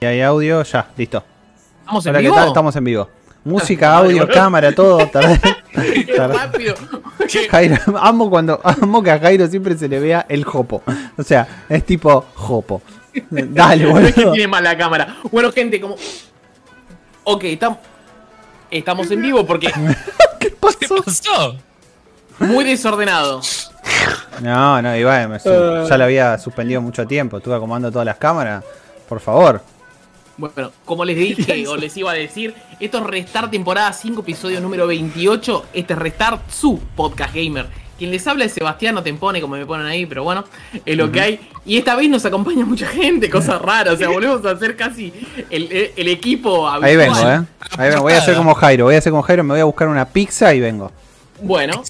Y hay audio, ya, listo. ¿Estamos en Hola, ¿qué vivo? tal? Estamos en vivo. Música, audio, cámara, todo. tardé- rápido. Jairo, amo cuando amo que a Jairo siempre se le vea el jopo. O sea, es tipo jopo. Dale, No es que boludo. tiene mala cámara. Bueno, gente, como. Ok, estamos. Estamos en vivo porque ¿Qué ¿Qué pasó? pasó? muy desordenado. No, no, Iván, me- ya lo había suspendido mucho tiempo. Estuve acomodando todas las cámaras. Por favor. Bueno, como les dije o les iba a decir, esto es Restart temporada 5, episodio número 28. Este es Restart, su podcast gamer. Quien les habla es Sebastián, no te pone como me ponen ahí, pero bueno, es lo que hay. Y esta vez nos acompaña mucha gente, cosas raras. O sea, volvemos a hacer casi el, el- el equipo habitual. Ahí vengo, eh. Ahí vengo. Voy a hacer como Jairo. Voy a hacer como Jairo. Me voy a buscar una pizza y vengo. Bueno,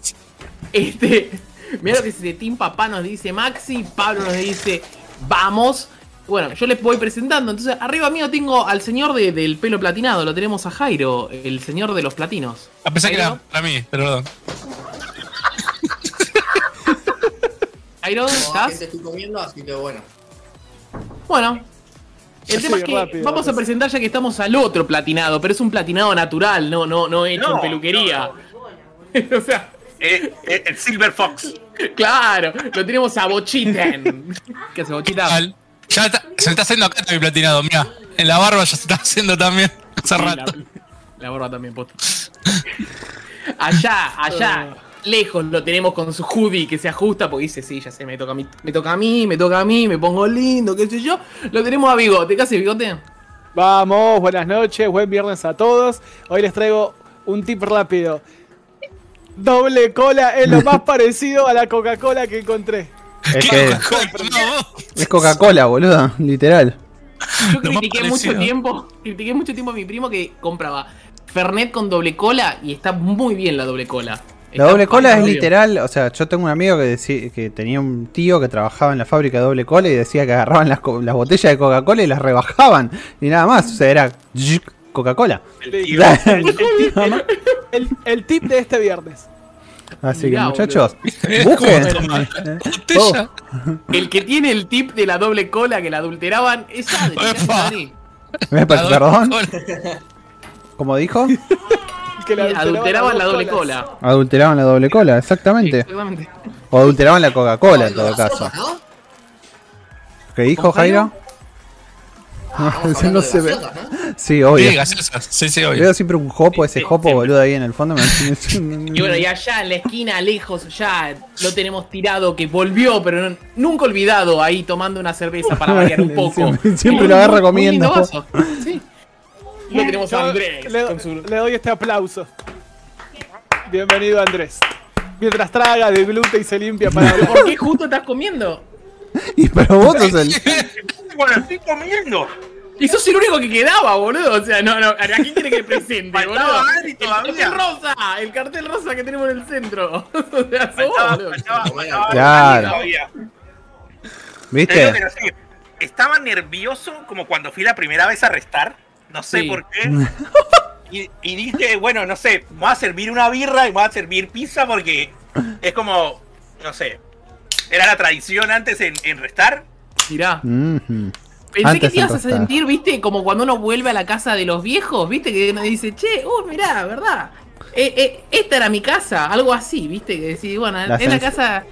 este. Mira lo que dice Team Papá nos dice Maxi, Pablo nos dice vamos. Bueno, yo les voy presentando. Entonces, arriba mío tengo al señor de- del pelo platinado. Lo tenemos a Jairo, el señor de los platinos. A pesar que era para mí, perdón. Jairo, No, ¿estás? gente, estoy comiendo, así que bueno. Bueno. El Sí, tema es que rápido, vamos a rápido. presentar ya que estamos al otro platinado, pero es un platinado natural, no, no, no hecho en No, peluquería. o sea, Eh, eh, el Silver Fox. claro, lo tenemos a Bochiten. ¿Qué hace Bochita? Ya está- se está haciendo acá mi platinado, mira. En la barba ya se está haciendo también. Hace Sí, rato. La, la barba también, posta. Allá, allá, lejos lo tenemos con su hoodie que se ajusta porque dice, sí, ya sé, me toca a mí, me toca a mí, me toca a mí, me pongo lindo, qué sé yo. Lo tenemos a Bigote, ¿qué hace Bigote? Vamos, buenas noches, buen viernes a todos. Hoy les traigo un tip rápido. Doble cola es lo más parecido a la Coca-Cola que encontré. Es que Coca-Cola, boludo. Literal. Yo critiqué mucho tiempo, critiqué mucho tiempo a mi primo que compraba Fernet con doble cola y está muy bien la doble cola. La Está doble cola es literal, o sea, yo tengo un amigo que, decía, que tenía un tío que trabajaba en la fábrica de doble cola y decía que agarraban las, botellas de Coca-Cola y las rebajaban y nada más, o sea, era Coca-Cola. El, el- el tip de este viernes. Así que muchachos, busquen. Eh, Botella. El que tiene el tip de la doble cola que la adulteraban es Adri. La Perdón, como dijo, Que Adulteraban la doble colas. cola. adulteraban la doble cola, exactamente. Exactamente. O adulteraban la Coca-Cola en todo caso. ¿Qué dijo ¿Con Jairo? Ah, no de se ve. ¿no? Sí, Sí, obvio. gaseosas. Sí, sí, obvio. Veo siempre un jopo, ese Sí, jopo boludo ahí en el fondo. me- Y bueno, y allá en la esquina, lejos, ya lo tenemos tirado, que volvió, pero no- nunca olvidado, ahí tomando una cerveza para variar un poco. Siempre- lo agarra comiendo. lindo vaso. Sí. Lo tenemos a Andrés. le, con su- le doy este aplauso. Bienvenido Andrés. Mientras traga, degluta y se limpia para ¿Pero ¿Por qué justo estás comiendo? Y pero vos sos el. Bueno, estoy comiendo. Y sos el único que quedaba, boludo. O sea, no, no. ¿A quién quiere que presente, boludo? Adri El todavía. cartel rosa, el cartel rosa que tenemos en el centro. O sea, sos vos, Faltaba, faltaba Claro. todavía. ¿Viste? estaba nervioso como cuando fui la primera vez a restar. No sé Sí. por qué. Y, y dije, bueno, no sé, me voy a servir una birra y me voy a servir pizza porque es como, no sé, era la tradición antes en, en restar. Mirá. Pensé Antes que te ibas a sentir, viste, como cuando uno vuelve a la casa de los viejos, viste, que uno dice, che, uh, mirá, ¿verdad? Eh, eh, esta era mi casa, algo así, viste, que decís, bueno, La es la casa,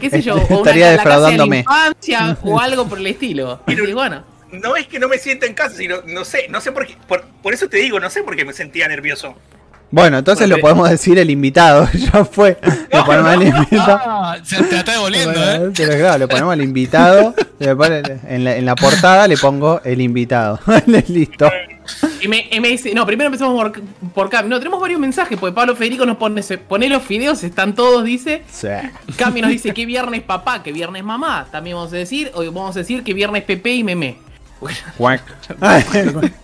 qué sé yo, o una, Estaría la casa de la defraudándome. infancia o algo por el estilo. Y decís, bueno, No es que no me sienta en casa, sino, no sé, no sé por qué, por, por eso te digo, no sé por qué me sentía nervioso. Bueno, entonces lo podemos decir el invitado. Ya fue. Le ponemos al invitado. Ah, se te está devolviendo, eh. Pero claro, le ponemos al invitado. en, la, en la portada le pongo el invitado. Listo. y me, y me dice, no, primero empezamos por, por Cami, no, tenemos varios mensajes, porque Pablo Federico nos pone, se- pone los fideos, están todos, dice, Sí. Cami nos dice que viernes papá, que viernes mamá, también vamos a decir, hoy vamos a decir que viernes Pepe y Meme.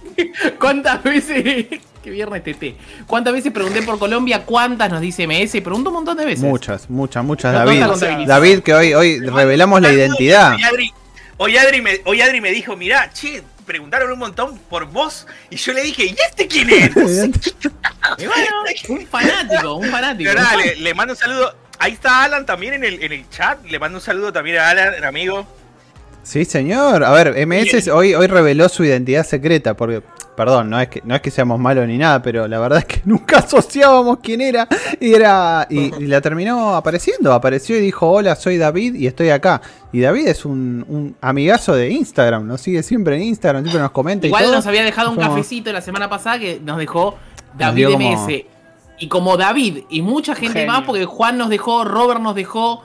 ¿Cuántas veces? Que viernes TT. ¿Cuántas veces pregunté por Colombia? ¿Cuántas nos dice MS? Pregunto un montón de veces. Muchas, muchas, muchas, David. David, que hoy, hoy revelamos la identidad. Hoy Adri, hoy Adri me, hoy Adri me dijo, mirá, che, preguntaron un montón por vos. Y yo le dije, ¿y este quién es? Y bueno, un fanático, un fanático. Pero nada, le, le mando un saludo. Ahí está Alan también en el, en el chat. Le mando un saludo también a Alan, amigo. Sí, señor. A ver, MS hoy, hoy reveló su identidad secreta, porque, perdón, no es que no es que seamos malos ni nada, pero la verdad es que nunca asociábamos quién era y era y, y la terminó apareciendo, apareció y dijo, "Hola, soy David y estoy acá." Y David es un, un amigazo de Instagram, nos sigue siempre en Instagram, siempre nos comenta y Igual todo. nos había dejado un cafecito la semana pasada que nos dejó Nos David como- MS. Y como David y mucha gente Genio. más, porque Juan nos dejó, Robert nos dejó.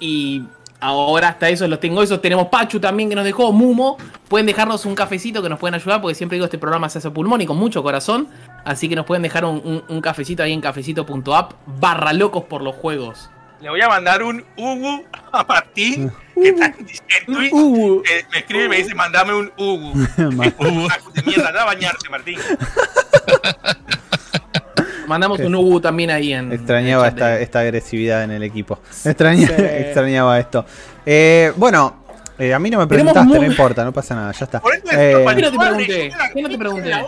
Y ahora hasta eso los tengo. Esos tenemos Pachu también que nos dejó, Mumo. Pueden dejarnos un cafecito que nos pueden ayudar, porque siempre digo este programa se hace pulmón y con mucho corazón. Así que nos pueden dejar un, un- un cafecito ahí en cafecito.app barra locos por los juegos. Le voy a mandar un Ugu a Martín, que está en Twitch. Uh, que me escribe y me dice, mandame un Ugu. De mierda, anda a bañarte, Martín. Mandamos un Ubu también ahí en. Extrañaba en esta, esta agresividad en el equipo. Extraña- Sí. Extrañaba esto. Eh, bueno, eh, a mí no me muy- no importa, no pasa nada, ya está. Por eso es Eh, ¿Qué no te pregunté? ¿Qué no te pregunté? no,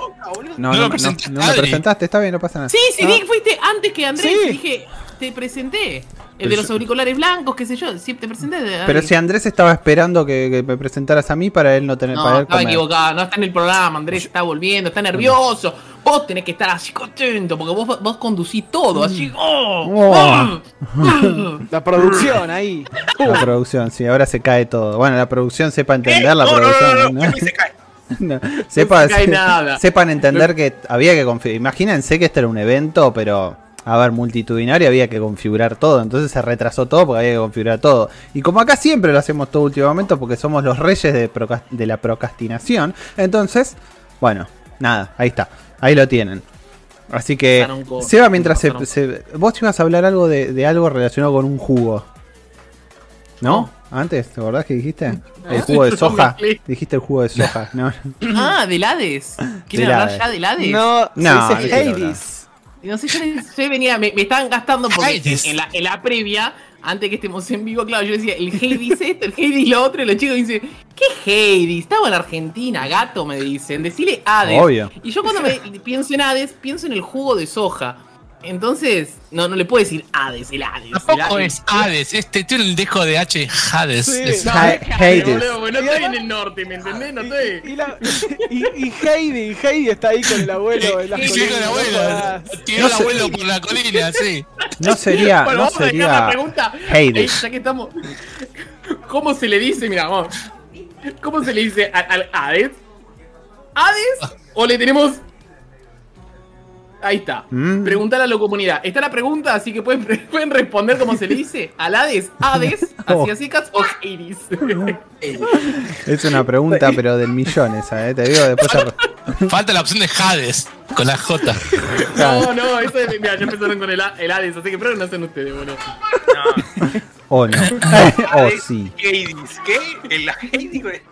No no, no, no me presentaste, está bien, no pasa nada. Sí, sí, di que fuiste antes que Andrés. Sí. Dije, te presenté. El Pero de los auriculares blancos, qué sé yo. Sí, te presenté. Pero si Andrés estaba esperando que, que me presentaras a mí para él no tener para No, él estaba comer. equivocado. No está en el programa. Andrés está volviendo, está nervioso. Vos tenés que estar así contento porque vos, vos conducís todo. Así. ¡Oh! Oh. ¡Ah! la producción ahí. La producción, sí, ahora se cae todo. Bueno, la producción sepa entender la Eh, producción. no, no, ¿no? no, se cae. No, sepa- se cae nada. Sepan entender que había que configurar. Imagínense que este era un evento, pero a ver, multitudinario había que configurar todo. Entonces se retrasó todo porque había que configurar todo. Y como acá siempre lo hacemos todo últimamente porque somos los reyes de, de la procrastinación. Entonces, bueno, nada, ahí está. Ahí lo tienen. Así que, Seba, mientras se, Vos ibas a hablar algo de, de algo relacionado con un jugo. ¿No? Antes, ¿te acordás que dijiste? El jugo de soja. Dijiste el jugo de soja, ¿no? Ah, del Hades. ¿Quieren Del hablar Hades. ya del Hades? No, No, se no Hades. No sé, yo, yo venía, me, me estaban gastando porque en la, en la previa, antes que estemos en vivo, claro, yo decía, el Hades esto, el Hades lo otro, y los chicos dicen, ¿qué Hades? Estaba en Argentina, gato, me dicen, decile Hades. Obvio. Y yo cuando me pienso en Hades, pienso en el jugo de soja. Entonces, no, no le puedo decir Hades, el Hades. el Tampoco Hades. es Hades, este tiene el dejo de H Hades. Sí. Es- No, Hades. boludo, no Y estoy en el norte, ¿me entendés? No Y, estoy. y, la- y, y Heidi, Heidi está ahí con el abuelo en las Sí, con el abuelo. no. Tiró el abuelo por la colina, sí. No sería, Bueno, no vamos a dejar la sería pregunta. Hades. Eh, ya que estamos. ¿Cómo se le dice? Mira, vamos. ¿Cómo se le dice al Hades? ¿Hades? ¿O le tenemos.? Ahí está. Mm. Preguntar a la comunidad. Está la pregunta, así que pueden, pueden responder cómo se le dice. ¿Al Hades? ¿Hades? Oh. ¿Hacia secas o Hades? Es una pregunta, pero del millón esa, ¿eh? Te digo, después Falta la opción de Hades con la J. no, no, eso es. Mira, ya empezaron con el, A- el Hades, así que que no sean ustedes, boludo. No. Oh, no. oh, Hades, sí. Hades, ¿qué? En la Hades,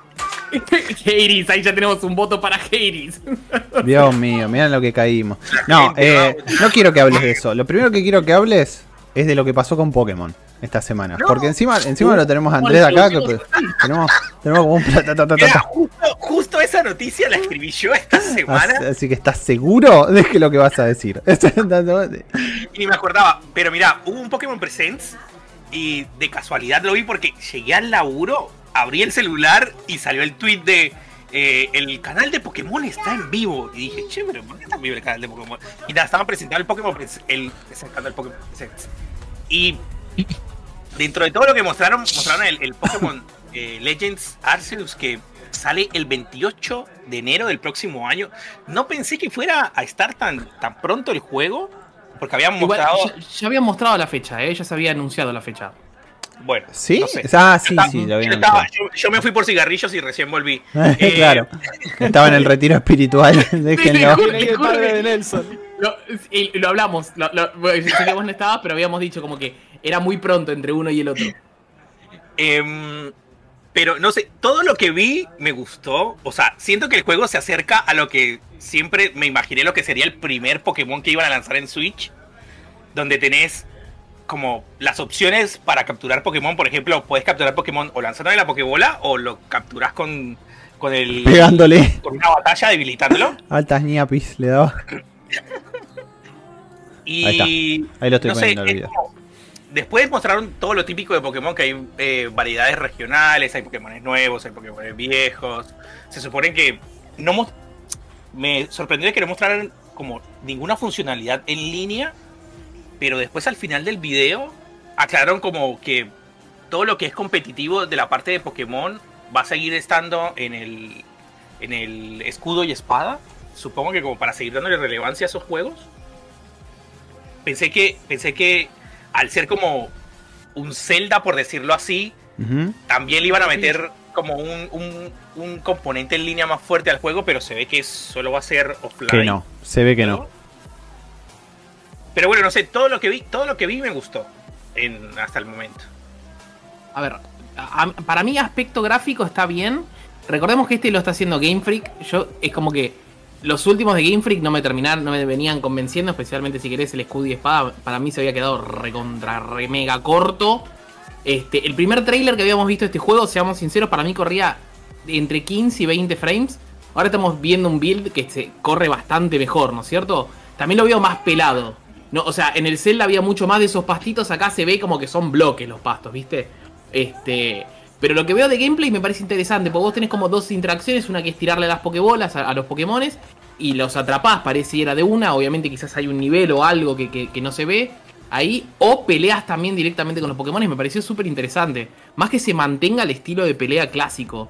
Hades, ahí ya tenemos un voto para Hades. Dios mío, miren lo que caímos. No, eh, no quiero que hables de eso. Lo primero que quiero que hables es de lo que pasó con Pokémon esta semana. Porque encima, encima lo tenemos a Andrés acá, que pues, tenemos, tenemos como un ta, ta, ta, ta, Mira, ta. justo, justo esa noticia la escribí yo esta semana Así, así que estás seguro de que lo que vas a decir. y ni me acordaba. Pero mira, hubo un Pokémon Presents y de casualidad lo vi porque llegué al laburo, abrí el celular y salió el tweet de eh, el canal de Pokémon está en vivo. Y dije, che, pero ¿por qué está en vivo el canal de Pokémon? Y nada, estaban presentando el Pokémon Pres- el, presentando el Pokémon Presents. Y dentro de todo lo que mostraron, mostraron el, el Pokémon eh, Legends Arceus que sale el 28 de enero del próximo año. No pensé que fuera a estar tan, tan pronto el juego, porque habían Igual, mostrado. ya, ya habían mostrado la fecha, ¿eh? ya se había anunciado la fecha. Bueno, ¿Sí? no sé. Ah, sí, Yo sí, estaba- yo, estaba- yo- yo me fui por cigarrillos y recién volví. Eh, claro. Estaba en el retiro espiritual. Déjenlo. juro. Tiene ahí el padre de Nelson. Lo, y lo hablamos, lo, lo- sé que vos no estabas, pero habíamos dicho como que era muy pronto entre uno y el otro. Em, pero no sé, todo lo que vi me gustó. O sea, siento que el juego se acerca a lo que siempre me imaginé lo que sería el primer Pokémon que iban a lanzar en Switch. Donde tenés como las opciones para capturar Pokémon. Por ejemplo, puedes capturar Pokémon o lanzándole la Pokébola o lo capturas con, con el. Pegándole. Con una batalla debilitándolo. Altas ñapis le daba. Y. Ahí está. Ahí lo estoy no sé, poniendo el es video. como- después mostraron todo lo típico de Pokémon, que hay eh, variedades regionales, hay Pokémon nuevos, hay Pokémon viejos. Se supone que no me sorprendió que no mostraran como ninguna funcionalidad en línea, pero después al final del video aclararon como que todo lo que es competitivo de la parte de Pokémon va a seguir estando en el en el escudo y espada. Supongo que como para seguir dándole relevancia a esos juegos. Pensé que pensé que al ser como un Zelda por decirlo así, también le iban a meter como un, un- un componente en línea más fuerte al juego, pero se ve que solo va a ser offline. Que no, se ve que no. Pero bueno, no sé, todo lo que vi, todo lo que vi me gustó hasta el momento. A ver, para mí aspecto gráfico está bien. Recordemos que este lo está haciendo Game Freak. Yo es como que los últimos de Game Freak no me terminaron, no me venían convenciendo, especialmente si querés el escudo y espada. Para mí se había quedado recontra re mega corto. Este, el primer trailer que habíamos visto de este juego, seamos sinceros, para mí corría entre 15 y 20 frames. Ahora estamos viendo un build que se corre bastante mejor, ¿no es cierto? También lo veo más pelado. No, o sea, en el Zelda había mucho más de esos pastitos, acá se ve como que son bloques los pastos, ¿viste? Este, pero lo que veo de gameplay me parece interesante, porque vos tenés como dos interacciones, una que es tirarle las pokebolas a, los pokémones y los atrapás, pareciera de una, obviamente quizás hay un nivel o algo que, que- que no se ve ahí, o peleas también directamente con los pokémones, me pareció súper interesante. Más que se mantenga el estilo de pelea clásico.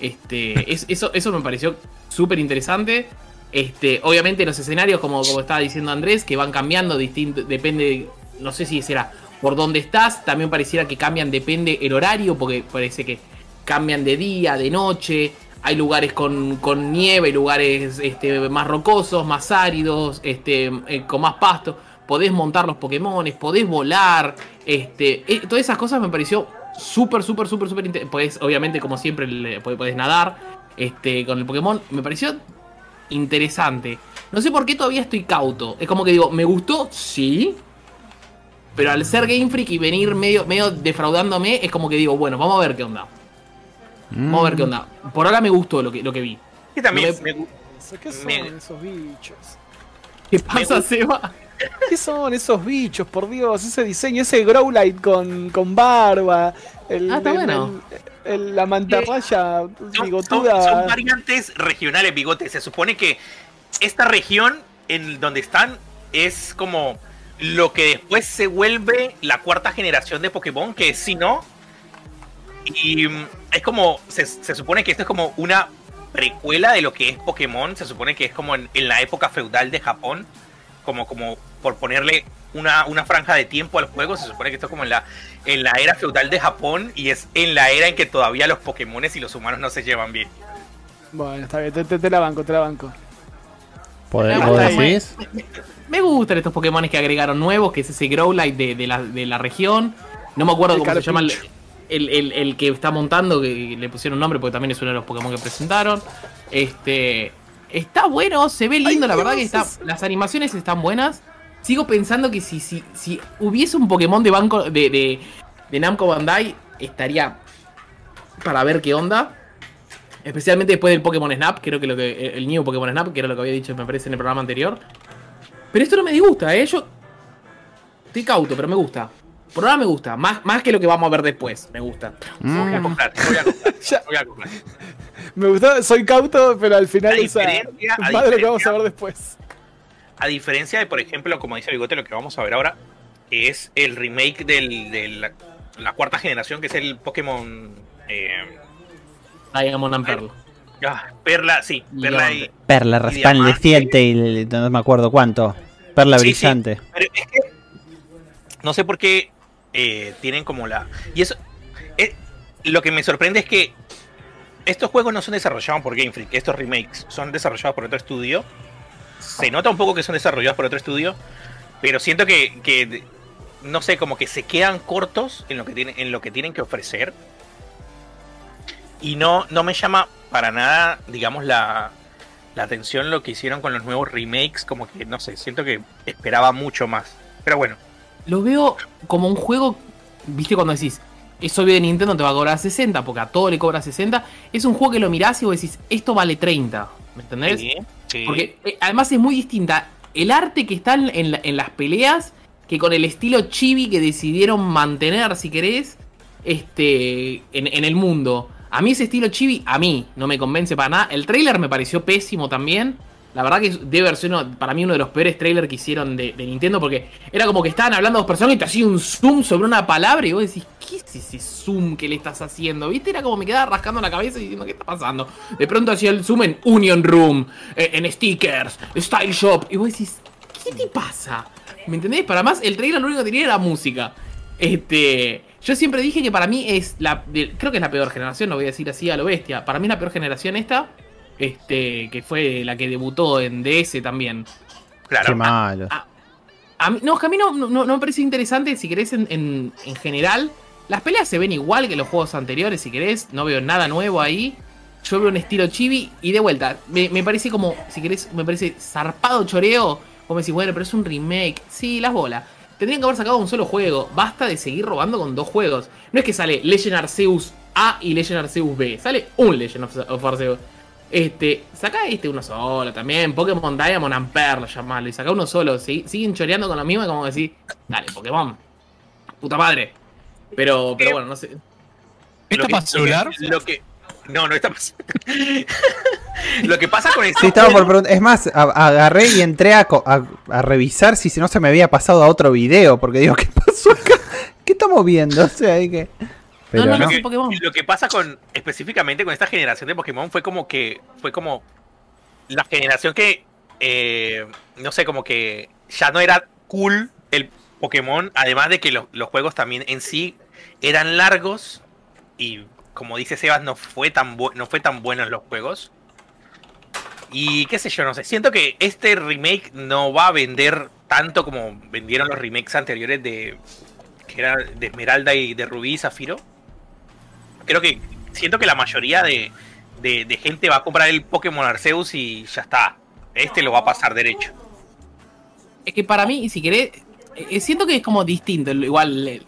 Este, es- eso, eso me pareció súper interesante. Este, obviamente los escenarios, como, como estaba diciendo Andrés, que van cambiando, distinto, depende, no sé si será por dónde estás, también pareciera que cambian, depende el horario, porque parece que cambian de día, de noche, hay lugares con, con nieve, hay lugares este, más rocosos, más áridos, este, eh, con más pasto, podés montar los Pokémon, podés volar, este, eh, todas esas cosas me pareció súper, súper, súper, súper interesante, obviamente como siempre, podés nadar este, con el Pokémon, me pareció interesante. No sé por qué todavía estoy cauto. Es como que digo, ¿me gustó? Sí. Pero al ser Game Freak y venir medio, medio defraudándome, es como que digo, bueno, vamos a ver qué onda. Vamos a ver qué onda. Por ahora me gustó lo que, lo que vi. Y también No me gu- ¿Qué son Me- esos bichos? ¿Qué pasa, Seba? ¿Qué son esos bichos? Por Dios, ese diseño, ese Growlite con, con barba, el, Ah, está el- bueno. el- el- la mantarraya son- bigotuda. son variantes regionales, bigote. Se supone que esta región en donde están es como lo que después se vuelve la cuarta generación de Pokémon, que es Sinnoh. Y mm, es como, se, se supone que esto es como una precuela de lo que es Pokémon. Se supone que es como en, en la época feudal de Japón. Como, como por ponerle una, una franja de tiempo al juego. Se supone que esto es como en la, en la era feudal de Japón. Y es en la era en que todavía los Pokémones y los humanos no se llevan bien. Bueno, está bien, te, te- te la banco, te la banco. ¿Podés- Ah, ¿Vos decís? Me gustan estos Pokémon que agregaron nuevos, que es ese Growlite de, de la, de la región. No me acuerdo El cómo se llama el, el, el- que está montando, que le pusieron nombre porque también es uno de los Pokémon que presentaron. Este. Está bueno, se ve lindo, Ay, la verdad que está, es- las animaciones están buenas. Sigo pensando que si, si, si hubiese un Pokémon de banco de, de, de Namco Bandai, estaría para ver qué onda. Especialmente después del Pokémon Snap, creo que lo que. El New Pokémon Snap, que era lo que había dicho, me parece, en el programa anterior. Pero esto no me disgusta, ¿eh? Yo. Estoy cauto, pero me gusta. Por ahora me gusta. Más, más que lo que vamos a ver después. Me gusta. Voy a Mm. comprar, voy a comprar, voy a comprar. Me gustó, soy cauto, pero al final A esa, diferencia- a más de lo que vamos a ver después. A diferencia de, por ejemplo, como dice Bigote, lo que vamos a ver ahora es el remake del- de la, la cuarta generación, que es el Pokémon eh, Diamond and Pearl. ah, Perla, sí, Perla y... Perla Y resplandeciente y, no me acuerdo cuánto. Perla Sí, sí. brillante. Pero es que no sé por qué eh, tienen como la... Y eso... eh, lo que me sorprende es que estos juegos no son desarrollados por Game Freak, estos remakes son desarrollados por otro estudio. Se nota un poco que son desarrollados por otro estudio, pero siento que, que, no sé, como que se quedan cortos en lo que tienen, en lo que tienen que ofrecer. Y no, no me llama para nada, digamos, la, la atención lo que hicieron con los nuevos remakes. Como que, no sé, siento que esperaba mucho más. Pero bueno, Lo veo como un juego. ¿Viste cuando decís? Eso de Nintendo te va a cobrar 60, porque a todo le cobra 60. Es un juego que lo mirás y vos decís, esto vale 30. ¿Me entendés? sí, sí. Porque eh, además es muy distinta. El arte que está en, en la- en las peleas, que con el estilo chibi que decidieron mantener, si querés, este, en, en el mundo. A mí ese estilo chibi, a mí, no me convence para nada. El trailer me pareció pésimo también. La verdad que debe haber sido uno- para mí uno de los peores trailers que hicieron de, Nintendo porque era como que estaban hablando dos personas y te hacía un zoom sobre una palabra y vos decís, ¿qué es ese zoom que le estás haciendo? ¿Viste? Era como me quedaba rascando la cabeza y diciendo, ¿qué está pasando? De pronto hacía el zoom en Union Room, eh, en stickers, Style Shop y vos decís, ¿qué te pasa? ¿Me entendés? Para más, el trailer lo único que tenía era música. Este. Yo siempre dije que para mí es la. creo que es la peor generación, lo voy a decir así a lo bestia. Para mí es la peor generación esta. Este. Que fue la que debutó en DS también. Claro. Qué malo. A mí, no, que a mí no, no- no me parece interesante, si querés, en, en- en general. Las peleas se ven igual que los juegos anteriores, si querés. No veo nada nuevo ahí. Yo veo un estilo chibi y de vuelta. Me, me parece como, si querés, me parece zarpado choreo. Como decís, bueno, pero es un remake. Sí, las bolas. Tendrían que haber sacado un solo juego. Basta de seguir robando con dos juegos. No es que sale Legend Arceus A y Legend Arceus B. Sale un Legend of, of Arceus. Este, saca este uno solo también. Pokémon Diamond and Pearl, llamarlo. Y saca uno solo. sig- siguen choreando con lo mismo, como decir, dale, Pokémon. Puta madre. Pero, pero bueno, no sé. ¿Esto Lo que- para celular? Lo que. No, no está pasando. lo que pasa con este Sí, estaba por preguntar. Es más, agarré y entré a, a- a revisar si no se me había pasado a otro video. Porque digo, ¿qué pasó acá? ¿Qué estamos viendo? O sea, hay que. Pero no, no. no, Lo que, Pokémon. lo que pasa con específicamente con esta generación de Pokémon fue como que fue como la generación que eh, no sé como que ya no era cool el Pokémon además de que lo- los juegos también en sí eran largos y como dice Sebas no fue tan no fue tan buenos los juegos y qué sé yo no sé siento que este remake no va a vender tanto como vendieron los remakes anteriores de que era de Esmeralda y de Rubí y Zafiro creo que siento que la mayoría de, de- de gente va a comprar el Pokémon Arceus y ya está. Este lo va a pasar derecho. Es que para mí, si querés, eh, siento que es como distinto, igual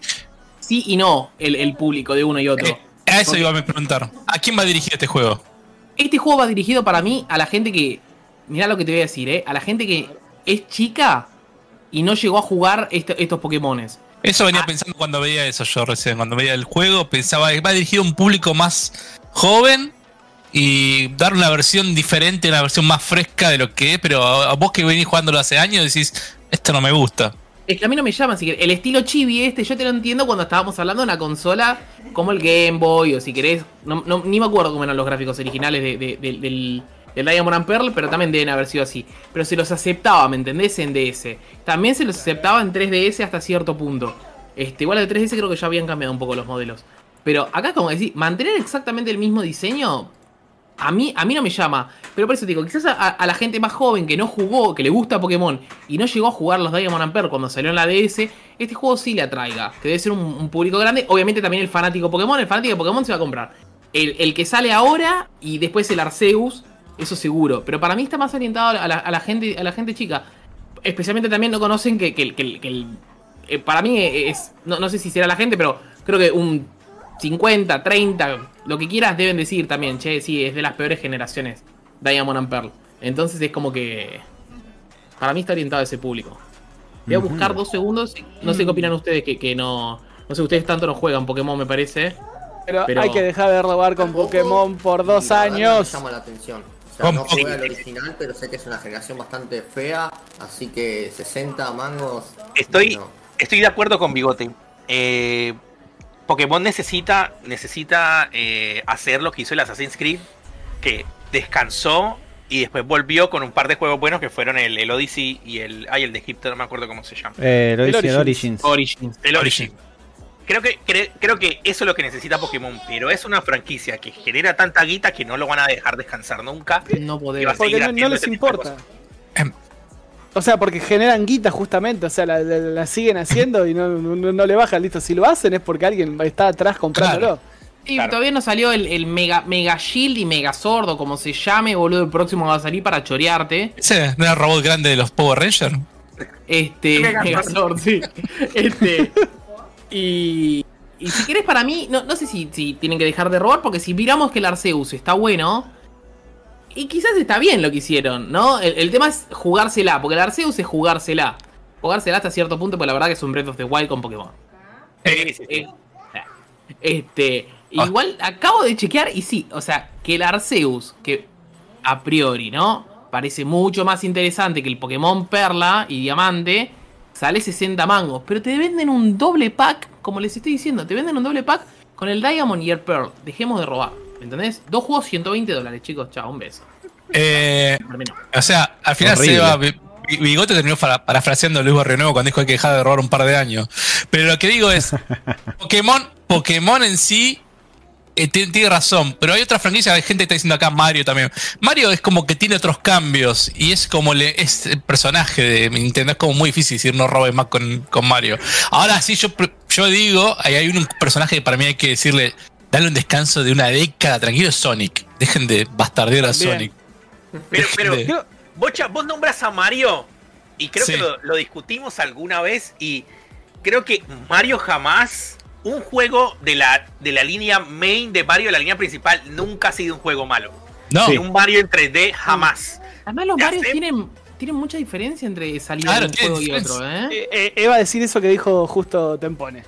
sí y no el, el público de uno y otro. Eh, a eso iba a preguntar. ¿A quién va dirigido este juego? Este juego va dirigido para mí a la gente que, mirá lo que te voy a decir, eh, a la gente que es chica y no llegó a jugar este- estos Pokémones. Eso venía Ah. pensando cuando veía eso yo recién. Cuando veía el juego, pensaba que va dirigido a un público más joven y dar una versión diferente, una versión más fresca de lo que es. Pero a vos que venís jugándolo hace años decís, esto no me gusta. Es que a mí no me llama, si. El estilo chibi este, yo te lo entiendo cuando estábamos hablando de una consola como el Game Boy, o si querés, no, no- ni me acuerdo cómo eran los gráficos originales de- de- de- del, del Diamond and Pearl, pero también deben haber sido así. Pero se los aceptaba, ¿me entendés? En DS. También se los aceptaba en 3DS hasta cierto punto. Este, igual el 3DS creo que ya habían cambiado un poco los modelos. Pero acá, como decir, mantener exactamente el mismo diseño, a mí, a mí no me llama. Pero por eso te digo, quizás a, a la gente más joven que no jugó, que le gusta Pokémon y no llegó a jugar los Diamond and Pearl cuando salió en la DS, este juego sí le atraiga. Que debe ser un, un público grande. Obviamente también el fanático Pokémon, el fanático de Pokémon se va a comprar. El, el que sale ahora y después el Arceus, eso seguro. Pero para mí está más orientado a la, a la gente, a la gente chica. Especialmente también no conocen que, que el- que el- que el- eh, para mí es. No, no sé si será la gente, pero creo que un 50, 30, lo que quieras deben decir también, che, sí, es de las peores generaciones, Diamond and Pearl. Entonces es como que. Para mí está orientado a ese público. Voy a buscar dos segundos. No sé qué opinan ustedes, que, que no. No sé, ustedes tanto no juegan Pokémon, me parece. Pero, Pero- hay que dejar de robar con Pokémon por dos no años. Me llama la atención. O sea, Con no jugué al original, pero sé que es una generación bastante fea, así que 60 mangos. Estoy, no. estoy de acuerdo con Bigote. Eh, Pokémon necesita, necesita eh, hacer lo que hizo el Assassin's Creed, que descansó y después volvió con un par de juegos buenos que fueron el, el Odyssey y el. Ay, el de Egipto, no me acuerdo cómo se llama. Eh, El dice el Origins. Origins. Origins. El Origin. Creo que, cre- creo que eso es lo que necesita Pokémon, pero es una franquicia que genera tanta guita que no lo van a dejar descansar nunca. No Y podemos. Porque no, les importa. Em. O sea, porque generan guita justamente, o sea, la, la- la siguen haciendo y no, no, no le bajan, listo. Si lo hacen es porque alguien está atrás comprándolo. Y Claro. todavía no salió el, el Mega, Mega Shield y Mega Sword, o como se llame, boludo. El próximo va a salir para chorearte. ¿Ese no era el robot grande de los Power Rangers? Este, Megazord. Megazord, sí. Este. Y. Y si querés, para mí, no, no sé si, si tienen que dejar de robar, porque si miramos que el Arceus está bueno. Y quizás está bien lo que hicieron, ¿no? El, el tema es jugársela, porque el Arceus es jugársela. jugársela hasta cierto punto, porque la verdad que es un Breath of the Wild con Pokémon. Sí, sí, sí. Eh, Este, igual acabo de chequear y sí, o sea, que el Arceus, que a priori, ¿no? Parece mucho más interesante que el Pokémon Perla y Diamante, sale 60 mangos, pero te venden un doble pack, como les estoy diciendo, te venden un doble pack con el Diamond y el Pearl. Dejemos de robar, ¿me entendés? Dos juegos 120 dólares, chicos, chao, un beso. Eh, o sea, al final Horrible. Seba, Bi- Bi- Bigote terminó para- parafraseando a Luis Barrio Nuevo cuando dijo que hay que dejar de robar un par de años. Pero lo que digo es, Pokémon, Pokémon en sí eh, tiene, tiene razón, pero hay otra franquicia, hay gente que está diciendo acá Mario también. Mario es como que tiene otros cambios y es como le, es el personaje de Nintendo, es como muy difícil decir no robes más con, con Mario. Ahora sí, yo, yo digo, hay, hay un personaje que para mí hay que decirle, darle un descanso de una década, tranquilo, Sonic. Dejen de bastardear a También. Sonic. Pero, pero, de- Creo- Bocha, vos nombras a Mario y creo Sí. que lo, lo discutimos alguna vez y creo que Mario jamás, un juego de la, de la línea main de Mario, de la línea principal, nunca ha sido un juego malo. No, Un Mario en 3D jamás. Además los Marios tienen, tienen mucha diferencia entre salir Claro, de un juego y otro, ¿eh? eh, eh, iba a decir eso que dijo justo Tempone.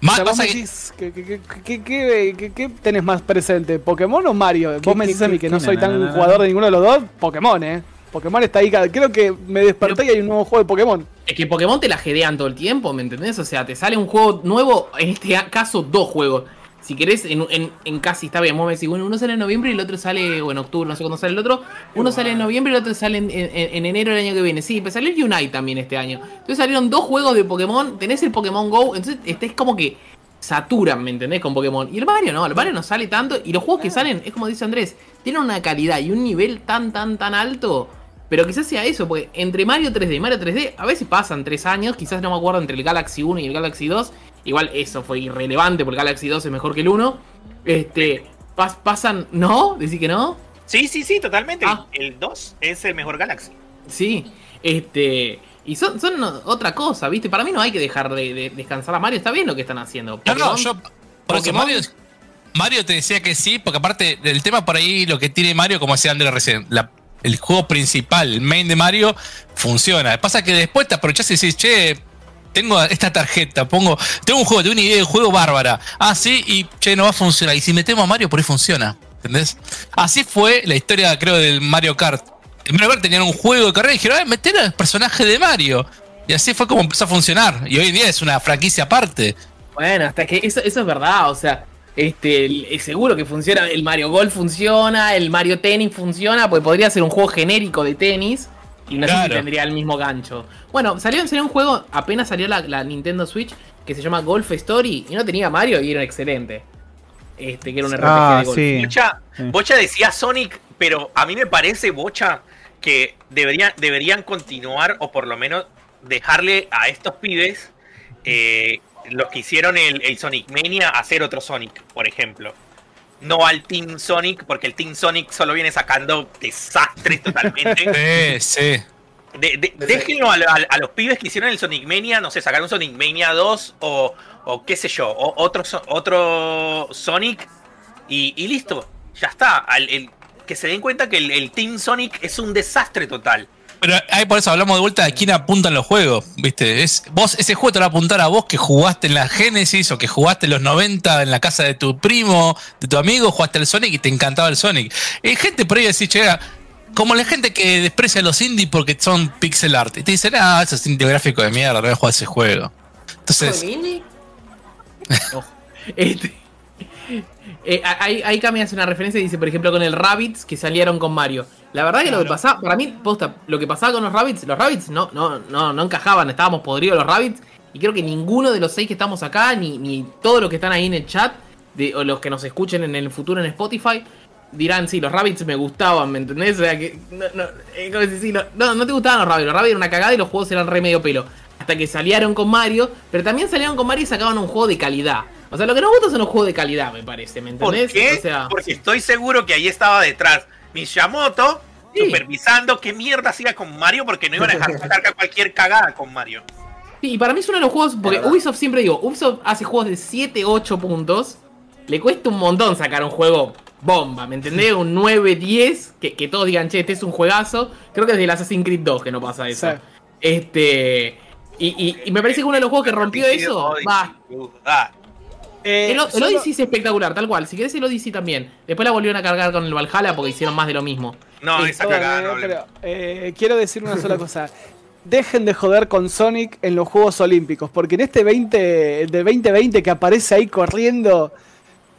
Ma- O sea, vos pasa me que- decís, ¿qué, qué, qué- qué- qué- qué- qué tenés más presente? ¿Pokémon o Mario? Vos me qué- decís a mí que no soy tan jugador de ninguno de los dos. Pokémon, eh. Pokémon está ahí. Creo que me desperté y hay un nuevo juego de Pokémon. Es que Pokémon te la jedean todo el tiempo, ¿me entendés? O sea, te sale un juego nuevo, en este caso dos juegos. Si querés, en, en, en casi está bien, vos me decís, bueno, uno sale en noviembre y el otro sale, o en octubre, no sé cuándo sale el otro. Uno sale en noviembre y el otro sale en, en- en enero del año que viene. Sí, pero salió el Unite también este año. Entonces salieron dos juegos de Pokémon, tenés el Pokémon Go, entonces este es como que saturan, ¿me entendés? Con Pokémon. Y el Mario no, el Mario no sale tanto. Y los juegos que salen, es como dice Andrés, tienen una calidad y un nivel tan, tan, tan alto. Pero quizás sea eso, porque entre Mario 3D y Mario 3D a veces pasan tres años, quizás no me acuerdo entre el Galaxy 1 y el Galaxy 2. Igual eso fue irrelevante porque el Galaxy 2 es mejor que el 1. Este, pas- pasan, ¿no? ¿Decís que no? Sí, sí, sí, totalmente. Ah. El 2 es el mejor Galaxy. Sí, este. Y son, son otra cosa, ¿viste? Para mí no hay que dejar de, de descansar a Mario, está bien lo que están haciendo. No, no, Pokémon- yo. Por eso, Pokémon- Mario, Mario te decía que sí, porque aparte del tema por ahí, lo que tiene Mario, como decía Andrés recién, la- el juego principal, el main de Mario, funciona. Pasa que después te aprovechás y decís, che, tengo esta tarjeta, pongo, tengo un juego, tengo una idea de juego bárbara. Ah, sí, y che, no va a funcionar. Y si metemos a Mario, por ahí funciona. ¿Entendés? Así fue la historia, creo, del Mario Kart. En Mario Kart tenían un juego de carrera y dijeron, "Ah, meter al personaje de Mario. Y así fue como empezó a funcionar. Y hoy en día es una franquicia aparte. Bueno, hasta que eso, eso es verdad, o sea, este, el- es seguro que funciona, el Mario Golf funciona, el Mario Tennis funciona, porque podría ser un juego genérico de tenis y no sé si Claro. tendría el mismo gancho. Bueno, salió, salió un juego, apenas salió la, la Nintendo Switch, que se llama Golf Story, y no tenía Mario y era excelente. Este, que era un RPG Ah, de golf. sí. Bocha, Sí. Bocha decía Sonic, pero a mí me parece, Bocha, que deberían, deberían continuar o por lo menos dejarle a estos pibes, eh, los que hicieron el, el Sonic Mania, hacer otro Sonic, por ejemplo. No al Team Sonic, porque el Team Sonic solo viene sacando desastres totalmente. Sí, sí. De- de- déjenlo a, a- a los pibes que hicieron el Sonic Mania, no sé, sacar un Sonic Mania 2 o, o qué sé yo, o otro, otro Sonic y, y listo, ya está. Al- el- que se den cuenta que el, el Team Sonic es un desastre total. Pero ahí por eso hablamos de vuelta de quién apuntan los juegos, ¿viste? Es, vos, ese juego te va a apuntar a vos que jugaste en la Genesis o que jugaste en los 90 en la casa de tu primo, de tu amigo, jugaste el Sonic y te encantaba el Sonic. Hay gente por ahí que dice, che, como la gente que desprecia a los indies porque son pixel art. Y te dicen, ah, eso es indie gráfico de mierda, no voy a jugar ese juego. Entonces, Ojo. Este, eh, ahí, ahí Cami hace una referencia y dice, por ejemplo, con el Rabbits que salieron con Mario. La verdad que lo que pasaba, para mí, posta, lo que pasaba con los Rabbits, los Rabbits no, no, no, no encajaban, estábamos podridos los Rabbits. Y creo que ninguno de los seis que estamos acá, ni, ni todos los que están ahí en el chat, de, o los que nos escuchen en el futuro en Spotify, dirán, sí, los Rabbits me gustaban, ¿me entendés? O sea, que no, no, eh, sí, no, no, no te gustaban los Rabbits, los Rabbits eran una cagada y los juegos eran re medio pelo. Hasta que salieron con Mario, pero también salieron con Mario y sacaban un juego de calidad. O sea, lo que nos gusta son los juegos de calidad, me parece, ¿me ¿Por entendés? qué? O sea, Porque estoy seguro que ahí estaba detrás Miyamoto Sí. supervisando qué mierda hacía con Mario porque no iban a dejar sacar cualquier cagada con Mario. Sí, y para mí es uno de los juegos, porque verdad. Ubisoft siempre digo, Ubisoft hace juegos de 7, 8 puntos, le cuesta un montón sacar un juego bomba, ¿me entendés? Un 9, 10, que, que todos digan, che, este es un juegazo. Creo que es del Assassin's Creed 2 que no pasa eso. Sí. Este. Y, y- y me parece que uno de los juegos que rompió eso va. Eh, El, el solo- Odyssey es espectacular, tal cual. Si querés el Odyssey también. Después la volvieron a cargar con el Valhalla porque hicieron más de lo mismo. no, Sí, esa cagada no pero, eh, quiero decir una sola cosa. Dejen de joder con Sonic en los Juegos Olímpicos, porque en este 20 de 2020 que aparece ahí corriendo,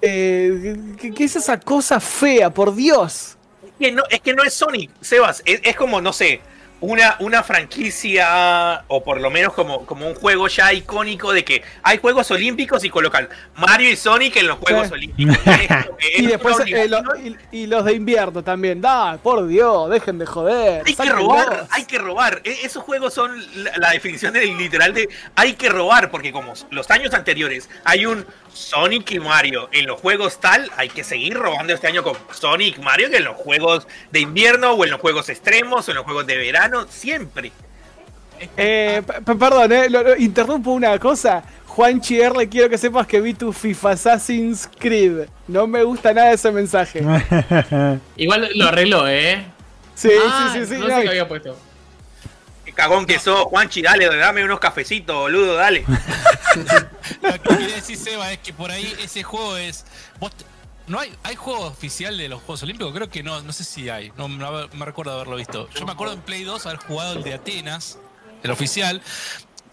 eh, ¿qué, es esa cosa fea, por Dios? que no, es que no es Sonic, Sebas. Es, es como, no sé, una, una franquicia o por lo menos como, como un juego ya icónico de que hay Juegos Olímpicos y colocan Mario y Sonic en los Juegos Sí. Olímpicos. Y después eh, lo- y, y los de invierno también. Da, por Dios, dejen de joder. Hay que robar, hay que robar. E- esos juegos son la, la definición del literal de hay que robar, porque como los años anteriores hay un Sonic y Mario en los juegos tal, hay que seguir robando este año con Sonic y Mario que en los juegos de invierno o en los juegos extremos o en los juegos de verano, siempre. Eh, perdón, eh, lo- lo- interrumpo una cosa. Juanchi R, quiero que sepas que vi tu FIFA Assassin's Creed. No me gusta nada ese mensaje. Igual lo arregló, ¿eh? Sí, Ah, sí, sí, sí. No no, sé qué había puesto. Qué cagón que sos, Juanchi, dale, dame unos cafecitos, boludo, dale. Lo que quería decir, Seba, es que por ahí ese juego es. vos ¿No hay, hay juego oficial de los Juegos Olímpicos? Creo que no, no sé si hay. No, no me recuerdo haberlo visto. Yo me acuerdo en Play 2 haber jugado el de Atenas, el oficial.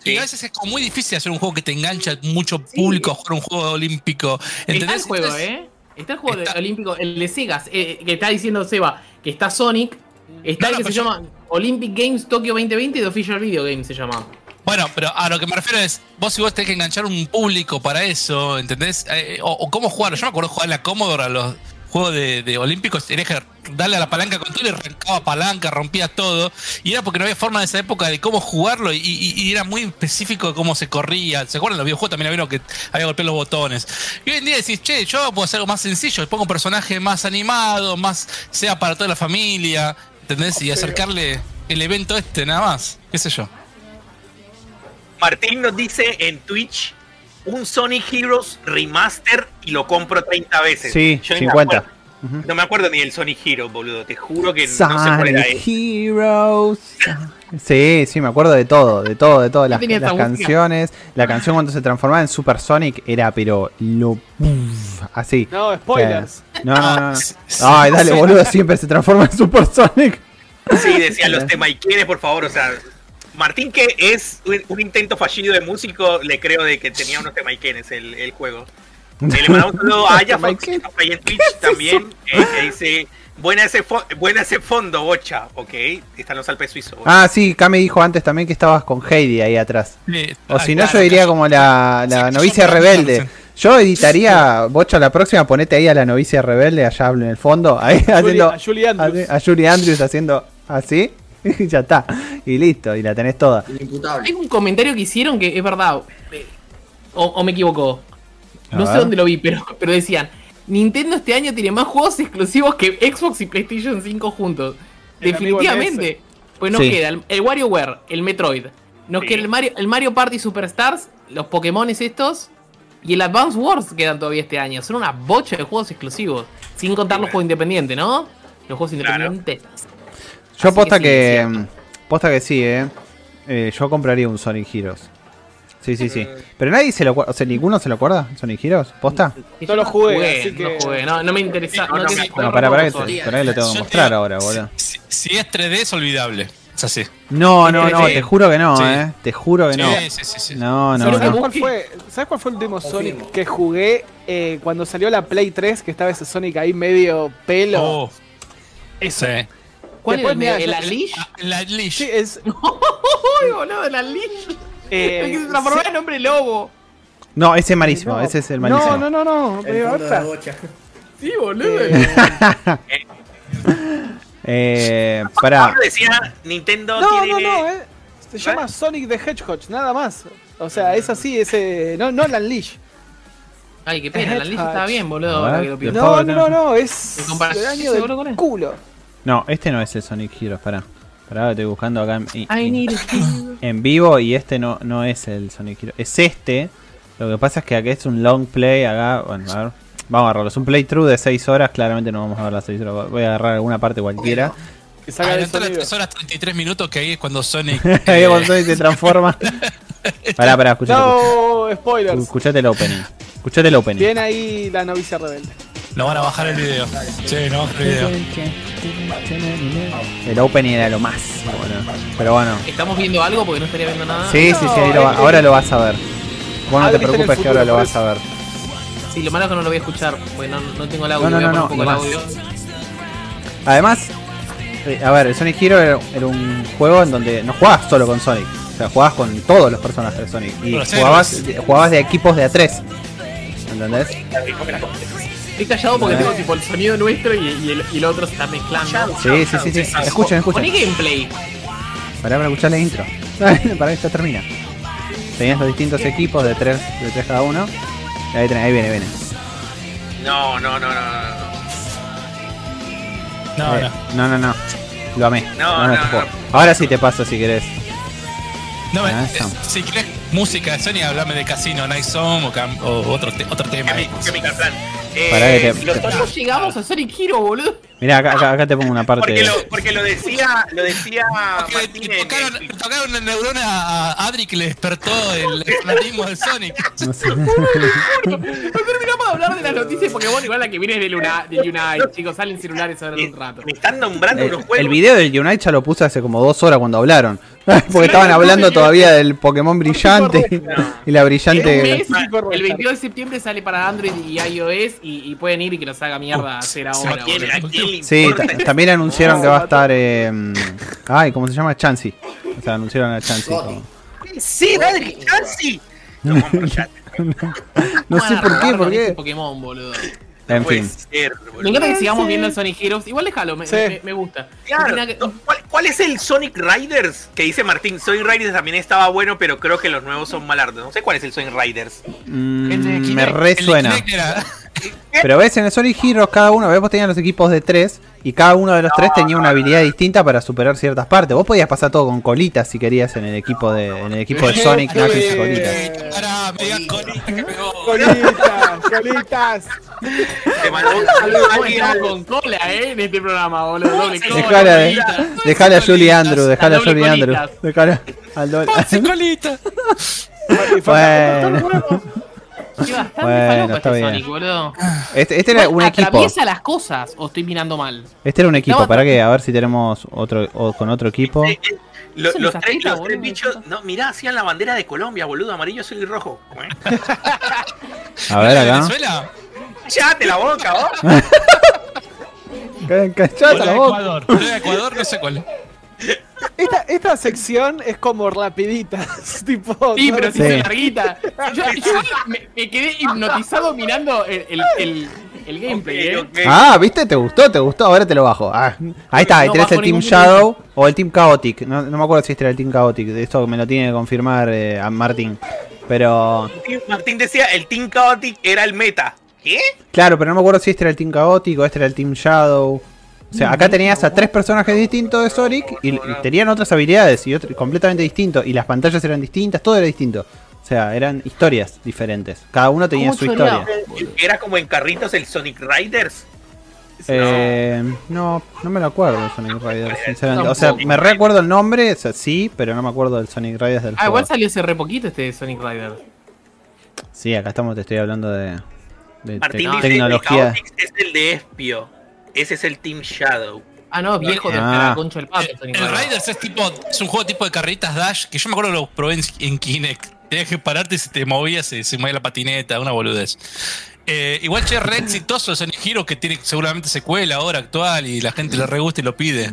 Y Sí. a veces es como muy difícil hacer un juego que te engancha mucho público a jugar un juego olímpico. Está el ¿Entendés? juego, Entonces, ¿eh? Está el juego de- Está- olímpico, el de Sega, eh, que está diciendo Seba, que está Sonic. Está No, el no, que se pero llama Olympic Games Tokyo 2020 de Official Video Game se llama. Bueno, pero a lo que me refiero es, vos si vos tenés que enganchar un público para eso, ¿entendés? Eh, o, o cómo jugar. Yo me acuerdo jugar la Commodore a los juegos de, de Olímpicos, tenías que darle a la palanca con todo y arrancaba palanca, rompía todo. Y era porque no había forma en esa época de cómo jugarlo y, y- y era muy específico de cómo se corría. ¿Se acuerdan? Los videojuegos también había que había golpeado los botones. Y hoy en día decís, che, yo puedo hacer algo más sencillo, pongo un personaje más animado, más sea para toda la familia, y acercarle el evento este, nada más, qué sé yo. Martín nos dice en Twitch un Sonic Heroes remaster y lo compro 30 veces. Sí, yo 50. No me acuerdo ni del Sonic Heroes, boludo. Te juro que Sonic no sé cuál era Heroes. Sí, sí, me acuerdo de todo, de todo, de todas las, canciones. La canción cuando se transformaba en Super Sonic era, pero lo. así. No, spoilers. No, no, no. Ay, dale, boludo, siempre se transforma en Super Sonic. Sí, decía los temaiquenes, por favor, o sea. Martín, que es un, intento fallido de músico, le creo de que tenía unos temaiquenes el, el juego. Le mandamos un saludo a Aya Fox, que está ahí en Twitch también, eh, que dice: buena ese, buena ese fondo, bocha. Ok, están los Alpes suizos. bocha. Ah, sí, Kame dijo antes también que estabas con Heidi ahí atrás. O ah, si no, claro, yo diría como la, la Sí, novicia yo- rebelde. Yo editaría, Bocha, la próxima ponete ahí a la novicia rebelde, allá hablo en el fondo, ahí haciendo a Julie Andrews. a, a Julie Andrews haciendo así, y ya está, y listo, y la tenés toda. Hay un comentario que hicieron que es verdad. O, o me equivoco. No sé dónde lo vi, pero, pero decían. Nintendo este año tiene más juegos exclusivos que Xbox y PlayStation 5 juntos. El Definitivamente. Pues nos Sí. queda el, el WarioWare, el Metroid. Nos Sí. queda el Mario, el Mario Party Superstars, los Pokémones estos. Y el Advance Wars quedan todavía este año. Son una bocha de juegos exclusivos. Sin contar los juegos independientes, ¿no? Los juegos Claro. independientes. Yo Así posta que que, posta que sí, eh. Eh, Yo compraría un Sonic Heroes. Sí, sí, sí. Pero nadie se lo acuerda, o sea, ninguno se lo acuerda, Sonic Heroes, posta. No lo jugué, así no que- lo jugué. No, no me interesa. No, No, no te- me acuerdo. No, para, para que, te, para que lo tengo que te mostrar ahora, boludo. Si, si es 3D es olvidable. Es así. No, no, no, te juro que no, Sí. eh. Te juro que no. Sí, sí, sí, sí. No, no, ¿Sabes, no. cuál fue, ¿Sabes cuál fue el último Sonic que jugué eh, cuando salió la Play 3? Que estaba ese Sonic ahí medio pelo. Oh, Eso. sí. ¿Cuál Después, es el, el? Ah, La Leash. Sí, es. ¡Uy, boludo, el Unleash! Eh, el que se transformó en hombre lobo. No, ese es malísimo, no, ese es el malísimo. No, no, no, no. El eh, fondo de otra. la bocha. Sí, boludo. Eh, pará. Pablo decía: Nintendo No, no, tiene. no, eh. Se llama Sonic the Hedgehog, nada más. O sea, es así, ese. No, no el Unleash. Ay, qué pena, el Unleash estaba bien, boludo. Ahora que lo No, no, no, no, es. ¿En comparación del año del culo. No, este no es el Sonic Heroes, pará. Pará, estoy buscando acá en, en- en vivo y este no, no es el Sonic Heroes. Es este. Lo que pasa es que acá es un long play, acá, bueno, a ver. Vamos a agarrarlo. Es un playthrough de 6 horas, claramente no vamos a ver las 6 horas. Voy a agarrar alguna parte cualquiera. Que salga el Adelantá las sonido. 3 horas 33 minutos que ahí es cuando Sonic. Ahí eh, cuando Sonic se transforma. Pará, pará, escuchate. No, spoilers. Escuchate el opening. Escuchate el opening. Viene ahí la novicia rebelde. No van a bajar el video. Sí, no el video. El opening era lo más. bueno. Pero bueno. ¿Estamos viendo algo? Porque no estaría viendo nada. Sí, sí, sí, ahí lo va- ahora lo vas a ver. Vos no te Adri está en el preocupes que ahora futuro, lo por vas a ver. Sí, lo malo es que no lo voy a escuchar, porque no, no tengo el audio. No, no, voy a no, poner no, un poco el audio. Además, eh, a ver, el Sonic Hero era, era un juego en donde no jugabas solo con Sonic. O sea, jugabas con todos los personajes de Sonic. Y jugabas de equipos de a tres. ¿Entendés? Estoy callado porque tengo tipo el sonido nuestro y, y el, y el otro se está mezclando. Sí, sí, sí, sí. Escuchen, escuchen. Poné gameplay. Pará para escuchar la intro. para que ya termina. Tenías los distintos equipos de tres, de tres cada uno. Y ahí, tenés- ahí viene, viene. No, no, no, no, no. No, Eh, no. no, no, no. Lo amé. No, no, este no. juego. Ahora sí te paso si querés. No, Ah, eh, si querés música de Sonic, hablame de Casino, Night Zone o, cam- o otro, te- otro tema. Chemical Plan. Eh, Pará que te- los ¿Cómo llegamos a Sonic Hero, boludo? Mirá, acá, acá, acá te pongo una parte. porque, lo, porque lo decía, lo decía Porque le tocaron, le tocaron la neurona a Adri que le despertó el fanatismo del Sonic. No sé. No terminamos de hablar de las noticias de Pokémon, igual la que viene es de Luna, de Unite, chicos, salen celulares ahora un rato. Me están nombrando El, unos juegos. el video del Unite ya lo puse hace como dos horas cuando hablaron. Porque estaban hablando todavía del Pokémon brillante y la brillante. el 22 de septiembre sale para Android y iOS y, y pueden ir y que los haga mierda a hacer ¿A ahora. Sí, también anunciaron que va a estar. eh, ay, ¿cómo se llama? Chansey. O sea, anunciaron a Chansey. como- Sí, Adri, casi. No, No sé por qué, por con este qué. Pokémon, boludo. En fin. ser. Me encanta que sigamos viendo el Sonic Heroes. Igual déjalo, me, Sí. me, me gusta. Claro, no, ¿cuál, cuál es el Sonic Riders? Que dice Martín, Sonic Riders también estaba bueno, pero creo que los nuevos son malardos. No sé cuál es el Sonic Riders. Mm, El me el resuena. Era- Pero ves, en el Sonic Heroes cada uno, ves, vos tenías los equipos de tres y cada uno de los tres tenía una habilidad distinta para superar ciertas partes. Vos podías pasar todo con colitas si querías en el equipo de, en el equipo de Sonic, Knuckles y colitas. Me que. Colitas, colitas. Te mandó un saludo a Estamos alguien. con cola, eh, en este programa, boludo. Doble cola. Dejala, de, colita. dejala a Julie Andrew, dejala a Julie Andrew. colitas. Dejala al doble. Ponce colita. Bueno, Qué bastante Bueno, está este bien. Sonic, boludo. este, este era un equipo. ¿Atraviesa las cosas o estoy mirando mal? Este era un equipo, para que a ver si tenemos otro o con otro equipo. Eh, eh, lo- los, tres, tetas, los tres bichos, no, mirá, hacían la bandera de Colombia, boludo, amarillo, azul y rojo. A ver ¿De acá. Venezuela? ¡Cállate la boca, vos! La boca. Ecuador. Ecuador, no sé cuál. Esta, esta sección es como rapiditas, tipo. Sí, ¿no? pero si Sí. es larguita. Yo, yo me, me quedé hipnotizado mirando el, el, el, el gameplay, eh. Ah, ¿viste? ¿Te gustó? ¿Te gustó? Ahora te lo bajo. Ah, ahí está, ahí No tenés bajo el Team Shadow o el Team Chaotic. No, no me acuerdo si este era el Team Chaotic. Esto me lo tiene que confirmar eh, a Martín. Pero. Martín- Martín decía, el Team Chaotic era el meta. ¿Qué? Claro, pero no me acuerdo si este era el Team Chaotic o este era el Team Shadow. O sea, acá tenías a tres personajes distintos de Sonic y, y tenían otras habilidades y otro- completamente distintos. Y las pantallas eran distintas, todo era distinto. O sea, eran historias diferentes. Cada uno tenía ¿Cómo su historia. Era como en carritos el Sonic Riders. Eh, no, no me lo acuerdo del Sonic Riders, sinceramente. O sea, me recuerdo el nombre, o sea, sí, pero no me acuerdo del Sonic Riders del Ah, juego. igual salió hace re poquito este Sonic Rider. Sí, acá estamos, te estoy hablando de, de Martín te- dice, el tecnología. Es el de Espio. Ese es el Team Shadow. Ah, no, viejo de Ah. la concha del pato. El, el Rider. Riders es tipo, es un juego tipo de carritas Dash que yo me acuerdo que lo probé en, en Kinect. Tenías que pararte y si te movías, se, se movía la patineta, una boludez. Eh, igual che, es re exitoso el Sonic Hero que tiene seguramente secuela ahora actual y la gente le re gusta y lo pide.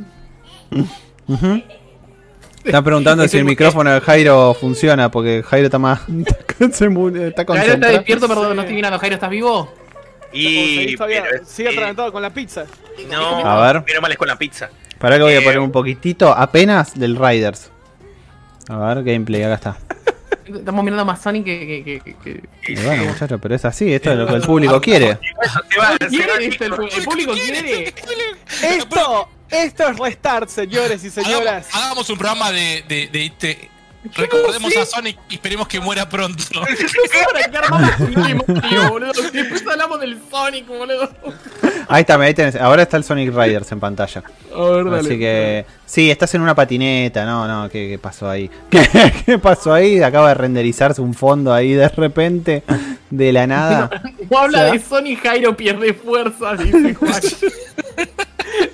Están preguntando si el micrófono de Jairo funciona, porque Jairo está más. se está Jairo está despierto, perdón, no estoy mirando. Jairo, ¿estás vivo? Y. pero, sigue eh, atragantado con la pizza. No, A ver. pero mal es con la pizza. Para que voy a Eh, poner un poquitito apenas del Riders. A ver, gameplay, acá está. Estamos mirando más Sonic que. que, que, que- Y bueno, muchachos, pero es así, esto es lo que el público quiere. El, público quiere. Esto, esto es Restart, señores y señoras. Hagamos, hagamos un programa de, de, de, de- Recordemos a Sonic y esperemos que muera pronto. No. Después hablamos del Sonic, boludo. Ahí está, ahí tenés. Ahora está el Sonic Riders en pantalla. A ver, Así que. Sí, estás en una patineta. No, no, ¿qué, qué pasó ahí? ¿Qué, qué pasó ahí? Acaba de renderizarse un fondo ahí de repente. De la nada. No habla O sea- de Sonic Jairo pierde fuerza, dice Juan.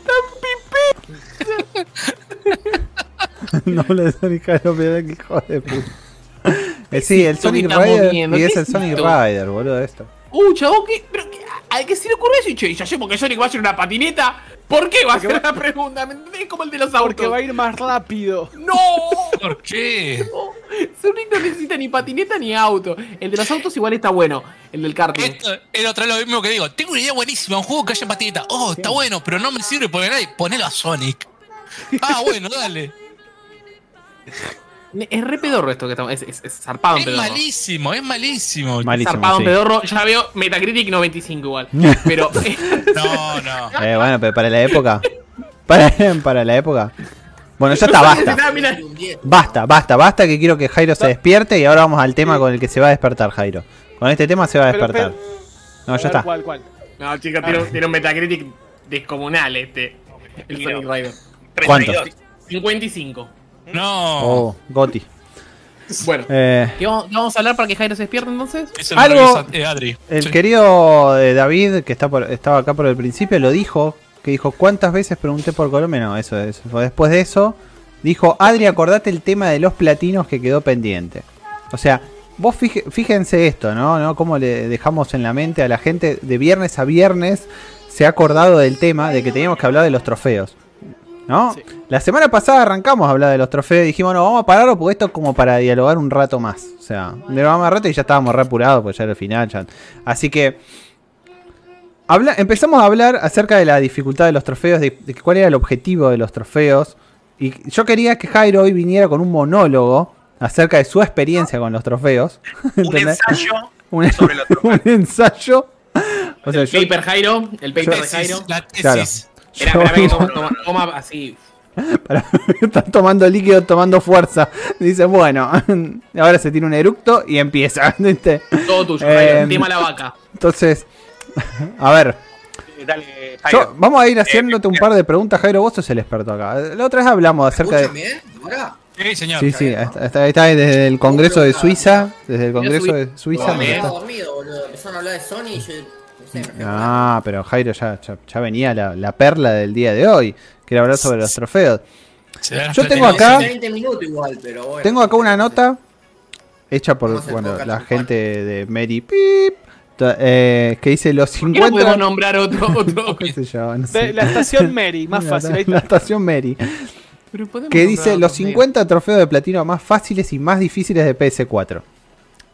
no le de Sonic qué hijo de puta. Eh, sí, el Sonic Rider. viendo? Y ¿Qué es el es Sonic? Rider, boludo, esto. Uh, chabón, ¿qué? ¿Pero qué? ¿A qué se le ocurrió eso? Y che, ¿y ya sé porque Sonic va a hacer una patineta? ¿Por qué va a ser la pregunta? ¿Me entendés? Como el de los autos. Porque va a ir más rápido. ¡No! ¿Por qué? Sonic no necesita ni patineta ni auto. El de los autos igual está bueno. El del karting. Esto era otra vez lo mismo que digo. Tengo una idea buenísima, un juego que haya patineta. Oh, está bueno, pero no me sirve porque nadie. Ponelo a Sonic. Ah, bueno, dale. Es re pedorro esto que estamos. Es, es, es zarpado en Es pedorro. malísimo, es malísimo. Malísimo, Zarpado en sí. pedorro. Ya veo Metacritic 95 igual. Pero. eh, No, no. Eh, bueno, pero para la época. Para, para la época. Bueno, ya está, basta. Ah, mira. Un 10. Basta, basta, basta, que quiero que Jairo se despierte y ahora vamos al tema con el que se va a despertar Jairo. Con este tema se va a despertar. No, ya está. ¿Cuál, cuál? No, chicos, tiene, un- tiene un Metacritic descomunal este. El. Sonic Rider. ¿Cuánto? 32. 55. No. Oh, Goti. Bueno. Eh, ¿Qué vamos, qué vamos a hablar para que Jairo se despierte entonces? Eso Algo- eh, Adri. el Sí. querido eh, David, que está por- estaba acá por el principio, lo dijo. Que dijo, ¿cuántas veces pregunté por Colombia? No, eso es. Después de eso, dijo, Adri, acordate el tema de los platinos que quedó pendiente. O sea, vos fije- fíjense esto, ¿no? ¿no? Cómo le dejamos en la mente a la gente de viernes a viernes se ha acordado del tema de que teníamos que hablar de los trofeos. ¿No? Sí. La semana pasada arrancamos a hablar de los trofeos y dijimos, no, vamos a pararlo porque esto es como para dialogar un rato más. O sea, de más rato y ya estábamos re apurados porque ya era el final. ya. Así que habla- empezamos a hablar acerca de la dificultad de los trofeos, de, de cuál era el objetivo de los trofeos. Y yo quería que Jairo hoy viniera con un monólogo acerca de su experiencia con los trofeos. Un ¿Entendés? ensayo Un- sobre los trofeos. un ensayo. O sea, el yo, paper Jairo. El paper de Tesis, Jairo. la Claro. Espera, espera, que toma, toma, toma así. Para- Están tomando líquido, tomando fuerza. Dice, bueno, ahora se tiene un eructo y empieza. ¿viste? Todo tuyo, Eh. Tema la vaca. Entonces, a ver, Eh, Dale, yo- vamos a ir haciéndote un par de preguntas, Jairo. Vos sos el experto acá. La otra vez hablamos acerca de. ¿eh? Ahora. Sí, señor. Sí, sí, está, está- está desde el Congreso de Suiza. Desde el Congreso de Suiza. Bien. Me quedé dormido, boludo. Empezaron a hablar de Sony y yo. A Ah, pero Jairo ya, ya, ya venía la, la perla del día de hoy. Quiere hablar sobre los trofeos. Yo tengo acá- 20 minutos igual, pero bueno. Tengo acá una nota hecha por bueno, la en gente de Mary Pip, eh, que dice los ¿Por qué no 50. podemos nombrar otro? otro? qué sé yo, no sé. la estación Mary, más fácil. Ahí La estación Mary. Que dice los medio. 50 trofeos de platino más fáciles y más difíciles de PS4.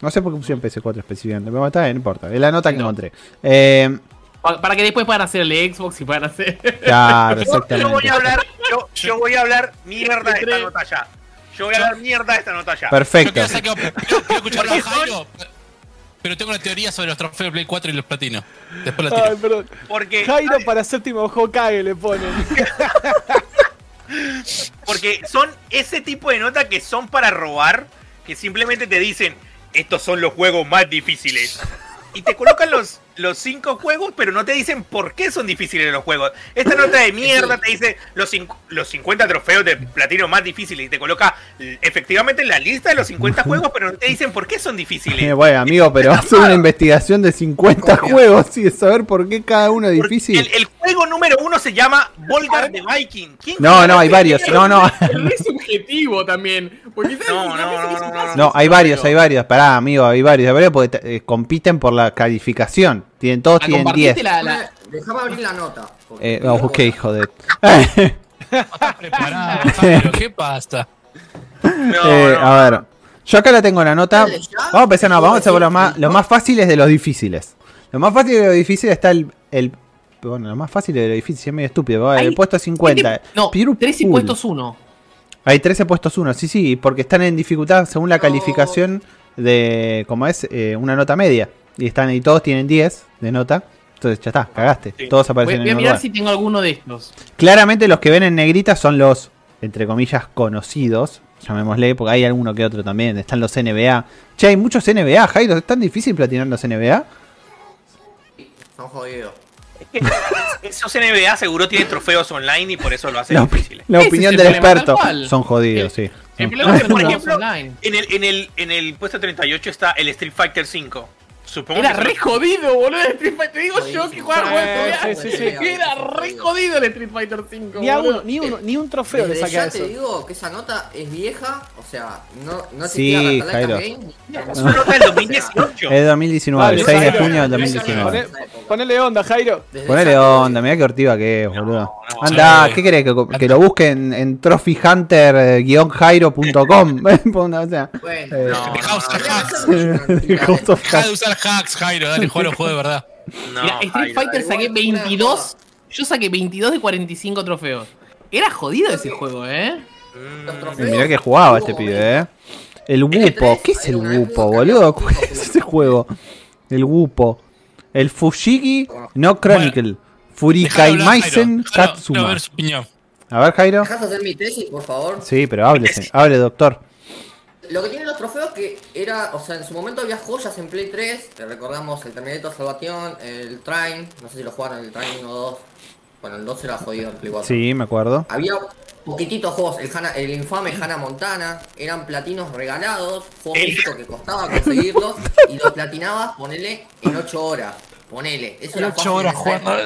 No sé por qué pusieron PS4 específicamente, pero está bien, no importa. Es la nota que No. encontré. Eh, Pa- Para que después puedan hacer el Xbox y puedan hacer. claro, Yo, yo voy exactamente. a hablar, yo, yo voy a hablar mierda de esta nota ya. Yo voy a hablar mierda de esta nota ya. Yo Perfecto. quiero, sacar- quiero- quiero escucharlo a Jairo, pero tengo una teoría sobre los trofeos de Play 4 y los platinos. Después la Ay, tiro. perdón. Porque, Jairo para séptimo Hokage le ponen. porque son ese tipo de notas que son para robar, que simplemente te dicen, estos son los juegos más difíciles. Y te colocan los, los cinco juegos, pero no te dicen por qué son difíciles los juegos. Esta nota de mierda te dice los, los 50 trofeos de platino más difíciles y te coloca eh, efectivamente en la lista de los 50 juegos, pero no te dicen por qué son difíciles. Eh, bueno, amigo, pero hacer una investigación de 50 juegos y de saber por qué cada uno es Porque difícil. El, el juego número uno se llama Volgar de Viking. ¿Quién No, no, hay varios. No, no. Es subjetivo también. No, no, no, no, fácil. No, hay varios, hay varios. Pará, amigo, hay varios. Hay varios porque eh, compiten por la calificación. Tienen, todos Ah, tienen compartiste 10. la, abrir la nota. porque- Eh, oh, ok, preparado, Jairo, ¿qué pasa? No, Eh, no. a ver, yo acá la tengo en la nota. Vamos a empezar, no, vamos a empezar por los más, los más fáciles de los difíciles. Los más fáciles de los difíciles está el. el bueno, lo más fácil de lo difícil es medio estúpido. Hay- El puesto 50. No, Piru 3 y puestos 1. Hay 13 puestos 1, sí, sí, porque están en dificultad según la calificación de. como es, eh, una nota media. Y están y todos tienen 10 de nota. Entonces ya está, cagaste. Sí. Todos Voy, aparecen voy en a el mirar lugar. si tengo alguno de estos. Claramente los que ven en negrita son los, entre comillas, conocidos. llamémosle, porque hay alguno que otro también. Están los NBA. Che, hay muchos NBA, Jairo. ¿Es tan difícil platinar los NBA? Son jodidos. Esos NBA seguro tienen trofeos online y por eso lo hacen La, difícil. la opinión del experto. Son jodidos, sí. El Son- problema es que no Por ejemplo, online. En el, en, el, en el puesto 38 está el Street Fighter 5. Supongo Era que re jodido, boludo, el Street Fighter. Te digo yo que jugaba sí, sí, sí. Era re jodido el Street Fighter 5. Ni, uno, ni, uno, ni un trofeo le Desde saqué a ya eso. te digo que esa nota es vieja, o sea, no, no Sí, existía Ratalaika Jairo. Game. es una nota del 2018. Es 2019, Dale, 6 de junio del Poné- 2019. Ponele onda, Jairo. Desde Ponele onda, mirá qué ortiva que es, boludo. no, Anda, sí. ¿qué querés? Que, que lo busquen en trophyhunter-jairo.com. o sea, Bueno, Eh, hacks. House of Deja de usar hacks, Jairo. Dale, juega los juegos de verdad. No, Mira, Street Fighter saqué una 22. Yo saqué 22 de 45 trofeos. Era jodido ese juego, ¿eh? Mm, Mirá que jugaba este pibe, eh. El Wupo, ¿qué es el Wupo, boludo? había ¿Cuál Wupo, es ese juego? El Wupo. El Fushigi no Chronicle. Dejalo Furikai hablar, Maisen Jairo. Dejalo- dejalo Katsuma. ver su opinión. A ver, Jairo. ¿Dejas hacer mi tesis, por favor? Sí, pero háblese, hable, doctor. Lo que tienen los trofeos que era, o sea, en su momento había joyas en Play 3, te recordamos el Terminator Salvation, el Train, no sé si lo jugaron el Train 1 o 2. Bueno, el 2 era jodido en Play 4. Sí, me acuerdo. Había poquititos juegos, el, Hannah- el infame Hannah Montana, eran platinos regalados, juegos físicos que costaba conseguirlos y los platinabas, ponele, en 8 horas. Ponele, eso en esa época.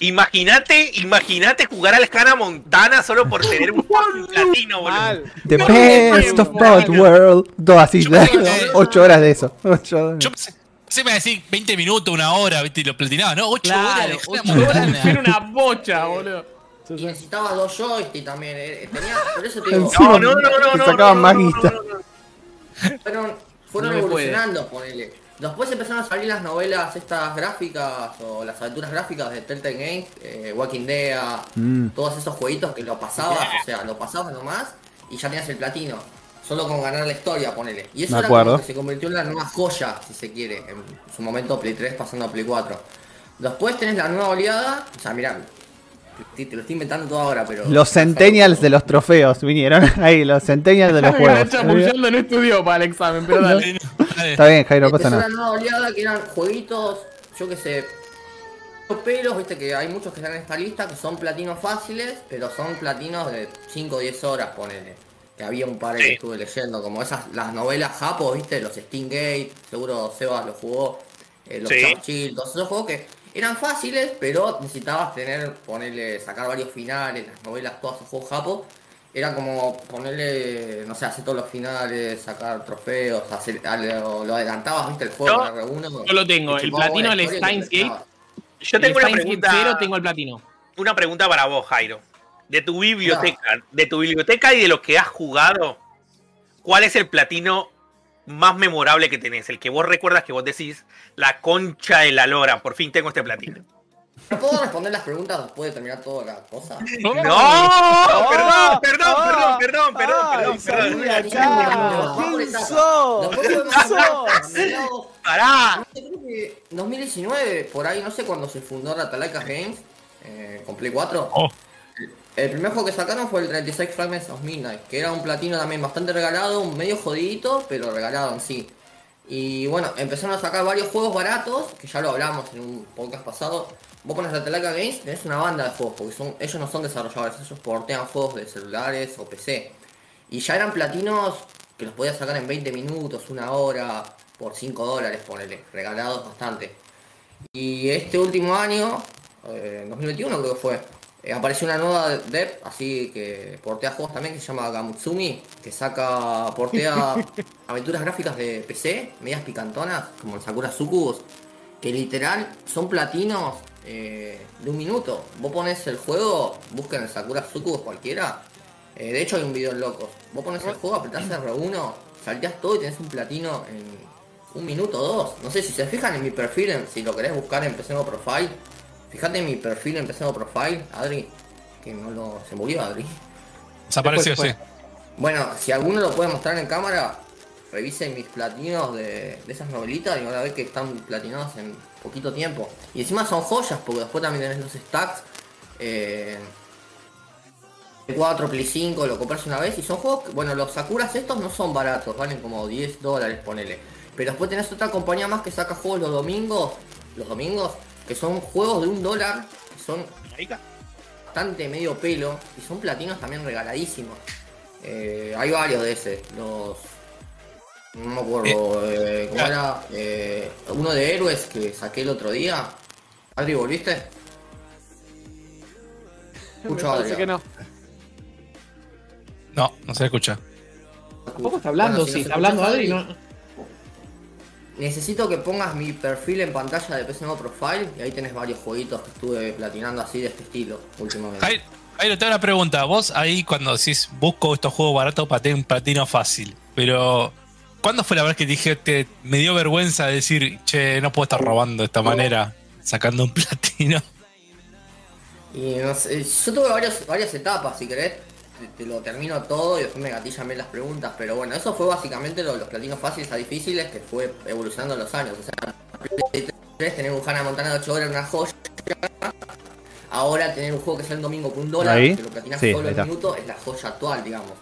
Imagínate, imagínate jugar al Hannah Montana solo por tener un platino, boludo. The No, best no, of both world. Todo así, Yo pensé que- 8 horas de eso. Ocho horas. Yo pensé, que me iba a decir 20 minutos, una hora, ¿viste? Y lo platinaba. No, 8 horas. Claro, de 8 Hannah horas era una bocha, boludo. Y sí. necesitabas dos joysticks también, eh, tenía, por eso te digo, No, no, no, no, te no, sacaban no, más no, no, guita. no, no. fueron, fueron No evolucionando, ponele. Después empezaron a salir las novelas estas gráficas o las aventuras gráficas de Telltale Games, eh, Walking Dead, Mm. todos esos jueguitos que lo pasabas, o sea, lo pasabas nomás y ya tenías el platino. Solo con ganar la historia, ponele. Y eso era como que se convirtió en la nueva joya, si se quiere, en su momento Play 3 pasando a Play 4. Después tenés la nueva oleada, o sea, mirá, te, te lo estoy inventando todo ahora, pero... Los centennials de los trofeos vinieron ahí, los centennials de los juegos. Chamullando no estudió para el examen, pero dale. Está bien, Jairo, no pasa nada. la nueva oleada que eran jueguitos, yo que sé, pelos, viste que hay muchos que están en esta lista que son platinos fáciles, pero son platinos de 5 o 10 horas, ponele. Que había un par Sí. que estuve leyendo, como esas, las novelas japos, viste, los Stingate, seguro Sebas lo jugó, eh, los Sí. Churchill, todos esos juegos que eran fáciles, pero necesitabas tener, ponerle, sacar varios finales, las novelas, todos esos juegos japos. Era como ponerle, no sé, hacer todos los finales, sacar trofeos, hacer, lo, lo adelantabas, viste, el juego Yo- con R1. yo lo tengo, te el platino, buena el historia y Steins te Gate. Yo El tengo una Steins Gate pregunta, cero tengo el platino. una pregunta para vos, Jairo. De tu biblioteca, de tu biblioteca y de lo que has jugado, ¿cuál es el platino más memorable que tenés? El que vos recuerdas que vos decís, la concha de la lora, por fin tengo este platino. ¿No puedo responder las preguntas después de terminar toda la cosa? ¡No! Perdón, perdón, perdón, Ah, perdón, perdón, ay, perdón, perdón. sabía, No, ya. por ¿Quién etapa. sos? Después ¿Quién podemos hablar sos? de mediados- ¡Pará! No sé, creo que 2019, por ahí, no sé cuándo se fundó Ratalaika Games, eh, con Play 4. Oh. El primer juego que sacaron fue el 36 Fragments of Midnight, que era un platino también bastante regalado, medio jodidito, pero regalado en sí. Y bueno, empezaron a sacar varios juegos baratos, que ya lo hablamos en un podcast pasado. Vos pones Ratalaika Games, tenés una banda de juegos, porque son, ellos no son desarrolladores, ellos portean juegos de celulares o PC. Y ya eran platinos que los podías sacar en 20 minutos, una hora, por 5 dólares, ponele, regalados bastante. Y este último año, eh, 2021 creo que fue, eh, apareció una nueva dev, así que portea juegos también, que se llama Gamutsumi, que saca, portea aventuras gráficas de PC, medias picantonas, como el Sakura Sucubus, que literal son platinos eh, de un minuto. Vos pones el juego, busquen el Sakura Sucubus cualquiera, eh, de hecho hay un video en locos. Vos pones el juego, apretás R1, salteás todo y tenés un platino en un minuto o dos. No sé si se fijan en mi perfil, en- si lo querés buscar en PC No Profile. Fíjate en mi perfil No Profile, Adri. Que no lo. se murió Adri. Desapareció, sí. Bueno, si alguno lo puede mostrar en cámara, revisen mis platinos de, de esas novelitas y van a ver que están platinados en poquito tiempo. Y encima son joyas, porque después también tenés los stacks. eh, 4, Play 5, lo compras una vez y son juegos, que- bueno, los Sakuras estos no son baratos, valen como 10 dólares, ponele. Pero después tenés otra compañía más que saca juegos los domingos, los domingos, que son juegos de un dólar, que son Marica. bastante medio pelo y son platinos también regaladísimos. Eh, hay varios de ese, los... No me acuerdo, eh, ¿cómo era? Eh, uno de héroes que saqué el otro día. Adri, ¿volviste? Escucho a parece Adrián. que no. No, no se escucha. Tampoco está hablando, Bueno, si sí, está hablando Adri. Adri. no- Necesito que pongas mi perfil en pantalla de Nuevo Profile y ahí tenés varios jueguitos que estuve platinando así de este estilo últimamente. Jairo, Jairo, te hago una pregunta. Vos ahí cuando decís busco estos juegos baratos para tener un platino fácil, pero ¿cuándo fue la vez que dije que me dio vergüenza decir, che, no puedo estar robando de esta manera, sacando un platino? Y no sé, yo tuve varios, varias etapas, si querés, te, te lo termino todo y después me gatillan las preguntas, pero bueno, eso fue básicamente lo los platinos fáciles a difíciles que fue evolucionando en los años. O sea, Play 3 tener un Hannah Montana de 8 horas una joya. Ahora tener un juego que sale el domingo por un dólar, Ahí. que lo platinas Sí, solo está. minutos, es la joya actual, digamos.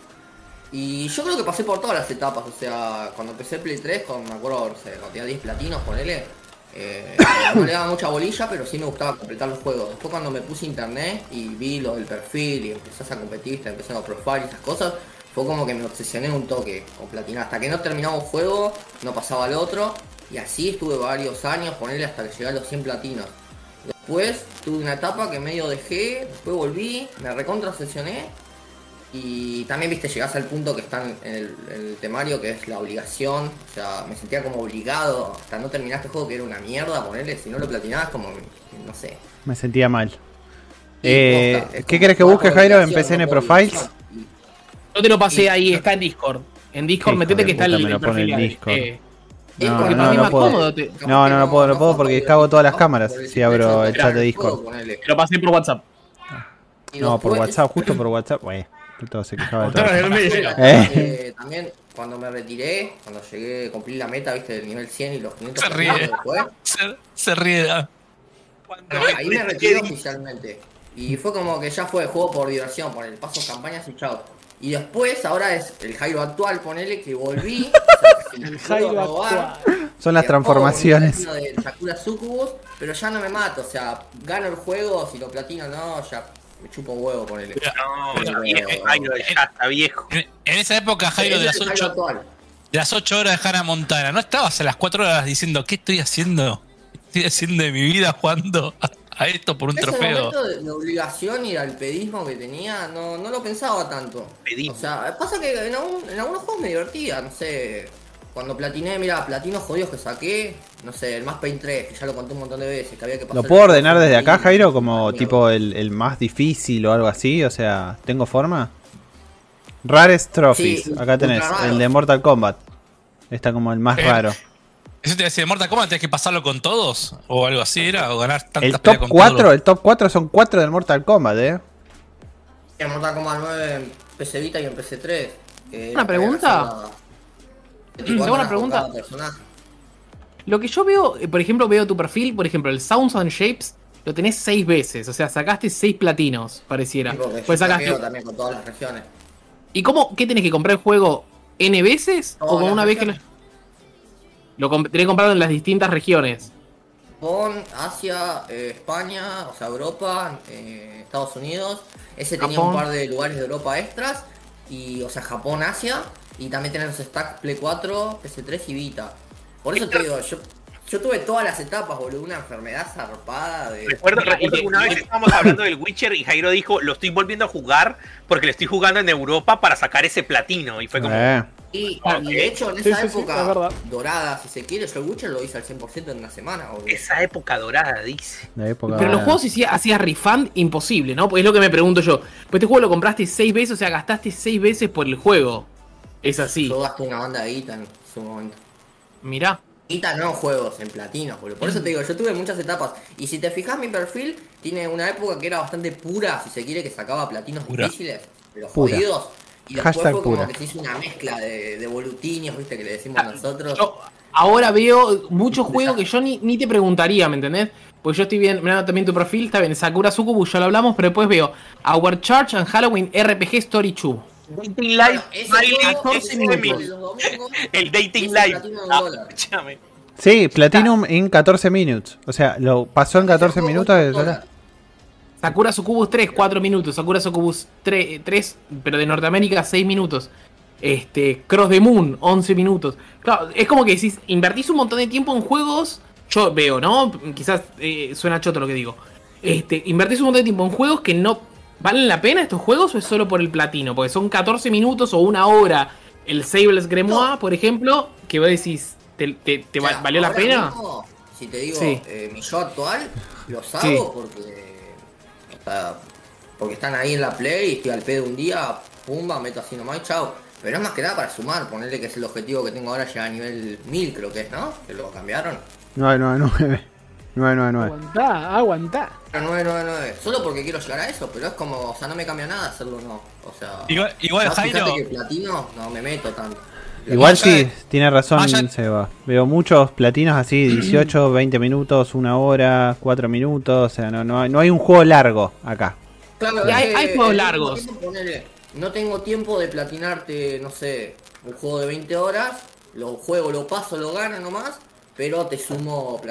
Y yo creo que pasé por todas las etapas, o sea, cuando empecé Play 3, con, me acuerdo, no sé, cuando tenía 10 platinos, ponele, eh, no le daba mucha bolilla, pero sí me gustaba completar los juegos. Después cuando me puse internet y vi lo del perfil y empezás a competir, te empezás a profile y esas cosas, fue como que me obsesioné un toque con platinar. Hasta que no terminaba un juego, no pasaba al otro, y así estuve varios años, ponerle hasta que llegué a los 100 platinos. Después tuve una etapa que medio dejé, después volví, me recontra obsesioné y también, viste, llegás al punto que están en el, en el temario, que es la obligación. O sea, me sentía como obligado hasta no terminar este juego que era una mierda, ponerle, si no lo platinabas, como, no sé. Me sentía mal. Eh, posta, ¿Qué querés que busque, Jairo, en PCN no Profiles? Y- Yo te lo pasé Y- ahí, está en Discord. En Discord, metete que está el, me lo el pone. Discord. Eh, No, no, no más puedo. cómodo, te- No, no, no puedo, no puedo porque por cago todas las cámaras el si abro el chat de Discord. te lo pasé por WhatsApp. No, por WhatsApp, justo por WhatsApp. Bueno, todo se quejaba de todo. Eh. eh, también cuando me retiré, cuando llegué, cumplí la meta, viste, del nivel 100 y los 500 Se ríe. después, Se, se ríe. ah. Cuando ahí me retiré oficialmente. Y fue como que ya fue juego por diversión, por el paso campañas y chao. Y después, ahora es el Jairo actual, ponele que volví. o sea, que si El Jairo robar, actual. Son las transformaciones. de Sakura Sucubus, pero ya no me mato, o sea, gano el juego, si lo platino no, ya me chupo un huevo, ponele. No, Pero- está viejo, Jairo, ya está viejo. En, en esa época, Jairo, de las el Jairo 8 actual. de las ocho horas de Hannah Montana, ¿no estabas a las 4 horas diciendo qué estoy haciendo? ¿Qué estoy haciendo de mi vida jugando a, a esto por un Ese trofeo? de, de obligación y al pedismo que tenía, no, no lo pensaba tanto. Pedismo. O sea, pasa que en, algún- en algunos juegos me divertía, no sé. Cuando platiné, mira, platinos jodidos que saqué, no sé, el más Paint 3, que ya lo conté un montón de veces, que había que pasar. ¿Lo puedo ordenar desde acá, Jairo? Como tipo el, el más difícil o algo así. O sea, ¿tengo forma? Rarest Trophies. Sí, Acá tenés raro. el de Mortal Kombat. Está como el más Eh, raro. ¿Eso te decía, Mortal Kombat tenés que pasarlo con todos? ¿O algo así era? ¿O ganar tantas El top con 4, todos? el top 4 son 4 del Mortal Kombat, eh. El Mortal Kombat 9 en PC Vita y en PC 3. que ¿Una era pregunta? Para hacer la- ¿Tengo una horas por pregunta? Lo que yo veo, eh, por ejemplo, veo tu perfil, por ejemplo, el Sounds and Shapes, lo tenés seis veces. O sea, sacaste seis platinos, pareciera. Sí, Pues sacaste. también con todas las regiones. ¿Y cómo? ¿Qué tenés que comprar el juego N veces? ¿O con una vez que lo, lo tenés comprado en las distintas regiones? Japón, Asia, eh, España, o sea, Europa, eh, Estados Unidos. Ese tenía un par de lugares de Europa extras. Y, o sea, Japón, Asia. Y también tenés los stacks Play 4, PS3 y Vita. Por eso te digo, yo, yo tuve todas las etapas, boludo. Una enfermedad zarpada de. Recuerdo, Mira, recuerdo y- que una vez estábamos hablando del Witcher y Jairo dijo, lo estoy volviendo a jugar porque le estoy jugando en Europa para sacar ese platino. Y fue como, Eh. Y, y de hecho, en Sí, esa sí, sí, época es dorada, si se quiere, yo el Witcher lo hice al 100% en una semana, boludo. esa época dorada, dice. La época. Pero los juegos hacías hacía refund imposible, ¿no? Pues es lo que me pregunto yo. Pues este juego lo compraste seis veces, o sea, gastaste seis veces por el juego. Es así. Yo gasté una banda de guita en su momento. Mirá. Guita no juegos, en platinos, boludo. Por eso te digo, yo tuve muchas etapas. Y si te fijas, mi perfil tiene una época que era bastante pura, si se quiere, que sacaba platinos Pura. difíciles, pero Pura. jodidos. Y después Hashtag fue como pura. que se hizo una mezcla de, de volutinios, viste, que le decimos nosotros. Yo, ahora veo muchos juegos que yo ni, ni te preguntaría, ¿me entendés? Pues yo estoy bien, mirando también tu perfil, está bien, Sakura Sukubu, ya lo hablamos, pero después veo Our Charge and Halloween RPG Story 2. Dating Life, ese Smiley, juego, 14 ese minutos. juego de los domingos, El Dating Life. Ah. Sí, Platinum en 14 minutos. O sea, lo pasó en 14 Ese juego minutos. de. Sakura Sucubus 3, 4 minutos. Sakura Sucubus 3, 3, pero de Norteamérica 6 minutos. Este, Cross the Moon, 11 minutos. Claro, es como que decís, invertís un montón de tiempo en juegos. Yo veo, ¿no? Quizás eh, suena choto lo que digo. Este, invertís un montón de tiempo en juegos que no. ¿Valen la pena estos juegos o es solo por el platino? Porque son 14 minutos o una hora. El Sables Grimoire, por ejemplo, que vos decís, ¿te, valió la pena? mismo, si te digo, Sí. eh, mi yo actual, los hago Sí. porque. o sea, porque están ahí en la play y estoy al pedo un día, pumba, meto así nomás y chao. Pero es más que nada para sumar, ponerle que es el objetivo que tengo ahora ya a nivel 1000, creo que es, ¿no? Que lo cambiaron. 999. 999. Aguantá, aguantá. 999. Solo porque quiero llegar a eso, pero es como, o sea, no me cambia nada hacerlo o no. O sea. Igual, igual Jairo, que platino no me meto tanto. Igual sí, tiene razón Seba. Veo muchos platinos así, 18, 20 minutos, una hora, 4 minutos. O sea, no, no, hay, no hay un juego largo acá. Claro, hay- hay juegos al largos. no tengo tiempo de platinarte, no sé, un juego de 20 horas, lo juego, lo paso, lo gano nomás, pero te sumo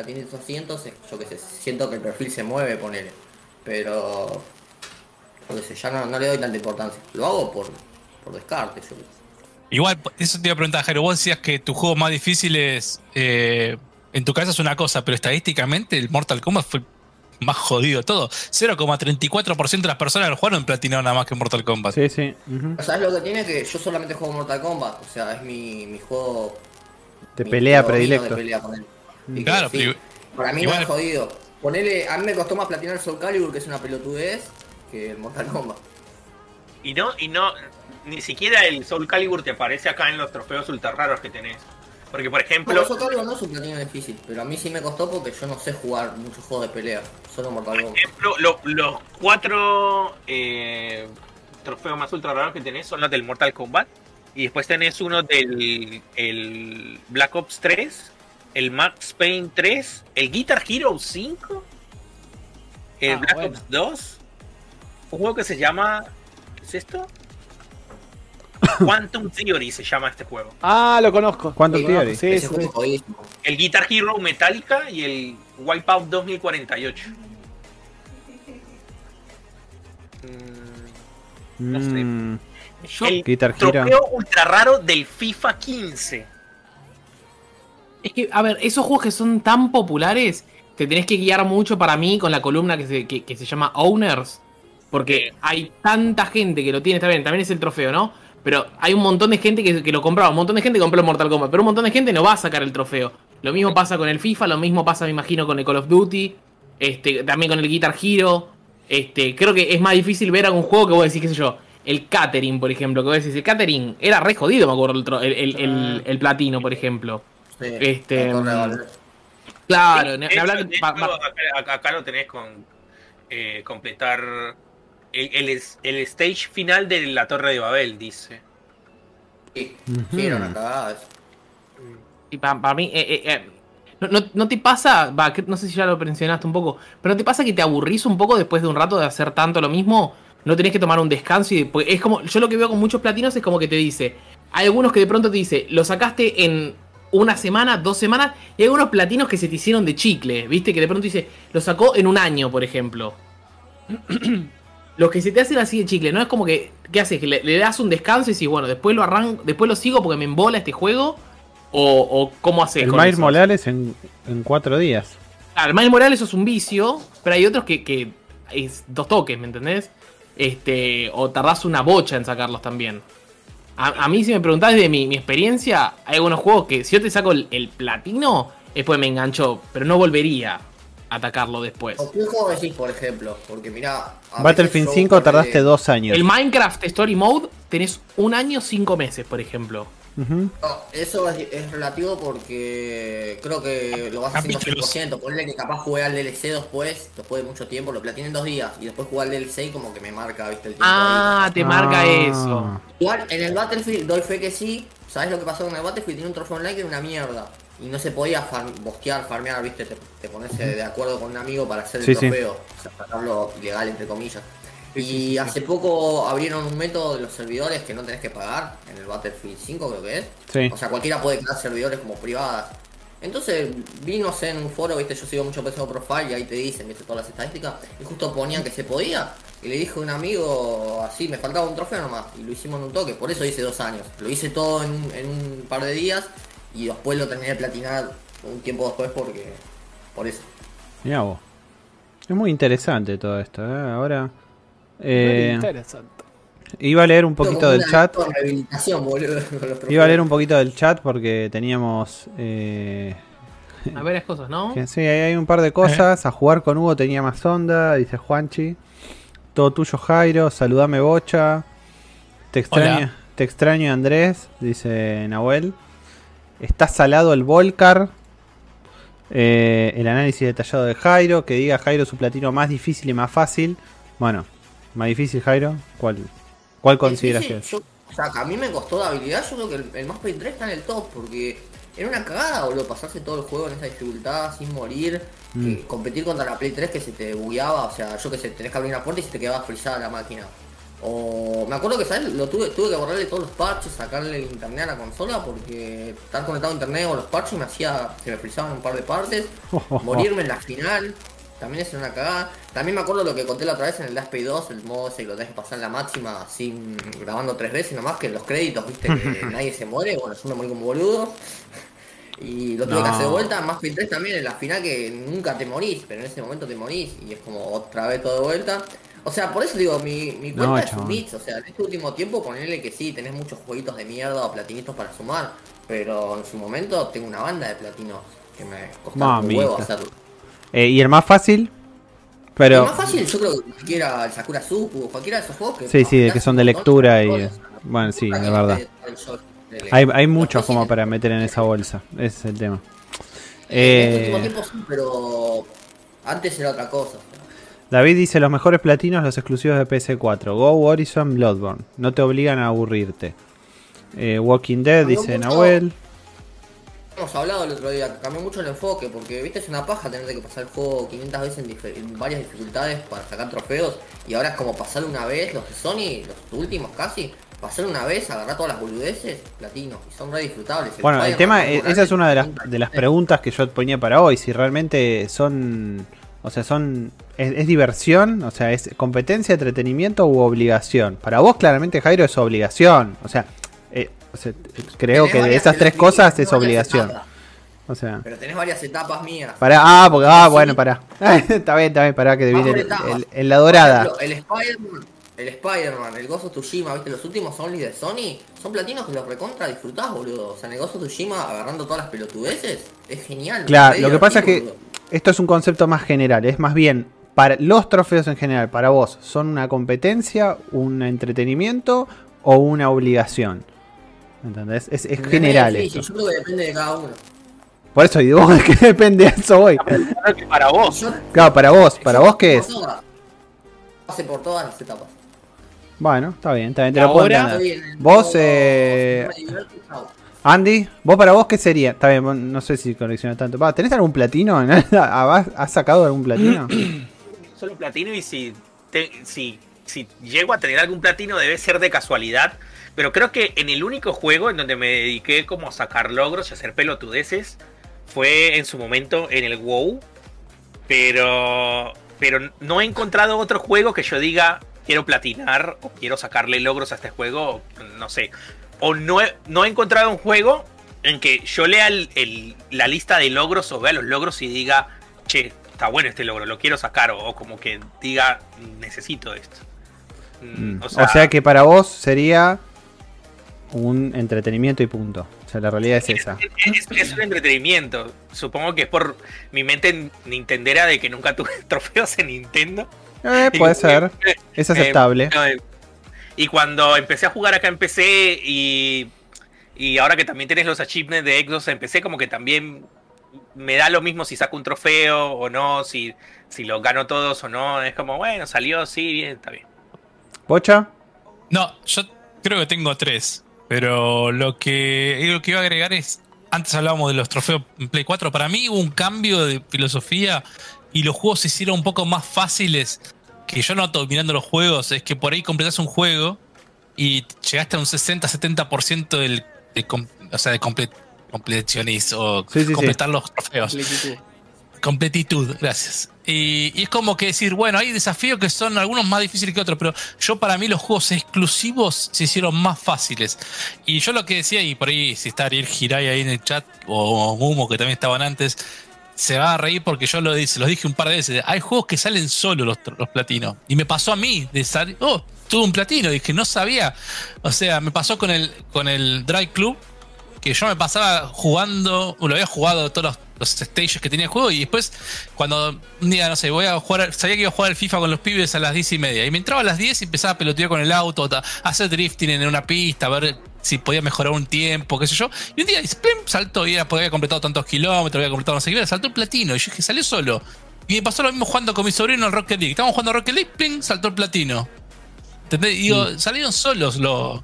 así, entonces, yo qué sé, siento que el perfil se mueve, ponele. Pero, yo qué sé, ya no, no le doy tanta importancia. Lo hago por, por descarte, yo igual, eso te iba a preguntar, Jairo. Vos decías que tu juego más difícil es. eh, en tu cabeza es una cosa, pero estadísticamente el Mortal Kombat fue más jodido de todo. 0,34% de las personas que lo jugaron platinaron nada más que Mortal Kombat. Sí, sí. ujú. ¿Sabes lo que tiene? Que yo solamente juego Mortal Kombat, o sea, es mi, mi juego... Mi pelea predilecto. De pelea con él. Y que Claro, sí, Para mí igual- no es jodido. Ponele, a mí me costó más platinar Soul Calibur, que es una pelotudez, que el Mortal Kombat. Y no, y no, ni siquiera el Soul Calibur te aparece acá en los trofeos ultra raros que tenés. Porque, por ejemplo, Bueno, Soul Calibur no es un platino difícil, pero a mí sí me costó porque yo no sé jugar muchos juegos de pelea, solo Mortal por Kombat. ejemplo lo- los cuatro eh, trofeos más ultra raros que tenés son los del Mortal Kombat. Y después tenés uno del el Black Ops 3, el Max Payne 3, el Guitar Hero 5, el Ah, Black bueno. Ops 2, un juego que se llama... ¿Qué es esto? Quantum Theory se llama este juego. Ah, lo conozco. ¿Cuánto Lo Theory? Sí, sí, sí. El Guitar Hero Metallica y el Wipeout 2048. Mm, No sé. Yo- el Guitar Hero. trofeo ultra raro del FIFA 15. Es que, a ver, esos juegos que son tan populares, te tenés que guiar mucho para mí con la columna que se, que, que se llama Owners. Porque hay tanta gente que lo tiene, está bien, también es el trofeo, ¿no? Pero hay un montón de gente que, que lo compraba, un montón de gente que compró el Mortal Kombat, pero un montón de gente no va a sacar el trofeo. Lo mismo pasa con el FIFA, lo mismo pasa, me imagino, con el Call of Duty, este, también con el Guitar Hero. Este, creo que es más difícil ver algún juego que vos decís, qué sé yo, el Catering, por ejemplo, que vos decís, el Catering era re jodido, me acuerdo, el, el, el- el- el platino, por ejemplo. Sí, Este, mm. Claro, ni hecho- hablar- de va- hecho, va- acá, lo tenés con eh, completar el, el stage final de la Torre de Babel, dice. Sí, Ujú. sí, era una cagada eso. Y para mí, eh, eh, eh, no, no- no te pasa, va, que- no sé si ya lo mencionaste un poco, pero ¿no te pasa que te aburrís un poco después de un rato de hacer tanto lo mismo? No tenés que tomar un descanso y es como, yo lo que veo con muchos platinos es como que te dice, hay algunos que de pronto te dice, lo sacaste en una semana, dos semanas, y hay algunos platinos que se te hicieron de chicle, viste, que de pronto dice, lo sacó en un año, por ejemplo. Los que se te hacen así de chicle, ¿no? Es como que, ¿qué haces? Que le, le das un descanso y dices, bueno, después lo arranco, después lo sigo porque me embola este juego. O, o cómo haces El Miles? Morales en, en 4 días. Claro, el Miles Morales es un vicio, pero hay otros que, que es dos toques, ¿me entendés? Este, o tardás una bocha en sacarlos también. A, a mí, si me preguntás de mi, mi experiencia, hay algunos juegos que si yo te saco el, el platino, después me engancho, pero no volvería a atacarlo después. ¿O qué juego decís, por ejemplo? Porque mirá... Battlefield veces 5 yo tardaste 2 años. El Minecraft Story Mode tenés un año, cinco meses, por ejemplo. No, eso es, es relativo porque creo que lo vas haciendo Capítulos. 100%. Ponle que capaz jugué al DLC después, después de mucho tiempo, lo platiné en dos días. Y después jugué al DLC y como que me marca, viste, el tiempo. Ah, ahí. te marca Ah. eso. Igual, en el Battlefield doy fe que sí. ¿Sabes lo que pasó con el Battlefield? Tiene un trofeo online que es una mierda. y no se podía far- bostear, farmear, viste, te, te pones de acuerdo con un amigo para hacer el Sí, sí. trofeo, o sea, sacarlo ilegal entre comillas. Sí, y sí, sí, sí. hace poco abrieron un método de los servidores que no tenés que pagar en el Battlefield 5 creo que es. Sí. O sea, cualquiera puede crear servidores como privadas. Entonces vino sé, en un foro, viste, yo sigo mucho PSO Profile y ahí te dicen, viste, todas las estadísticas, y justo ponían que se podía. Y le dije a un amigo, así, me faltaba un trofeo nomás, y lo hicimos en un toque, por eso hice dos años. Lo hice todo en, un- en un par de días y después lo terminé de platinar un tiempo después porque... Por eso. Mirá vos. Es muy interesante todo esto, ¿eh? Ahora. Eh, interesante. iba a leer un poquito del chat. boludo, Iba a leer un poquito del chat porque teníamos. Eh, Hay varias cosas, ¿no? que sí, hay un par de cosas. A jugar con Hugo tenía más onda, dice Juanchi. Todo tuyo, Jairo. Saludame, Bocha. Te extraño, te extraño, Andrés, dice Nahuel. Está salado el Volcar. Eh, el análisis detallado de Jairo. Que diga Jairo su platino más difícil y más fácil. Bueno, más difícil, Jairo. ¿Cuál, cuál consideras que es? yo- o sea, a mí me costó de habilidad, yo creo que el, el más Paint 3 está en el top, porque era una cagada, boludo, pasarse todo el juego en esa dificultad sin morir, Mm. que competir contra la Play 3 que se te bugueaba, o sea, yo que sé, tenés que abrir una puerta y se te quedaba frisada la máquina. O me acuerdo que, ¿sabes? Lo tuve, tuve que borrarle todos los parches, sacarle el internet a la consola, porque estar conectado a internet o los parches me hacía, se me frisaban un par de partes, morirme en la final, también es una cagada. También me acuerdo lo que conté la otra vez en el Last Pay 2, el modo ese que lo dejes pasar en la máxima sin grabando tres veces nomás que en los créditos, viste que nadie se muere, bueno, yo me morí como boludo. Y lo tuve que hacer de vuelta, más Pay 3 también en la final que nunca te morís, pero en ese momento te morís y es como otra vez todo de vuelta. O sea, por eso digo, mi, mi No, cuenta es un mix, o sea, en este último tiempo ponerle que sí, tenés muchos jueguitos de mierda o platinitos para sumar, pero en su momento tengo una banda de platinos que me costaba un huevo hacerlo. Eh, ¿Y el más fácil? Pero. más fácil yo creo que cualquiera el Sakura Suku, cualquiera de esos juegos que Sí, sí, de que son de lectura y- bueno, sí, de verdad. Hay, hay Hay muchos como para meter en esa bolsa. Ese es el tema. En este Eh, tiempo sí, pero antes era otra cosa. David dice los mejores platinos los exclusivos de PS4. Go Horizon Bloodborne. No te obligan a aburrirte. Eh, Walking Dead dice. Nahuel. Hemos hablado el otro día, cambió mucho el enfoque, porque viste es una paja tener que pasar el juego 500 veces en, varias dificultades para sacar trofeos, y ahora es como pasar una vez, los de Sony, los últimos casi, pasar una vez, agarrar todas las boludeces, platino, y son re disfrutables. Bueno, el tema, esa es una de las, de las preguntas que yo ponía para hoy. Si realmente son. O sea, son. ¿Es, es diversión? O sea, ¿es competencia, entretenimiento u obligación? Para vos, claramente, Jairo, es obligación. O sea, creo Tenés que de esas tres cosas es obligación. etapas, O sea. Pero tenés varias etapas mías. Pará, ah, porque, ah, Sí. bueno, pará. está bien, está bien, pará, que por el- el- en la dorada. Ejemplo, el Spider-Man, el Spider-Man, el of Tsushima, viste, los últimos Only de Sony, son platinos que los recontra disfrutás, boludo. O sea, en el of Tsushima agarrando todas las pelotudeces, es genial. Claro, lo que pasa es que boludo. esto es un concepto más general, es más bien para los trofeos en general, para vos, ¿son una competencia, un entretenimiento o una obligación? ¿Entendés? Es, es Es general difícil, esto. Yo creo que depende de cada uno. Por eso, ¿y de vos de qué depende eso hoy? Que para vos. Claro, para vos, ¿para vos qué es? todas. Pasé por todas las etapas. Bueno, está bien, está bien, te lo puedo Ahora- entender. Vos, eh. Andy, ¿vos para vos qué sería? Está bien, no sé si coleccionas tanto. Va, ¿Tenés algún platino? ¿Has has sacado algún platino? Solo platino y si, te- si, si llego a tener algún platino debe ser de casualidad. Pero creo que en el único juego en donde me dediqué como a sacar logros y hacer pelotudeces fue en su momento en el WoW. Pero, pero no he encontrado otro juego que yo diga quiero platinar o quiero sacarle logros a este juego. No sé. O no he, no he encontrado un juego en que yo lea el- el- la lista de logros o vea los logros y diga, che, está bueno este logro, lo quiero sacar. O, o como que diga, necesito esto. Mm, Mm, O sea, que para vos sería un entretenimiento y punto. O sea, la realidad es esa. Es, es un entretenimiento. Supongo que es por mi mente nintendera de que nunca tuve trofeos en Nintendo. Eh, puede ser. Es aceptable. Eh, eh, y cuando empecé a jugar acá en PC y, y ahora que también tenés los achievements de Xbox en PC, como que también me da lo mismo si saco un trofeo o no, si, si los gano todos o no. Es como, bueno, salió, sí, bien, está bien. ¿Bocha? No, yo creo que tengo tres. Pero lo que, lo que iba a agregar es. antes hablábamos de los trofeos en Play 4. Para mí hubo un cambio de filosofía y los juegos se hicieron un poco más fáciles. Que yo noto mirando los juegos, es que por ahí completas un juego y llegaste a un 60-70% del, de, o sea, de comple- completioniz o Sí, sí, sí. completar los trofeos. Completitud, gracias. Y, y es como que decir, bueno, hay desafíos que son algunos más difíciles que otros, pero yo para mí los juegos exclusivos se hicieron más fáciles. Y yo lo que decía, y por ahí si está Ariel Hirai ahí en el chat, o Mumo que también estaban antes, se va a reír porque yo lo dije, los dije un par de veces. Hay juegos que salen solo los, los platinos. Y me pasó a mí de salir, oh, tuve un platino, dije, no sabía. O sea, me pasó con el, con el Drive Club, que yo me pasaba jugando, lo había jugado todos los, los stages que tenía el juego y después cuando un día, no sé, voy a jugar, sabía que iba a jugar al FIFA con los pibes a las 10 y media y me entraba a las 10 y empezaba a pelotear con el auto, a hacer drifting en una pista, a ver si podía mejorar un tiempo, qué sé yo. Y un día ¡plim! saltó y era porque había completado tantos kilómetros, había completado no sé qué, saltó el platino y yo dije, salió solo. Y me pasó lo mismo jugando con mi sobrino en Rocket League. Estábamos jugando Rocket League, ¡pling! saltó el platino. ¿Entendés? Y digo, salieron solos los,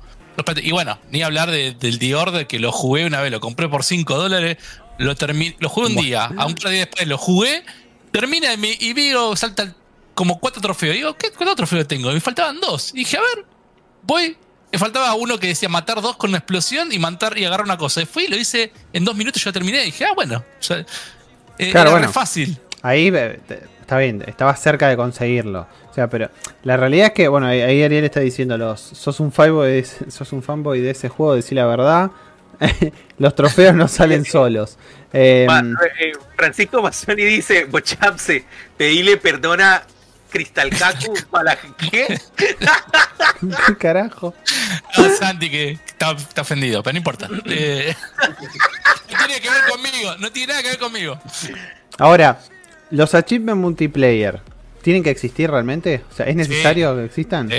Y bueno, ni hablar de- del The Order, que lo jugué una vez, lo compré por 5 dólares, lo lo jugué un día, a un par de días después lo jugué, termina y, veo, salta como cuatro trofeos. Digo, ¿qué cuántos trofeos tengo? Y me faltaban dos. Y dije, a ver, voy. Me faltaba uno que decía matar dos con una explosión y matar y agarrar una cosa. Y fui y lo hice en dos minutos, yo terminé. Y dije, ah, bueno. o sea, eh, Claro, era bueno. fácil. Ahí eh, está bien, estabas cerca de conseguirlo. O sea, pero la realidad es que, bueno, ahí- Ariel está diciendo, los, sos un fanboy, de ese- sos un fanboy de ese juego, decir la verdad. los trofeos no salen solos. Eh, Va, eh, Francisco Mazzoni dice, Bochapse, pedile perdona Cristal Kaku para ¿qué? ¿Qué carajo? No, Santi que está, está ofendido, pero no importa. Eh, no tiene que ver conmigo, no tiene nada que ver conmigo. Ahora, los achievements multiplayer, ¿tienen que existir realmente? O sea, ¿es necesario que existan? Sí.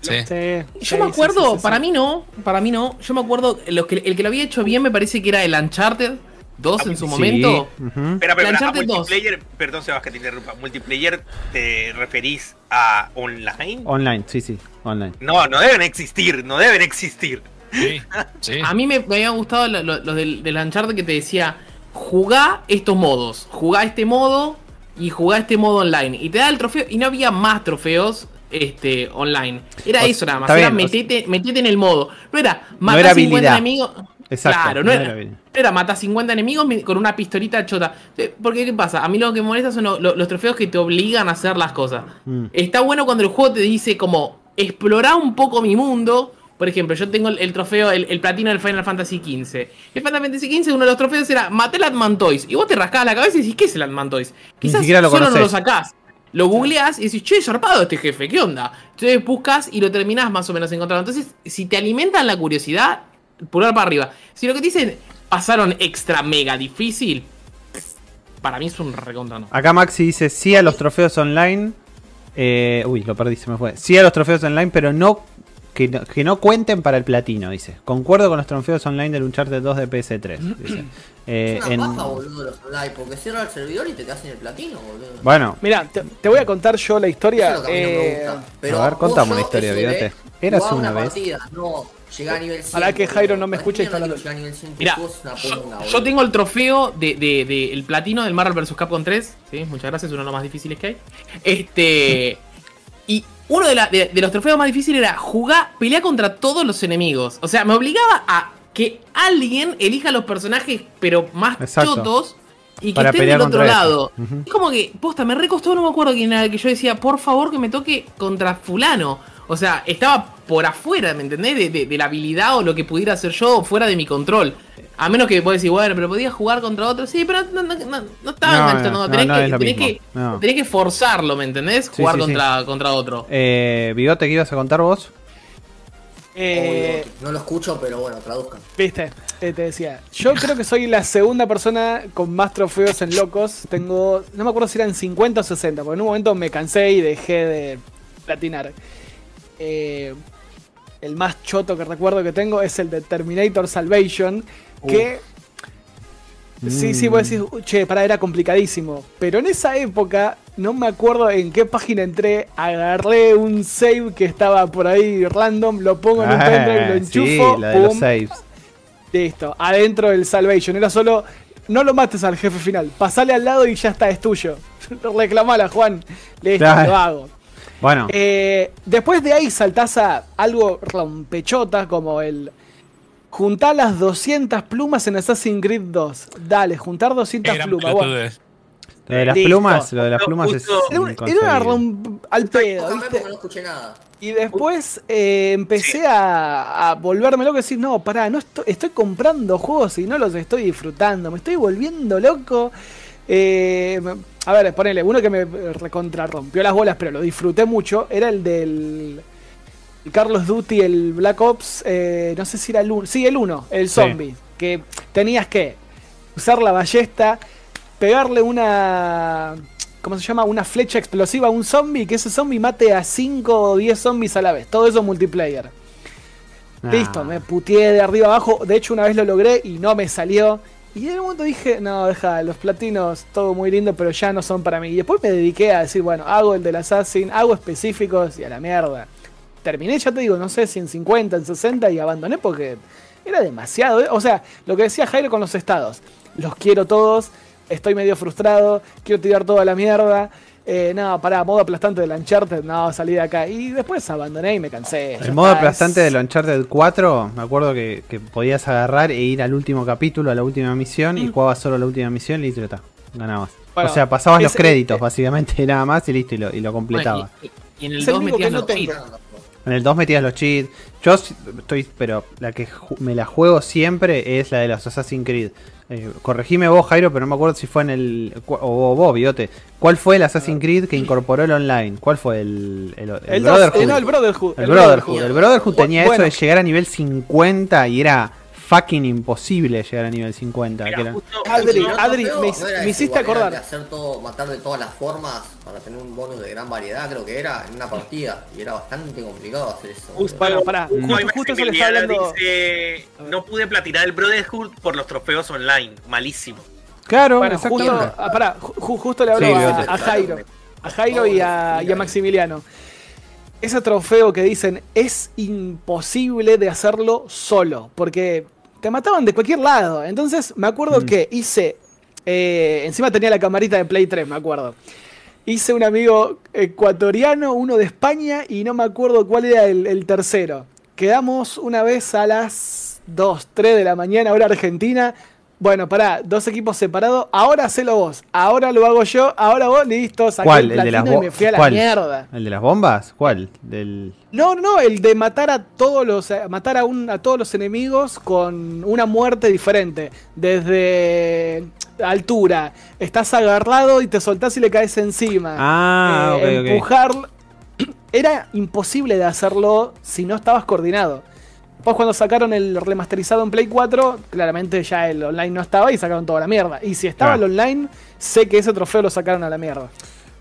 Sí, Yo sí, me acuerdo, sí, sí, sí. para mí no, para mí no. Yo me acuerdo, que, el que lo había hecho bien me parece que era el Uncharted 2 en su Sí, momento. ujú. Espera, pero, pero, a Uncharted 2. multiplayer, perdón Sebas que te interrumpa, multiplayer te referís a online? Online, sí, sí, online. No, no deben existir, no deben existir. Sí, sí. A mí me, me había gustado lo, lo- lo del, del Uncharted que te decía, jugá estos modos, jugá este modo y jugá este modo online. Y te da el trofeo, y no había más trofeos este, online. Era O- eso nada más, era bien, o metete, metete en el modo. No era matar era 50 habilidad. enemigos. Exacto, claro, no no, era era, no era matar 50 enemigos mi- con una pistolita chota. Eh, Porque, ¿qué pasa? A mí lo que me molesta son lo- lo- los trofeos que te obligan a hacer las cosas. Mm. Está bueno cuando el juego te dice como, explorá un poco mi mundo. Por ejemplo, yo tengo el, el trofeo, el, el platino del Final Fantasy XV. El Final Fantasy XV, uno de los trofeos era maté el Atmantoys. Y vos te rascabas la cabeza y decís, ¿qué es el Atmantoys? Quizás siquiera lo solo no lo sacás. Lo googleás y decís, che, zarpado este jefe, ¿qué onda? Entonces buscas y lo terminás más o menos encontrando. Entonces, si te alimentan la curiosidad, pulgar para arriba. Si lo que te dicen pasaron extra mega difícil, para mí es un recontra no. Acá Maxi dice sí a los trofeos online. Eh, uy, lo perdí, se me fue. Sí a los trofeos online, pero no que, no que no cuenten para el platino, dice. Concuerdo con los trofeos online del Uncharted 2 de PS3. dice. Eh, Es una en- paja, boludo, los online, porque cierra el servidor y te quedas en el platino, boludo. bueno, Mira, te, te voy a contar yo la Eso historia. es lo que a mí no me eh, gusta. Pero a ver, contame una historia, Bigote. Eras jugar una vez. partida, no, llegar a nivel 100. Ojalá que Jairo no me escuche y Para está hablando. llegar a nivel 100, Mira, una yo, tengo el trofeo de, de- de- el platino del Marvel vs. Capcom 3. ¿sí? Muchas gracias, uno de los más difíciles que hay. Este. Y uno de, la- de- de los trofeos más difíciles era jugar, pelear contra todos los enemigos. O sea, me obligaba a que alguien elija los personajes, pero más Exacto. chotos. Y que estén del otro lado. Ujú. Es como que, posta, me recostó, no me acuerdo quién era el que yo decía, por favor que me toque contra fulano. O sea, estaba por afuera, ¿me entendés? De, de- de la habilidad o lo que pudiera hacer yo fuera de mi control. A menos que vos decís, bueno, pero podía jugar contra otro. Sí, pero no, no, no, no estaba No, enganchado, no, tenés, no que, tenés, que, No. tenés que forzarlo, ¿me entendés? Sí, Jugar sí, sí. contra, contra otro. eh, Bigote, ¿qué ibas a contar vos? eh, no lo escucho, pero bueno, traduzcan. Viste, te decía. Yo creo que soy la segunda persona con más trofeos en locos. Tengo, no me acuerdo si eran 50 o 60, porque en un momento me cansé y dejé de platinar. Eh, el más choto que recuerdo que tengo es el de Terminator Salvation, que... Sí, sí, vos decís, "Uh, che, para, era complicadísimo. Pero en esa época, no me acuerdo en qué página entré, agarré un save que estaba por ahí random, lo pongo en un pendrive, lo Ah, enchufo, sí, la de los pum, saves. Listo, adentro del Salvation. Era solo, no lo mates al jefe final, pasale al lado y ya está, es tuyo. Reclamala, Juan. Listo, Claro. lo hago. Bueno, Eh, después de ahí saltás a algo rompechota como el... Juntar las 200 plumas en Assassin's Creed 2. Dale, juntar 200 Gran plumas. Bueno, lo de las listo. plumas, lo de las plumas es. era, un- era una inconcebible. romp al pedo, ¿viste? no escuché nada. Y después eh, empecé a, a volverme loco y decir, no, pará, no estoy, estoy comprando juegos y no los estoy disfrutando, me estoy volviendo loco. Eh, a ver, ponele, uno que me recontra rompió las bolas, pero lo disfruté mucho, era el del el Carlos Duty, el Black Ops, eh, no sé si era el 1, sí, el 1, el Sí. zombie, que tenías que usar la ballesta, pegarle una... ¿Cómo se llama? Una flecha explosiva a un zombie y que ese zombie mate a 5 o 10 zombies a la vez. Todo eso multiplayer. Ah. Listo, me puteé de arriba abajo. De hecho, una vez lo logré y no me salió. Y en un momento dije, no, deja, los platinos, todo muy lindo, pero ya no son para mí. Y después me dediqué a decir, bueno, hago el del Assassin, hago específicos y a la mierda. Terminé, ya te digo, no sé si en 50, en 60 y abandoné porque era demasiado. ¿eh? O sea, lo que decía Jairo con los estados. Los quiero todos, estoy medio frustrado, quiero tirar toda la mierda. Eh, no, pará, modo aplastante del Uncharted, no, salí de acá. Y después abandoné y me cansé. El modo está, aplastante es- del Uncharted 4, me acuerdo que, que podías agarrar e ir al último capítulo, a la última misión, y jugabas solo la última misión y listo, está. Ganabas. Bueno, o sea, pasabas los créditos, básicamente, nada más, y listo, y lo, y lo completabas. Bueno, y, y en el Es el 2 único metías no los tengo. En el 2 metías los cheats. Yo estoy, pero la que me la juego siempre es la de los Assassin's Creed. Eh, corregime vos, Jairo, pero no me acuerdo si fue en el. O vos, Biote. ¿Cuál fue el Assassin's Creed que incorporó el online? ¿Cuál fue el, el, el El, dos- Brotherhood? eh, no, el Brotherhood. El Brotherhood. El Brotherhood tenía Bueno. eso de llegar a nivel 50 y era fucking imposible llegar a nivel 50. Mira, que era- justo- Adri, justo- Adri, me- no hiciste acordar. hacer todo, matar de todas las formas para tener un bonus de gran variedad, creo que era, en una partida. Y era bastante complicado hacer eso. Justo- Bueno, pará, Justo, justo, eso le estaba hablando. dice, no pude platinar el Brotherhood por los trofeos online. Malísimo. Claro, Bueno, justo, ah, pará, ju- justo le hablo Sí, a, Jairo. A Jairo y a, y a Maximiliano. Ese trofeo que dicen es imposible de hacerlo solo. Porque te mataban de cualquier lado. Entonces me acuerdo Mm. que hice. eh, encima tenía la camarita de Play 3, me acuerdo. Hice un amigo ecuatoriano, uno de España y no me acuerdo cuál era el, el tercero. Quedamos una vez a las 2, 3 de la mañana, hora argentina. Bueno, pará, dos equipos separados. Ahora hacelo vos. Ahora lo hago yo. Ahora vos, listo. Saqué ¿Cuál? el ¿El de las y me fui a la cuál? mierda. ¿El de las bombas? ¿Cuál? Del. No, no, el de matar a todos los a matar a, un, a todos los enemigos con una muerte diferente. Desde altura. Estás agarrado y te soltás y le caes encima. Ah, Eh, ok. empujar. Era imposible de hacerlo si no estabas coordinado. Después cuando sacaron el remasterizado en Play 4, claramente ya el online no estaba y sacaron toda la mierda. Y si estaba Claro. el online, sé que ese trofeo lo sacaron a la mierda.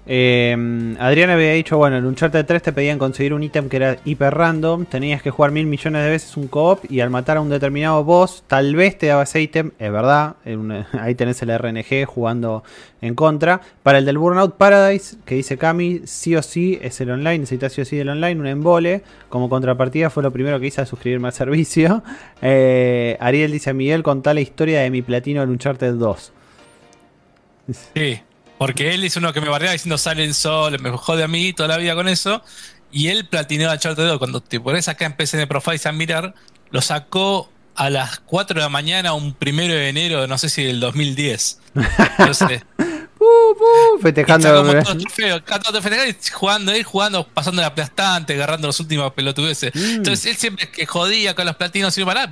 Eh, Adrián había dicho, bueno, en Uncharted 3 te pedían conseguir un ítem que era hiper random, tenías que jugar mil millones de veces un co-op y al matar a un determinado boss, tal vez te daba ese ítem, es verdad, ahí tenés el RNG jugando en contra. Para el del Burnout Paradise, que dice Cami, sí o sí es el online, necesitas sí o sí el online, un embole, como contrapartida fue lo primero que hice al suscribirme al servicio. Eh, Ariel dice, Miguel, contá la historia de mi platino en Uncharted 2. Sí, porque él es uno que me bardeaba diciendo salen solo, me jode a mí toda la vida con eso. Y él platinó a Charter 2. Cuando te pones acá en PCN Profiles a mirar, lo sacó a las 4 de la mañana, un primero de enero, no sé si del 2010. Entonces, Uh, y festejando. cada tanto festejar y jugando él, jugando, pasando la aplastante, agarrando los últimos pelotudeces. Mm. Entonces él siempre que jodía con los platinos y para,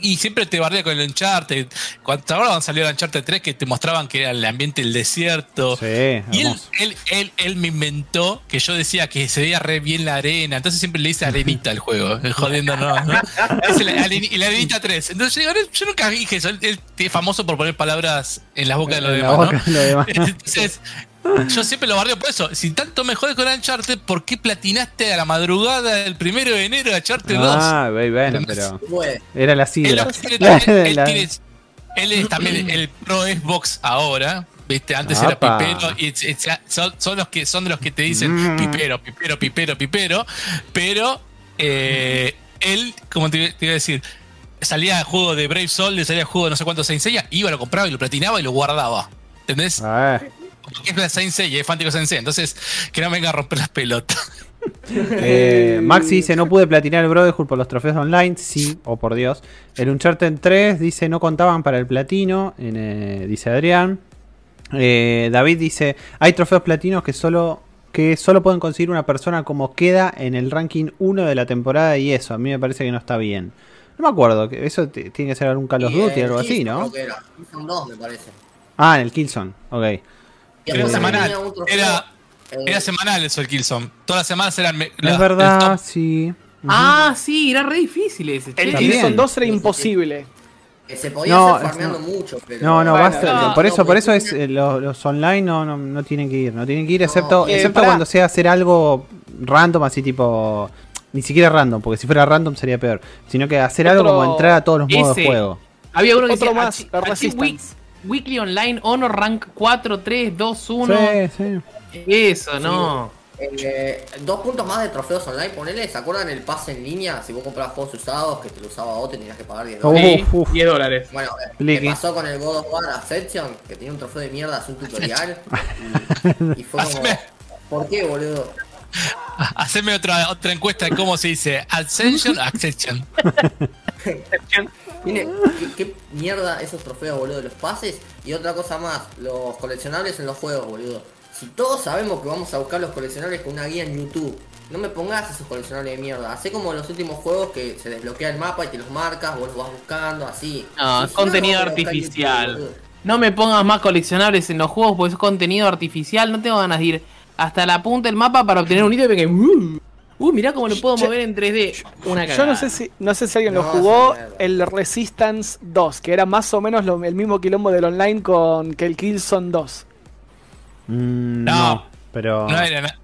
y siempre te bardea con el Uncharted. Cuando ahora salió el Uncharted 3 que te mostraban que era el ambiente del desierto. Sí, Y él, él, él, él me inventó que yo decía que se veía re bien la arena. Entonces siempre le dice arenita al juego, eh, jodiendo, ¿no? ¿no? Es el, y la arenita 3. Entonces yo, yo nunca dije eso. Él, es famoso por poner palabras en la boca de los demás. ¿no? de los demás. Entonces, yo siempre lo barrio por eso. Si tanto me jodes con Uncharted, ¿por qué platinaste a la madrugada del primero de enero de Uncharted 2? Ah, bueno, pero era la Él, sidra. tiene él La- tiene- él es también el pro Xbox ahora. ¿Viste? Antes era pipero y son, son los que son de los que te dicen Mm. pipero, pipero, pipero, pipero. Pero eh, él, como te, te iba a decir, salía el juego de Brave Soul, salía el juego de no sé cuántos Saint Seiya, iba, lo compraba y lo platinaba y lo guardaba. ¿Entendés? Ah, Porque es Saint Seiya, es fanático de Saint Seiya. Entonces, que no me venga a romper las pelotas. eh, Maxi dice, no pude platinar el Brotherhood por los trofeos online. Sí, o por Dios. El Uncharted 3 dice, no contaban para el platino. en, eh, dice Adrián. Eh, David dice, hay trofeos platinos que solo que solo pueden conseguir una persona como queda en el ranking 1 de la temporada y eso, a mí me parece que no está bien. No me acuerdo, que eso tiene que ser algún Call of Y Duty el algo así, ¿no? creo que era. Killzone 2, me parece. Ah, en el Killzone, ok. Y Era semanal. trofeo, Era, eh, era semanal eso el Killzone. Todas las semanas eran. la- es el verdad, top. sí. Ah, sí, era re difícil ese. El También. Killzone 2 era imposible. que se podía No, hacer farmeando no. mucho, pero. No, no, Bueno, basta. no, por no, eso, por eso es eh, los, los online no, no, no tienen que ir, no tienen que ir, No, excepto, eh, excepto cuando sea hacer algo random, así tipo. Ni siquiera random, porque si fuera random sería peor. Sino que hacer algo como entrar a todos los modos de juego. Había uno que Otro decía, más, Weekly Online Honor Rank 4, 3, 2, 1. Sí, sí. Eso, no. Eh, dos puntos más de trofeos online, ponele, ¿se acuerdan el pase en línea? Si vos comprabas juegos usados que te lo usaba vos, te tenías que pagar 10 Oh. dólares. Sí, uf. 10 dólares. Bueno, eh, me pasó con el God of War Ascension, que tenía un trofeo de mierda, hace un tutorial. y, y fue como, ¿por qué, boludo? Haceme otra, otra encuesta de cómo se dice Ascension, Ascension. Tiene, ¿qué, qué mierda esos trofeos, boludo, los pases. Y otra cosa más, los coleccionables en los juegos, boludo. Si todos sabemos que vamos a buscar los coleccionables con una guía en YouTube, no me pongas esos coleccionables de mierda. Hacé como en los últimos juegos que se desbloquea el mapa y te los marcas, vos los vas buscando, así. No, Si- es si contenido artificial. YouTube. No me pongas más coleccionables en los juegos porque es contenido artificial. No tengo ganas de ir hasta la punta del mapa para obtener un ítem que. Uh, uh, mirá cómo lo puedo mover en 3D. Una Yo cagada. no sé si no sé si alguien lo jugó el Resistance 2, que era más o menos lo- el mismo quilombo del online con que el Killzone 2. Mm, No. no, pero. No era nada.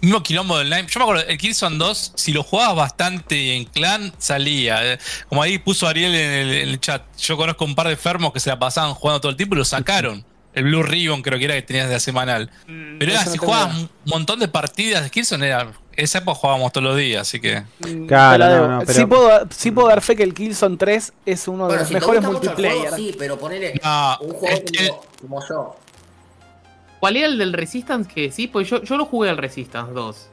Mismo quilombo de online. Yo me acuerdo, el Killzone 2, si lo jugabas bastante en clan, salía. Como ahí puso Ariel en el, en el chat. Yo conozco un par de enfermos que se la pasaban jugando todo el tiempo y lo sacaron. El Blue Ribbon creo que era que tenías de la semanal. Pero era, no si jugabas un montón de partidas de Killzone, era. Esa época jugábamos todos los días, así que. Mm, Claro, no, no, pero- sí, puedo, sí puedo dar fe que el Killzone 3 es uno de Bueno, los si mejores multiplayer. juego, sí, pero ponele No, un juego como, como yo. ¿Cuál era el del Resistance que decís? Pues yo, yo lo jugué al Resistance 2.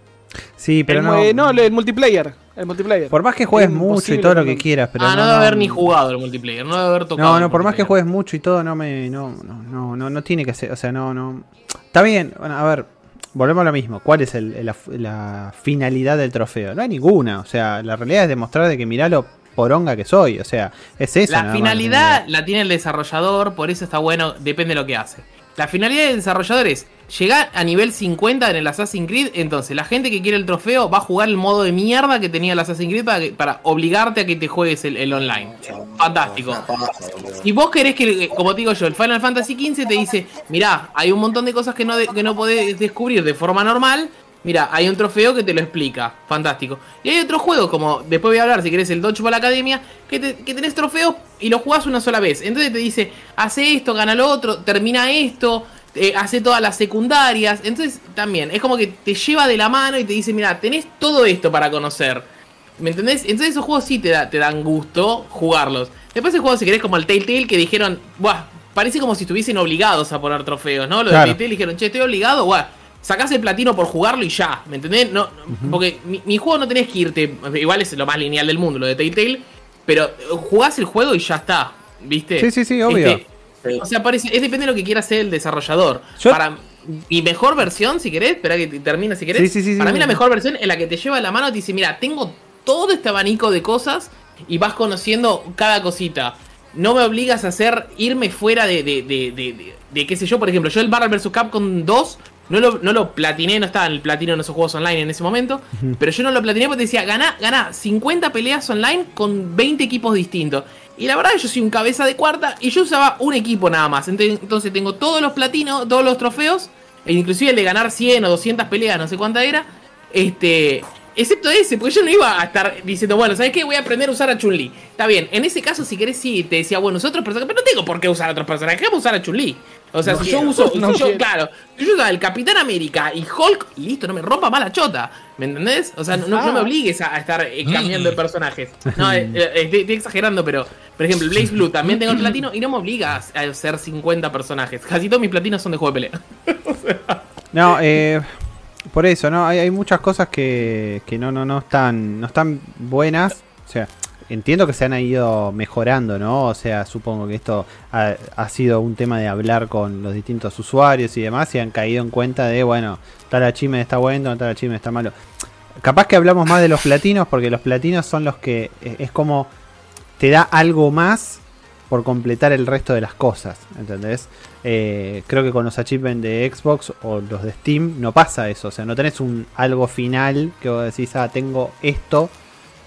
Sí, pero El no. eh, no, el multiplayer. El multiplayer. Por más que juegues Es mucho y todo lo que quieras, pero. ah, no, no, debe haber ni jugado el multiplayer. No debe haber tocado. No, no, por más que juegues mucho y todo, no me. No, no, no, no, no tiene que ser. O sea, no, no. Está bien, bueno, a ver, volvemos a lo mismo. ¿Cuál es el- la, la finalidad del trofeo? No hay ninguna. O sea, la realidad es demostrar de que mirá lo poronga que soy. O sea, es eso. La finalidad la tiene el desarrollador, por eso está bueno, depende de lo que hace. La finalidad del desarrollador es llegar a nivel 50 en el Assassin's Creed, entonces la gente que quiere el trofeo va a jugar el modo de mierda que tenía el Assassin's Creed para, que- para obligarte a que te juegues el, el online. Fantástico. Si vos querés que, como te digo yo, el Final Fantasy XV te dice, mirá, hay un montón de cosas que no, de- que no podés descubrir de forma normal. Mirá, hay un trofeo que te lo explica. Fantástico. Y hay otros juegos, como después voy a hablar, si querés, el Dodgeball Academia, que, te- que tenés trofeos y los jugás una sola vez. Entonces te dice, hace esto, gana lo otro, termina esto, eh, hace todas las secundarias. Entonces también, es como que te lleva de la mano y te dice, mirá, tenés todo esto para conocer. ¿Me entendés? Entonces esos juegos sí te, da- te dan gusto jugarlos. Después hay juegos, si querés, como el Telltale, que dijeron, buah, parece como si estuviesen obligados a poner trofeos, ¿no? Lo Claro. de Telltale dijeron, che, estoy obligado, buah, sacás el platino por jugarlo y ya, ¿me entendés? No, no, Porque mi, mi juego no tenés que irte, igual es lo más lineal del mundo, lo de Telltale, pero jugás el juego y ya está, ¿viste? Sí, sí, sí, obvio. Este, o sea, parece, es depende de lo que quiera hacer el desarrollador. Yo- Para mi mejor versión, si querés, espera que te- termine si querés. Sí, sí, sí, sí, para mí sí. la mejor versión es la que te lleva la mano y te dice, mira, tengo todo este abanico de cosas y vas conociendo cada cosita. No me obligas a hacer, irme fuera de, de, de, de, de- de qué sé yo, por ejemplo, yo el Marvel vs. Capcom 2 no lo, no lo platiné, no estaba en el platino en esos juegos online en ese momento, pero yo no lo platiné porque te decía, ganá, ganá 50 peleas online con 20 equipos distintos. Y la verdad yo soy un cabeza de cuarta y yo usaba un equipo nada más. Entonces tengo todos los platinos, todos los trofeos, e inclusive el de ganar 100 o 200 peleas, no sé cuánta era. Este, Excepto ese, porque yo no iba a estar diciendo, bueno, ¿sabes qué? Voy a aprender a usar a Chun-Li. Está bien, en ese caso, si querés, sí, te decía, bueno, usa otros personajes, pero no tengo por qué usar a otros personajes, déjame usar a Chun-Li. O sea, No si yo uso, No si yo, quiero. claro, si yo uso al Capitán América y Hulk, y listo, no me rompa más la chota. ¿Me entendés? O sea, no, me Ah. obligues a, a estar eh, cambiando de Mm. personajes. No, eh, eh, estoy, estoy exagerando, pero, por ejemplo, Blaze Blue también tengo el platino y no me obliga a, a hacer 50 personajes. Casi todos mis platinos son de juego de pelea. No, eh, por eso, ¿no? Hay, hay muchas cosas que, que no, no, no están, no están buenas. O sea, entiendo que se han ido mejorando, ¿no? O sea, supongo que esto ha, sido un tema de hablar con los distintos usuarios y demás y han caído en cuenta de, bueno, tal achievement está bueno, tal achievement está malo. Capaz que hablamos más de los platinos porque los platinos son los que eh, es como te da algo más por completar el resto de las cosas, ¿entendés? Eh, creo que con los achievements de Xbox o los de Steam no pasa eso, o sea, no tenés un algo final que vos decís, ah, tengo esto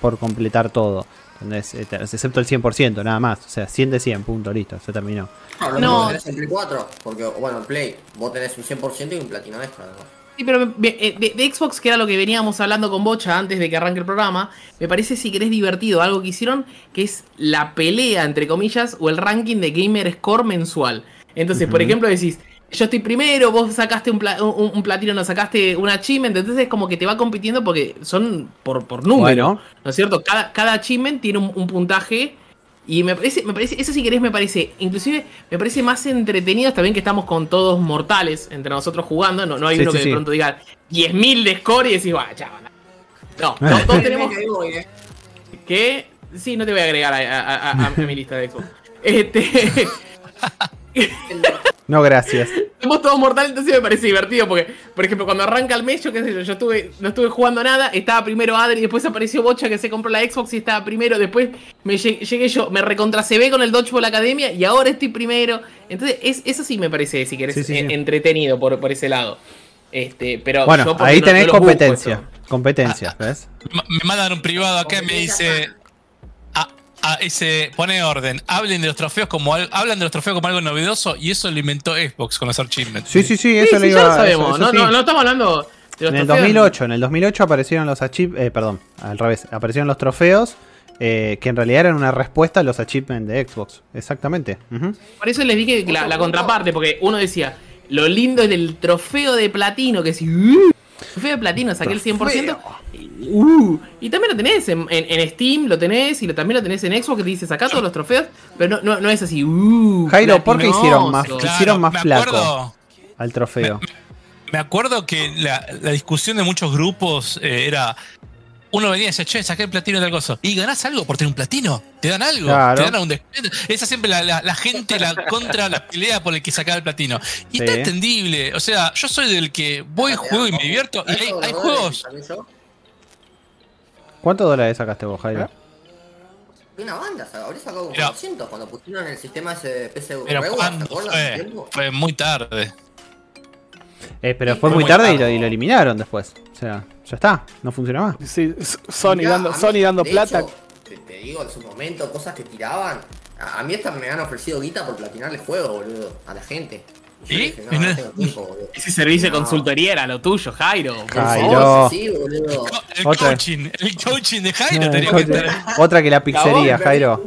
por completar todo, ¿entendés? Eh, te- Excepto el 100%, nada más, o sea, 100 de 100, punto, listo, se terminó. No, lo No. tenés en Play 4, porque, bueno, en Play, vos tenés un 100% y un platino extra, además. Sí, pero me- eh, de, de Xbox, que era lo que veníamos hablando con Bocha antes de que arranque el programa, me parece si querés divertido algo que hicieron, que es la pelea, entre comillas, o el ranking de Gamer Score mensual. Entonces, por ejemplo, decís, yo estoy primero, vos sacaste un, pla- un, un platino, no sacaste un achievement, entonces es como que te va compitiendo porque son por, por número, Bueno. ¿no es cierto? Cada, cada achievement tiene un, un puntaje y me parece, me parece, eso si querés me parece, inclusive me parece más entretenido también que estamos con todos mortales entre nosotros jugando, no, no hay Sí, uno sí, que sí. de pronto diga 10.000 de score y decís, va, chaval. No, no, todos tenemos Que eh. que... Sí, no te voy a agregar a, a- a- a- a mi lista de Xbox. Este... No, gracias. Somos todos mortales, entonces me parece divertido porque, por ejemplo, cuando arranca el mes, yo qué sé yo, yo estuve, no estuve jugando nada, estaba primero Adri, después apareció Bocha que se compró la Xbox y estaba primero, después me lleg- llegué yo, me recontra CB con el Dodgeball Academia y ahora estoy primero. Entonces, es, eso sí me parece, si querés, Sí, sí, sí. en- entretenido por, por ese lado. Este, pero Bueno, ahí no- tenés no los busco competencia. Competencia, ¿ves? Me mandan un privado acá y me dice. Ah, ah, ese, pone orden. Hablen de los trofeos como al- hablan de los trofeos como algo novedoso y eso lo inventó Xbox con los achievements. Sí, sí, sí, Sí, eso sí, le ya iba lo sabemos, eso- eso no, sí. no, no estamos hablando de los En el trofeos. 2008, en el 2008 aparecieron los achievements, eh, perdón, al revés, aparecieron los trofeos eh, que en realidad eran una respuesta a los achievements de Xbox. Exactamente. Por eso les dije la, la contraparte, porque uno decía, lo lindo es del trofeo de platino, que si, uh, trofeo de platino, saqué el 100%. Y, uh, y también lo tenés en, en- en Steam, lo tenés, y lo, también lo tenés en Xbox, que te dice, sacá todos los trofeos, pero no, no, no es así, uh, Jairo, ¿por qué hicieron más- hicieron más flaco. acuerdo- Al trofeo. Me acuerdo que la, la discusión de muchos grupos eh, era. Uno venía y decía, che, saqué el platino de tal cosa. ¿Y ganás algo por tener un platino? ¿Te dan algo? Claro. ¿Te dan un descuento? Esa siempre la, la- la gente, la contra la pelea por el que sacar el platino. Y Sí. está entendible. O sea, yo soy del que voy, juego y me divierto. Y hay, hay juegos. ¿Cuántos dólares sacaste vos, Jairo? Una banda, habría sacado como Mira. 200 cuando pusieron el sistema ese PC Pero Reward, ¿te ¿cuándo acuerdas? fue? Fue muy tarde. Eh, pero fue fue muy tarde y lo, y lo eliminaron después. O sea, ya está, no funciona más. Sí, Sony Mirá, dando, a mí, Sony dando de plata. hecho, te, te digo, en su momento, cosas que tiraban. A, a mí hasta me han ofrecido guita por platinar el juego, boludo, a la gente. Y yo ¿Y? dije, no, no tengo tiempo, boludo. Ese servicio de consultoría era lo tuyo, Jairo. por Jairo. favor. Sí, boludo. El Otra. coaching, el coaching de Jairo tenía que estar. Otra que la pizzería, Jairo.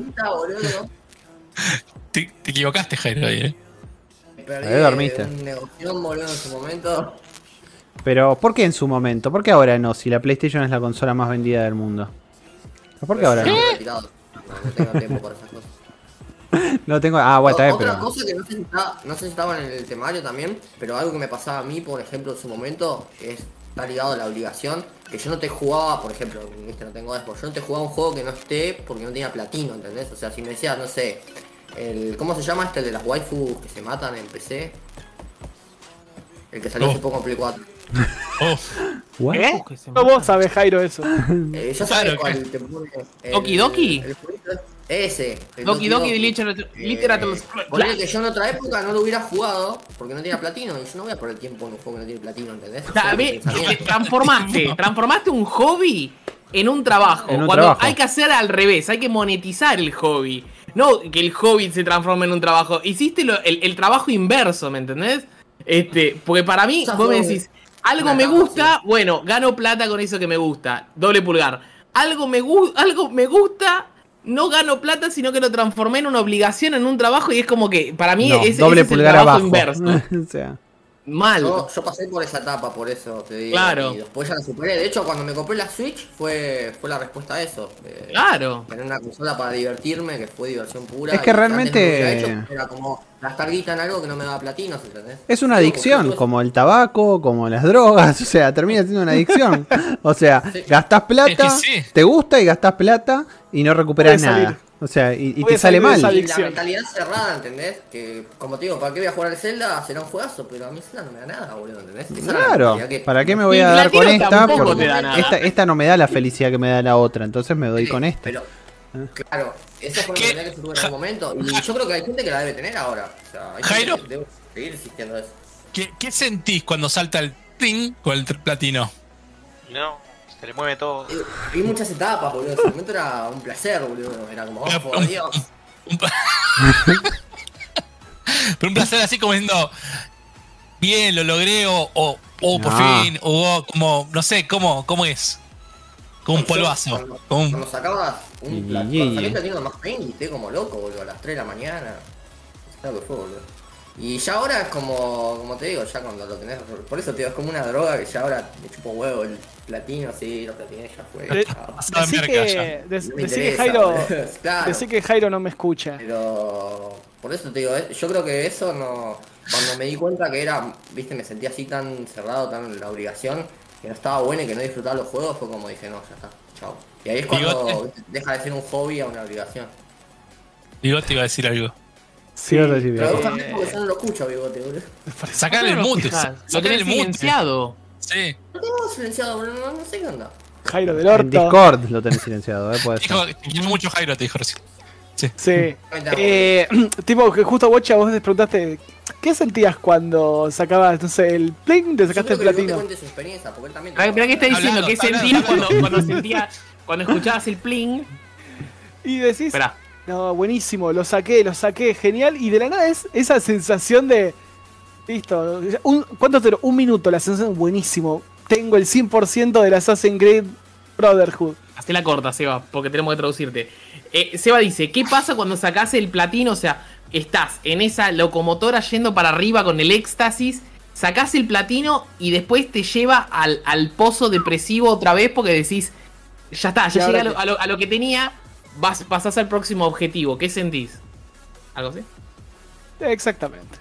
Te, te equivocaste, Jairo. ahí, eh. Perdí dormiste. un negocio, boludo, en su momento. Pero, ¿por qué en su momento? ¿Por qué ahora no? Si la PlayStation es la consola más vendida del mundo. ¿Por qué ahora no? No, no tengo tiempo para esas cosas. No tengo. Ah, bueno, está bien, Otra pero. cosa que no sé, si está- no sé si estaba en el temario también, pero algo que me pasaba a mí, por ejemplo, en su momento, es está ligado a la obligación, que yo no te jugaba, por ejemplo, este no tengo Xbox, yo no te jugaba un juego que no esté porque no tenía platino, ¿entendés? O sea, si me decías, no sé, el, ¿cómo se llama este el de las waifus que se matan en PC? El que salió Oh. hace poco en Play 4. Oh. ¿Eh? No vos sabés, Jairo, eso. Eh, ya Claro cuál te pone. el- ¿Doki Doki? el Ese. Doki Doki de Eh, Literature. Ponele que yo en otra época no lo hubiera jugado porque no tenía platino y yo no voy a perder tiempo en un juego que no tiene platino, ¿entendés? O sea, ve, transformaste, transformaste un hobby en un trabajo. En un cuando trabajo. hay que hacer al revés, hay que monetizar el hobby. No que el hobby se transforme en un trabajo. Hiciste lo- el, el trabajo inverso, ¿me entendés? Este, porque para mí, vos me decís, Algo me gusta, bueno, gano plata con eso que me gusta. Doble pulgar. Algo me, gu- algo me gusta, no gano plata, sino que lo transformé en una obligación, en un trabajo, y es como que para mí No, es, doble ese es el pulgar trabajo abajo. inverso. o sea, Mal. Yo, yo pasé por esa etapa, por eso te digo. Claro. Y después ya la superé. De hecho, cuando me compré la Switch fue, fue la respuesta a eso. Eh, Claro. Tener una consola para divertirme, que fue diversión pura. Es que realmente- hecho, era como gastar guita en algo que no me daba platinos, ¿entendés? es una adicción, como el tabaco, como las drogas, o sea, termina siendo una adicción. O sea, Sí. gastás plata, Es que sí. te gusta y gastás plata y no recuperas Puede salir. O sea, y, y te sale mal. Y la mentalidad cerrada, ¿entendés? Que, como te digo, ¿para qué voy a jugar al Zelda? Será un juegazo, pero a mí Zelda no me da nada, boludo, ¿entendés? Esa la Claro, que- ¿para qué me voy a dar con Platino esta? Porque te da nada. esta, esta no me da la felicidad que me da la otra, entonces me doy Sí, con esta. Pero, claro, esa fue mentalidad que se tuvo en ese momento. Y yo creo que hay gente que la debe tener ahora. O sea, hay Jairo. gente que debe seguir existiendo eso. ¿Qué, qué sentís cuando salta el ting con el platino? No, se le mueve todo. Eh, Hay muchas etapas, boludo. En ese momento era un placer, boludo. Era como, oh, por Dios. Pero un placer así como diciendo, bien, lo logré, o, o, o por No. fin, o oh, como, no sé, ¿cómo, cómo es? Como un polvazo. Cuando, cuando sacabas un plato, y- cuando salí platino más pain, grité como loco, boludo, a las 3 de la mañana. Claro que fue, boludo. Y ya ahora es como, como te digo, ya cuando lo tenés, por eso te digo, es como una droga que ya ahora me chupo huevo el platino, sí, lo platiné, ya fue. De- en Decí que, ya. de- No me decí que Jairo. Claro. decí que Jairo no me escucha. Pero por eso te digo, eh, yo creo que eso no. Cuando me di cuenta que era, viste, me sentía así tan cerrado, tan en la obligación, que no estaba bueno y que no disfrutaba los juegos, fue como dije, no, ya está, chao. Y ahí es cuando Bigote. deja de ser un hobby a una obligación. Digo, te iba a decir algo. Sí, vas a decir, Pero vos también porque yo no lo escucho, bigote, boludo. Sacar el ¿Cómo no mute. Lo Sacar tenés el mute. silenciado. Sí. No tengo silenciado, boludo, no, no sé qué onda. Jairo del En orto. Discord lo tenés silenciado, ¿eh? Puede ser. Dijo, te quiero mucho Jairo, te dijo recién. Sí. Ahí está, Eh, tipo, que justo Bocha, vos te preguntaste, ¿qué sentías cuando sacabas, no sé, el pling, te Yo sacaste creo el que el bigote platino? cuente su experiencia, porque él también. Mirá mirá qué está diciendo, Hablando, ¿qué está hablando, sentías está cuando, cuando sentías, cuando escuchabas el pling? Y decís, Esperá. No, buenísimo, lo saqué, lo saqué, genial. Y de la nada es esa sensación de, listo, un, ¿cuánto te? Un minuto, la sensación, buenísimo. Tengo el 100% del Assassin's Creed Brotherhood. Hacé la corta, Seba, porque tenemos que traducirte. Eh, Seba dice, ¿qué pasa cuando sacás el platino? O sea, estás en esa locomotora yendo para arriba con el éxtasis, sacás el platino y después te lleva al, al pozo depresivo otra vez porque decís, ya está, ya llegué a lo, qué? a lo- a lo que tenía, vas, pasás al próximo objetivo. ¿Qué sentís? ¿Algo así? Exactamente.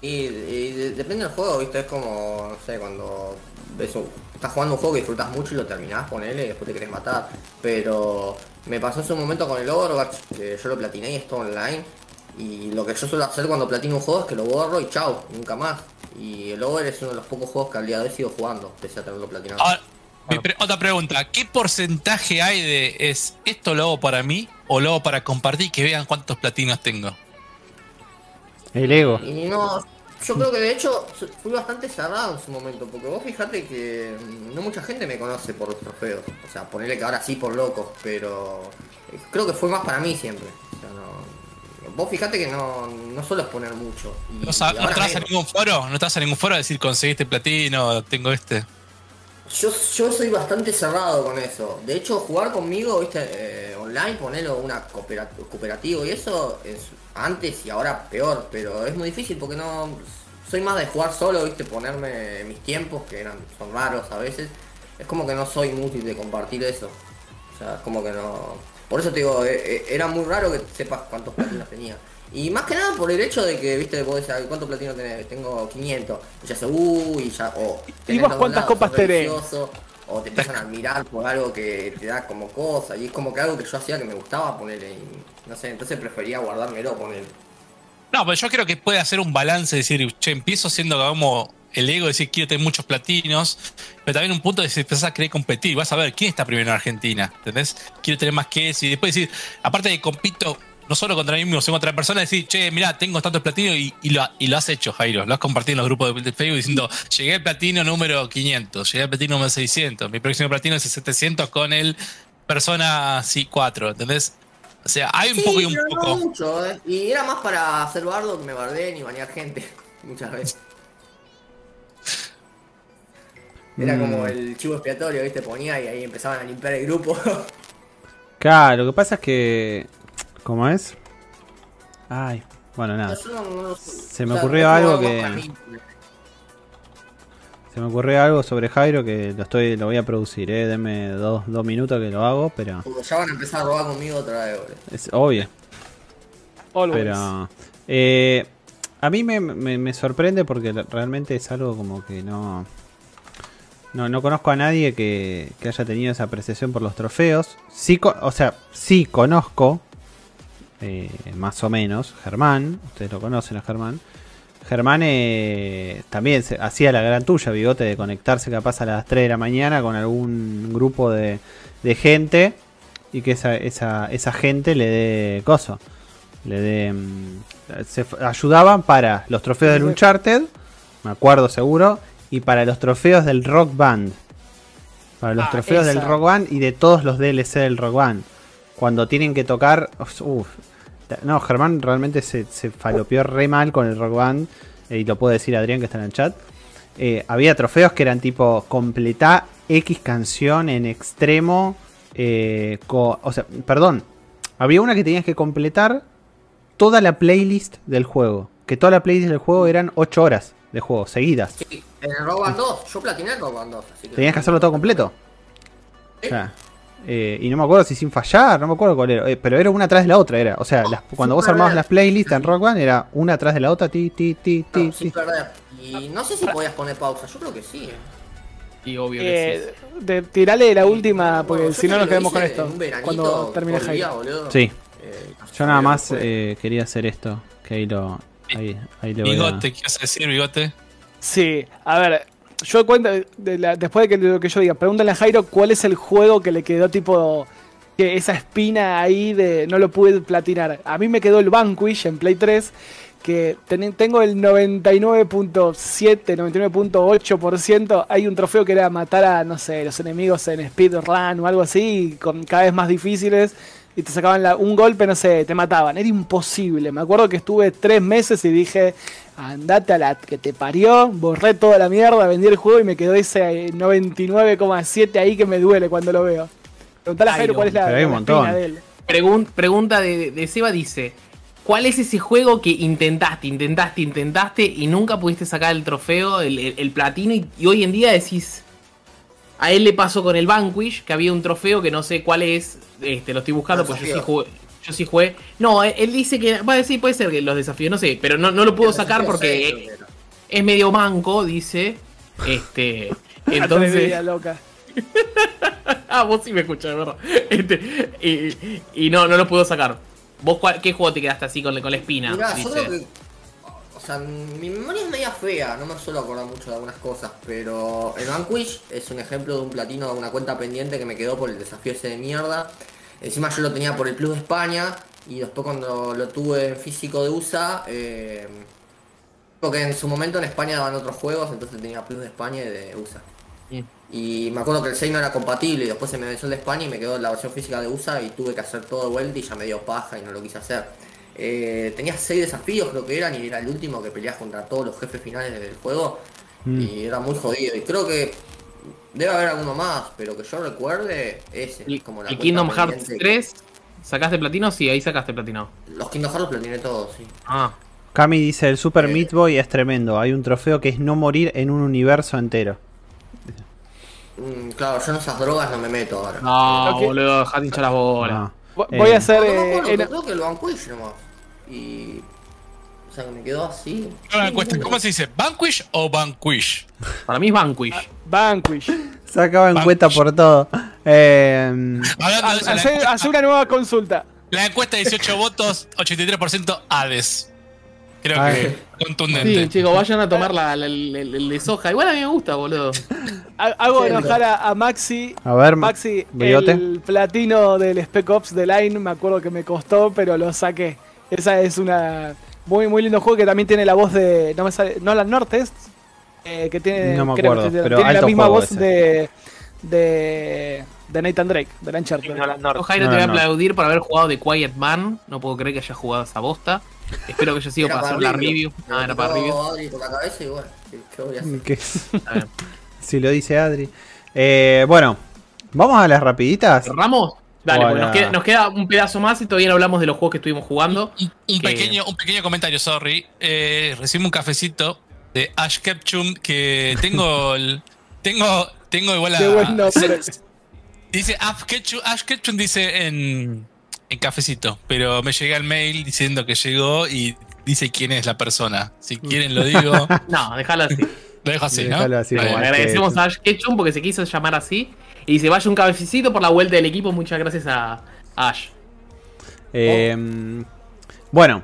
Y, y de- depende del juego, ¿viste? Es como, no sé, cuando ves un- estás jugando un juego que disfrutas mucho y lo terminás, ponele, y después te querés matar. Pero me pasó hace un momento con el Overwatch, que yo lo platiné y es todo online. Y lo que yo suelo hacer cuando platino un juego es que lo borro y chao, nunca más. Y el Over es uno de los pocos juegos que al día de hoy sigo jugando, pese a tenerlo platinado. Ahora, mi pre- otra pregunta, ¿qué porcentaje hay de es esto lo hago para mí o lo hago para compartir que vean cuántos platinos tengo? El ego. Y no, yo creo que de hecho fui bastante cerrado en su momento, porque vos fijate que no mucha gente me conoce por los trofeos. O sea, ponerle que ahora sí por locos, pero eh, creo que fue más para mí siempre. O sea, no, vos fijate que no, no suelo exponer mucho. Y, ¿No, y no estás a ningún foro? ¿No estás a ningún foro a decir conseguiste platino, tengo este? Yo, yo soy bastante cerrado con eso. De hecho, jugar conmigo, viste, eh, online, ponerlo una coopera- cooperativo y eso es antes y ahora peor, pero es muy difícil porque no soy más de jugar solo, viste, ponerme mis tiempos que eran son raros a veces. Es como que no soy muy de compartir eso. O sea, como que no. Por eso te digo, eh, eh, era muy raro que sepas cuántos platinos tenía. Y más que nada por el hecho de que, viste, vos decís, ¿cuántos platinos tenés? Tengo 500. Y ya se, uy, ya, o... tenés vos cuántas lados, copas tenés? O te empiezan a admirar por algo que te da como cosa. Y es como que algo que yo hacía que me gustaba ponerle. Y, no sé, entonces prefería guardármelo, ponerle. No, pero yo creo que puede hacer un balance, decir, che, empiezo siendo como el ego, decir, quiero tener muchos platinos, pero también un punto de si empezás a querer competir, vas a ver quién está primero en Argentina, ¿entendés? Quiero tener más que eso, y después decir, aparte de que compito no solo contra mí mismo, sino contra otra persona, decir, che, mirá, tengo tantos platinos y, y lo, y lo has hecho, Jairo, lo has compartido en los grupos de, Facebook diciendo, llegué al platino número 500, llegué al platino número 600, mi próximo platino es el 700 con el Persona sí, 4, ¿entendés? O sea, hay un Sí, poco y un pero no poco. mucho, eh. Y era más para hacer bardo que me bardeen y banear gente. Muchas veces. Era Mm. como el chivo expiatorio, ¿viste? Ponía y ahí empezaban a limpiar el grupo. Claro, lo que pasa es que. ¿Cómo es? Ay, bueno, nada. Se me ocurrió algo que-. Se me ocurrió algo sobre Jairo que lo estoy lo voy a producir, eh. Denme dos, dos minutos que lo hago, pero Porque ya van a empezar a robar conmigo otra vez, boludo. es obvio. Always. Pero eh, a mí me, me- me sorprende porque realmente es algo como que no, no, no conozco a nadie que, que haya tenido esa apreciación por los trofeos. Sí, o sea, sí conozco, eh, más o menos, Germán, ustedes lo conocen a Germán. Germán eh, también se- hacía la gran tuya, bigote, de conectarse capaz a las 3 de la mañana con algún grupo de, de gente y que esa, esa, esa gente le dé coso. Le dé. mm, se ayudaban para los trofeos del Uncharted, me acuerdo seguro, y para los trofeos del Rock Band. Para los Ah, trofeos del. Rock Band y de todos los DLC del Rock Band. Cuando tienen que tocar. Uf, no, Germán realmente se, se falopeó re mal con el Rock Band. eh, y lo puede decir Adrián que está en el chat. Eh, había trofeos que eran tipo completar X canción en extremo. eh, o sea, perdón. Había una que tenías que completar toda la playlist del juego. Que toda la playlist del juego eran 8 horas de juego, seguidas. Sí, en el Rock Band 2, yo platiné el Rock Band 2. Así que Tenías que hacerlo todo completo. O sea, eh, y no me acuerdo si sin fallar, no me acuerdo cuál era. eh, pero era una atrás de la otra, era. O sea, las- cuando vos armabas las playlists en Rock Band, era una atrás de la otra, ti, ti, ti, ti, No, sin ti. perder. Y no sé si podías poner pausa, yo creo que sí. eh. Y obvio que sí. Eh, de- tirale la última, porque Bueno, si no nos quedamos con esto. Cuando termine Jairo. boludo. Sí. Eh, Yo nada más eh, quería hacer esto. Que ahí lo. Ahí, ahí le voy a- Bigote, ¿qué vas a decir, bigote? Sí, a ver, yo cuento, después de que lo que yo diga, pregúntale a Jairo cuál es el juego que le quedó tipo que esa espina ahí de no lo pude platinar. A mí me quedó el Vanquish en Play 3, que ten- tengo el 99.7, 99.8%. Hay un trofeo que era matar a, no sé, los enemigos en speedrun o algo así, con cada vez más difíciles. Y te sacaban la- un golpe, no sé, te mataban. Era imposible. Me acuerdo que estuve tres meses y dije, andate a la que te parió. Borré toda la mierda, vendí el juego y me quedó ese eh, 99,7 ahí que me duele cuando lo veo. Preguntale a Jairo cuál es la, la de él. Pregun- pregunta de, de Seba dice: ¿Cuál es ese juego que intentaste, intentaste, intentaste y nunca pudiste sacar el trofeo, el, el- el platino? Y, y hoy en día decís. A él le pasó con el Vanquish, que había un trofeo que no sé cuál es. Este, lo estoy buscando, pues yo sí jugué. Yo sí jugué. No, él, él dice que. Va a decir, puede ser que los desafíos, no sé, pero no, no lo puedo sacar porque es, medio manco, dice. Este. Entonces. Loca. Ah, vos sí me escuchás, ¿verdad? Este, y, y no, no lo puedo sacar. ¿Vos cuál- qué juego te quedaste así con, con la espina? Mirá, yo Dice. creo que. Sea, mi memoria es media fea, no me suelo acordar mucho de algunas cosas, pero el Vanquish es un ejemplo de un platino de una cuenta pendiente que me quedó por el desafío ese de mierda. Encima yo lo tenía por el Plus de España y después cuando lo tuve en físico de USA, eh, porque en su momento en España daban otros juegos, entonces tenía Plus de España y de USA. Y me acuerdo que el 6 no era compatible y después se me venció el de España y me quedó la versión física de USA y tuve que hacer todo de vuelta y ya me dio paja y no lo quise hacer. Eh, tenía 6 desafíos creo que eran y era el último que peleas contra todos los jefes finales del juego Mm. y era muy jodido y creo que debe haber alguno más, pero que yo recuerde ese. ¿Y, como la y Kingdom Hearts pendiente. 3? ¿Sacaste platino? Sí, ahí sacaste platino. Los Kingdom Hearts los platiné todos, sí. Ah, Cami dice: el Super Eh. Meat Boy es tremendo. Hay un trofeo que es no morir en un universo entero. Mm, claro, yo en esas drogas no me meto ahora. no, boludo, dejate hinchar las bolas. Ah. Eh, Voy a hacer. No, eh, creo que lo Vanquish nomás. Y... O sea, que me quedó así. Encuesta, ¿Cómo se dice? ¿Vanquish o Vanquish? Para mí es Vanquish. Vanquish. Sacaba en Vamos. cuenta por todo. Eh, encuesta, hacer una nueva consulta. la encuesta 18 votos, 83% Hades. Creo Ay. que Sí, contundente. chicos, vayan a tomar la, de soja. Igual a mí me gusta, boludo. Ha- Hago Sí, enojar a, a Maxi. a ver, Maxi, Bigote. el platino del Spec Ops de Line, me acuerdo que me costó, pero lo saqué. Esa es una muy muy lindo juego que también tiene la voz de no me sale Nolan Nortes, eh, que tiene No me creo que acuerdo, tiene- pero tiene la misma voz ese. de, de de Nathan Drake, de Uncharted. Norte. Jairo, No, te voy a no. aplaudir por haber jugado The Quiet Man. No puedo creer que hayas jugado esa bosta. Espero que haya sido para hacer la review. Ah, era para review. Adri por la cabeza y bueno, ¿qué, qué voy a hacer? ¿Qué? Está bien. Si lo dice Adri. Eh, bueno, vamos a las rapiditas. ¿Cerramos? Dale, pues nos queda, nos queda un pedazo más y todavía no hablamos de los juegos que estuvimos jugando. Un, un Que- pequeño, un pequeño comentario, sorry. Eh, recibimos un cafecito de Ash Ketchum que tengo el, tengo tengo igual a Qué buen nombre. dice Ash Ketchum, Ash Ketchum dice en, en cafecito, pero me llega el mail diciendo que llegó y dice quién es la persona. Si quieren lo digo, No, déjalo así. lo dejo así, ¿no? Déjalo así, Le bien. como agradecemos a Ash Ketchum porque se quiso llamar así. Y se vaya un cabecito por la vuelta del equipo. Muchas gracias a Ash. Eh, bueno,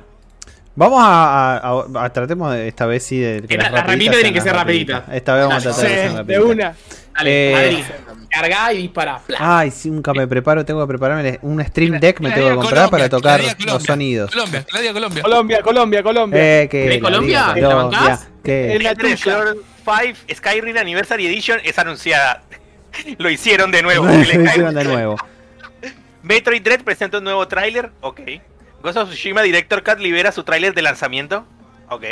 vamos a, a- a- a- tratemos de esta vez sí de que Que la- las las rapiditas rapiditas tienen que ser rapiditas. Esta vez vamos a Sí, tratar de Sí, de rapiditas. una. Dale, Eh, Adri, cargá y dispara. Ay, sí, nunca me preparo, tengo que prepararme un stream deck, me tengo que comprar para Colombia, tocar los Colombia, sonidos. Colombia, diga Colombia. Colombia, Colombia, Colombia. Eh, que ¿De Colombia? ¿Te bancás? Es la tuya. Scrolls 5 Skyrim Anniversary Edition es anunciada. Lo hicieron de nuevo. Lo hicieron de nuevo. Metroid Dread presenta un nuevo tráiler. Ok. Ghost of Tsushima Director Cut libera su tráiler de lanzamiento. Ok.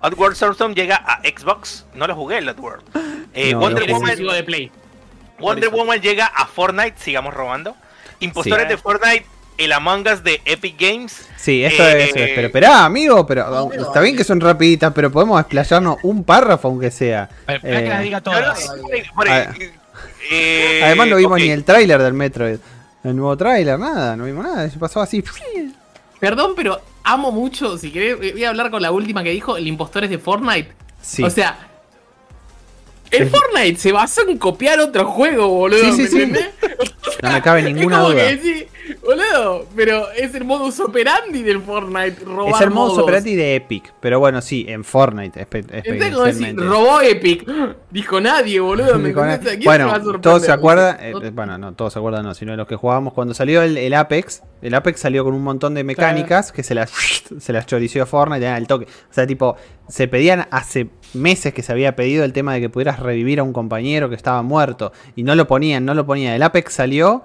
Oddworld Soulstorm llega a Xbox. No lo jugué el Oddworld. Eh, No, Wonder, Woman, de Play. Wonder. Woman llega a Fortnite. Sigamos robando. Impostores Sí. de Fortnite. El Among Us de Epic Games. Sí, esto Eh, es. Pero esperá, amigo, pero está bien que son rapiditas, pero podemos explayarnos un párrafo aunque sea. Que las Eh, diga todas. por- Ah. eh, Además no vimos ok. ni el tráiler del Metroid. El nuevo tráiler, nada, no vimos nada, se pasó así. Perdón, pero amo mucho. Si querés, voy a hablar con la última que dijo: el impostor es de Fortnite. Sí. O sea, el. Fortnite se basó en copiar otro juego, boludo. Sí, sí, ¿me sí. no me cabe ninguna duda. que boludo, pero es el modus operandi del Fortnite. Robar Es el modus modos. operandi de Epic, pero bueno, sí, en Fortnite espe- ¿Entendés cómo decir? Robó Epic. Dijo nadie, boludo. ¿me Dijo, entendés? ¿A quién Bueno, a todos se acuerdan, eh, No- bueno, no, todos se acuerdan, no, sino los que jugábamos cuando salió el, el Apex. El Apex salió con un montón de mecánicas que se las, se las chorició Fortnite al toque. O sea, tipo, se pedían hace meses que se había pedido el tema de que pudieras revivir a un compañero que estaba muerto. Y no lo ponían, no lo ponían. El Apex salió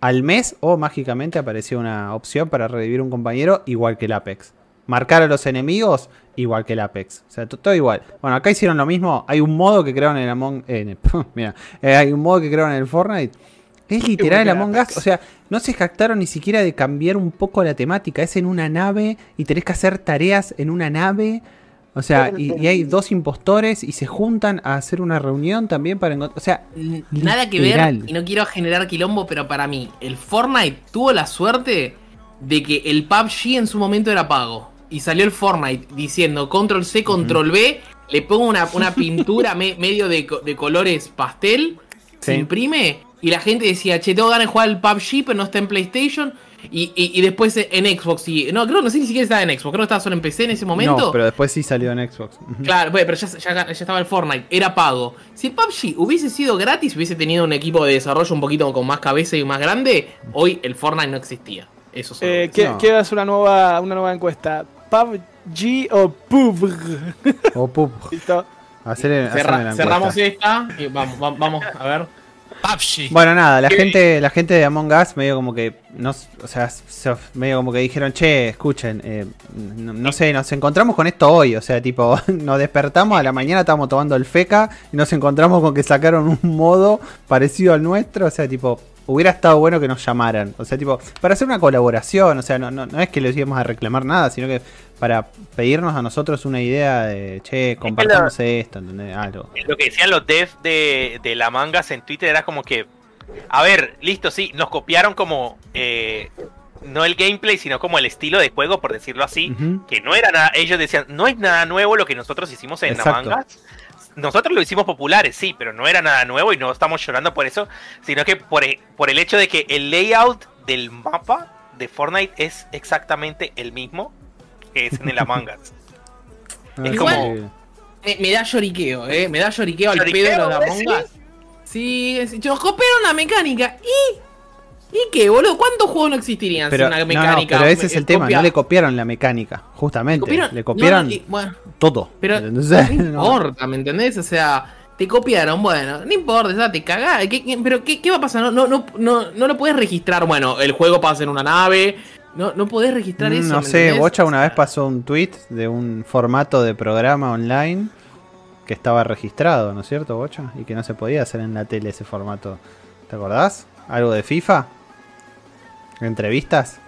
al mes o mágicamente apareció una opción para revivir un compañero igual que el Apex. Marcar a los enemigos igual que el Apex. O sea, to- todo igual. Bueno, acá hicieron lo mismo. Hay un modo que crearon en el Among... eh, en el- mira, eh, hay un modo que crearon en el Fortnite. Es literal el Among Us. O sea, no se jactaron ni siquiera de cambiar un poco la temática. Es en una nave y tenés que hacer tareas en una nave. O sea, y, y hay dos impostores y se juntan a hacer una reunión también para encontrar... O sea, Nada que ver, y no quiero generar quilombo, pero para mí, el Fortnite tuvo la suerte de que el PUBG en su momento era pago. Y salió el Fortnite diciendo control C, control B, le pongo una, una pintura me- medio de, co- de colores pastel, se imprime, y la gente decía, che, tengo ganas de jugar el PUBG, pero no está en PlayStation. Y, y- y después en Xbox, y, no, creo, no sé ni siquiera estaba en Xbox, creo que estaba solo en PC en ese momento. no, pero después sí salió en Xbox. Claro, bueno, pero ya, ya- ya estaba el Fortnite, era pago. Si PUBG hubiese sido gratis, hubiese tenido un equipo de desarrollo un poquito con más cabeza y más grande, hoy el Fortnite no existía. Eso solo. Eh, es. ¿qué- No. Quiero hacer una nueva, una nueva encuesta. ¿PUBG o PUBG? O. ¿Listo? Hacer, Cerra- cerramos esta y vamos, va- vamos a ver. Bueno, nada, la ¿Qué? gente, la gente de Among Us medio como que, no, s- o sea, se- medio como que dijeron, che, escuchen, eh, no, no sé, nos encontramos con esto hoy, o sea, tipo, nos despertamos a la mañana, estábamos tomando el feca y nos encontramos con que sacaron un modo parecido al nuestro, o sea, tipo, hubiera estado bueno que nos llamaran, o sea, tipo, para hacer una colaboración, o sea, no, no, no es que les íbamos a reclamar nada, sino que para pedirnos a nosotros una idea de, che, compartamos esto, ¿entendés? Algo. Lo que decían los devs de, de la mangas en Twitter era como que, a ver, listo, sí, nos copiaron como, eh, no el gameplay, sino como el estilo de juego, por decirlo así, que no era nada, ellos decían, no es nada nuevo lo que nosotros hicimos en Exacto. la mangas. Nosotros lo hicimos populares, sí, pero no era nada nuevo y no estamos llorando por eso, sino que por, e- por el hecho de que el layout del mapa de Fortnite es exactamente el mismo que es en el Among Us. Ah, Es como- me da lloriqueo, eh. Me da lloriqueo al ¿Lloriqueo, pedo de? Among Us. Sí, es- nos copiaron una mecánica. ¿Y? ¿Y qué, boludo? ¿Cuántos juegos no existirían Pero, sin una no, no, mecánica? pero ese es el tema, no le copiaron la mecánica, justamente. copiaron- le copiaron no, no, y- bueno, todo. pero Entonces, no no. importa, ¿me entendés? O sea, te copiaron, bueno, no importa, ya te cagás. ¿Qué- qué- pero ¿qué, qué va a pasar? No, no, no, no, no lo puedes registrar. Bueno, el juego pasa en una nave. No, no podés registrar Mm, eso. no ¿me sé, entendés? Bocha una vez pasó un tweet de un formato de programa online que estaba registrado, ¿no es cierto, Bocha? Y que no se podía hacer en la tele ese formato. ¿Te acordás? ¿Algo de FIFA? ¿Entrevistas?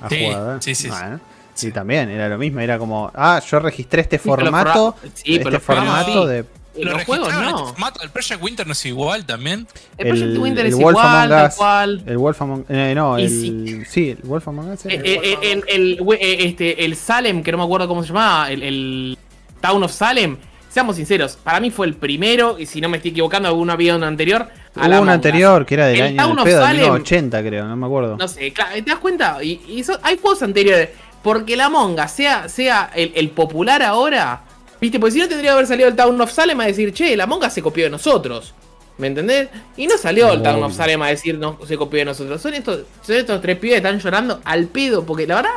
A Sí, jugadores. sí, sí, Bueno, sí. sí, también, era lo mismo. Era como, ah, yo registré este los formato. forma- sí, pero este formato sí. de. Lo los juegos no. este formato. El Project Winter no es igual también. El Project Winter el es Wolf igual, Among tal Us. cual. El Wolf Among eh, no, el. sí. Sí, el Wolf Among Us. Eh, eh, eh, el, el, we- eh, este, el Salem, que no me acuerdo cómo se llamaba, el, el Town of Salem, seamos sinceros, para mí fue el primero, y si no me estoy equivocando, alguno había uno anterior. a la Hubo un Among anterior que era del El año Town del of pedo, del Salem. 1980, creo, no me acuerdo. No sé, claro, ¿te das cuenta? Y, hay juegos anteriores. Porque la Monga sea, sea el, el popular ahora, ¿viste? Porque si no tendría que haber salido el Town of Salem a decir, che, la Monga se copió de nosotros. ¿Me entendés? Y no salió el Town of Salem a decir, no, se copió de nosotros. Son estos, son estos tres pibes que están llorando al pedo. Porque la verdad,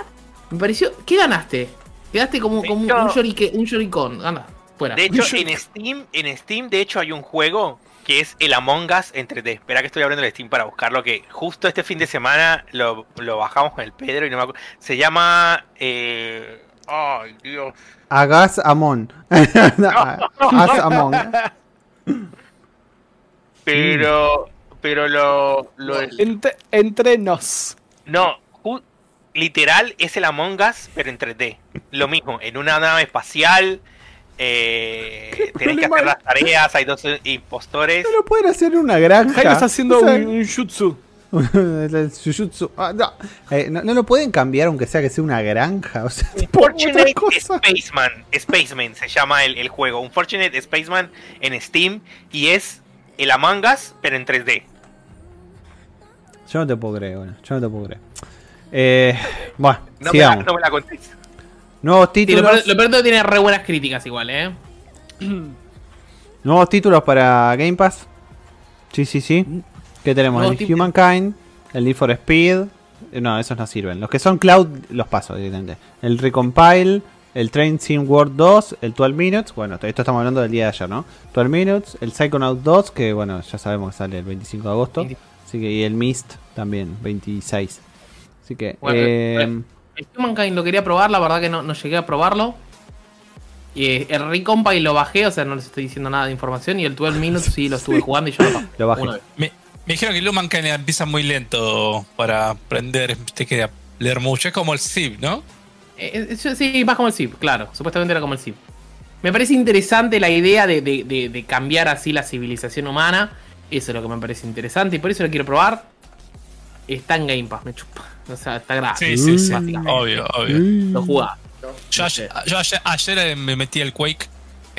me pareció. ¿Qué ganaste? Quedaste como, como un, Yo- un, lloricón. Anda, fuera. De hecho, en Steam, en Steam, de hecho, hay un juego que es el Among Us en 3D. Espera que estoy abriendo el Steam para buscarlo, que justo este fin de semana lo, lo bajamos con el Pedro y no me acuerdo. Se llama... Eh... Ay, Dios. Agas Amon. As Amon. Pero... Pero lo... lo Entre, entre nos. no, literal es el Among Us, pero en 3D. Lo mismo, en una nave espacial. Eh, tenés que hacer las tareas, hay dos impostores. No lo pueden hacer en una granja. Jairo está haciendo O sea, un, un jutsu. el Jujutsu. Ah, no. Eh, no, no lo pueden cambiar aunque sea que sea una granja. O sea, Unfortunate. Spaceman, Spaceman se llama el, el juego. Unfortunate Spaceman en Steam y es el Among Us, pero en 3D. Yo no te puedo creer, bueno, yo no te puedo creer. Eh, bueno, No me, la, sigamos. no me la contéis. Nuevos Sí, lo, títulos. peor, lo peor es que tiene re buenas críticas igual, ¿eh? Nuevos títulos para Game Pass. Sí, sí, sí. ¿Qué tenemos? El. Humankind, el Need for Speed. Eh, No, esos no sirven. Los que son cloud los paso directamente. El Recompile, el Train Sim World 2, el 12 Minutes. Bueno, esto estamos hablando del día de ayer, ¿no? 12 Minutes, el Psychonaut 2, que bueno, ya sabemos que sale el 25 de agosto. Así que, y el Mist también, 26. Así que, Bueno, eh. El Humankind lo quería probar, la verdad que no, no llegué a probarlo. Y eh, el Recompile lo bajé, o sea, no les estoy diciendo nada de información. Y el 12 Minutes sí lo estuve jugando y yo lo bajé. Lo bajé. Una vez. Me, me dijeron que el Humankind empieza muy lento para aprender. Te queda leer mucho. Es como el Civ, ¿no? Eh, eh, sí, más como el Civ, claro. Supuestamente era como el Civ. Me parece interesante la idea de, de- de- de cambiar así la civilización humana. Eso es lo que me parece interesante y por eso lo quiero probar. Está en Game Pass, me chupa. O sea, está gratis. Sí, sí, sí. Obvio, obvio. Lo jugás. Yo, ayer, yo ayer- ayer, eh, me metí al Quake.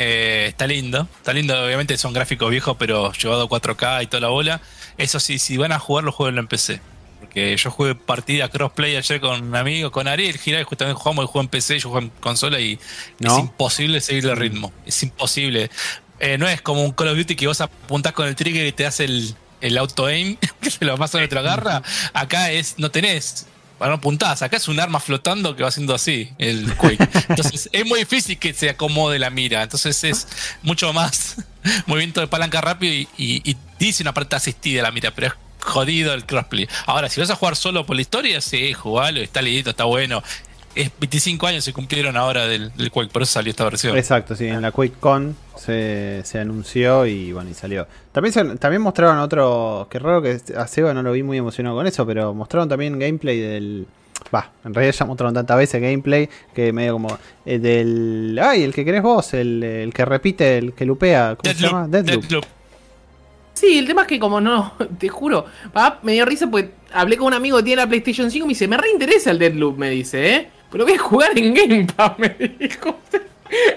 eh, está lindo. Está lindo, obviamente son gráficos viejos, pero llevado a 4K y toda la bola. Eso sí, si van a jugar, lo jueguen en PC. Porque yo jugué partida crossplay ayer con un amigo, con Ariel Giral, justamente jugamos el juego en PC, yo juego en consola y No. es imposible seguir el ritmo. Es imposible. Eh, no es como un Call of Duty que vos apuntás con el trigger y te hace el, el auto aim, que se lo pasa a te lo agarra. Acá es, no tenés. Bueno, no apuntás, acá es un arma flotando que va haciendo así el Quake. Entonces es muy difícil que se acomode la mira. Entonces es mucho más movimiento de palanca rápido y, dice una parte asistida la mira, pero es jodido el crossplay. Ahora, si vas a jugar solo por la historia, sí, jugalo, está lindo, está bueno. Es 25 años se cumplieron ahora del, del Quake, por eso salió esta versión. Exacto, sí, en la QuakeCon se, se anunció y bueno, y salió. También también mostraron otro, que raro que a Seba no lo vi muy emocionado con eso, pero mostraron también gameplay del... Va, en realidad ya mostraron tantas veces gameplay que medio como eh, del... Ay, el que querés vos, el, el que repite, el que lupea, ¿cómo se llama? Deathloop, Deathloop. Deathloop. Sí, el tema es que como no, te juro, me dio risa porque hablé con un amigo que tiene la PlayStation 5 y me dice, me reinteresa el Deadloop, me dice, ¿eh? Pero voy a jugar en Game Pass, me dijo.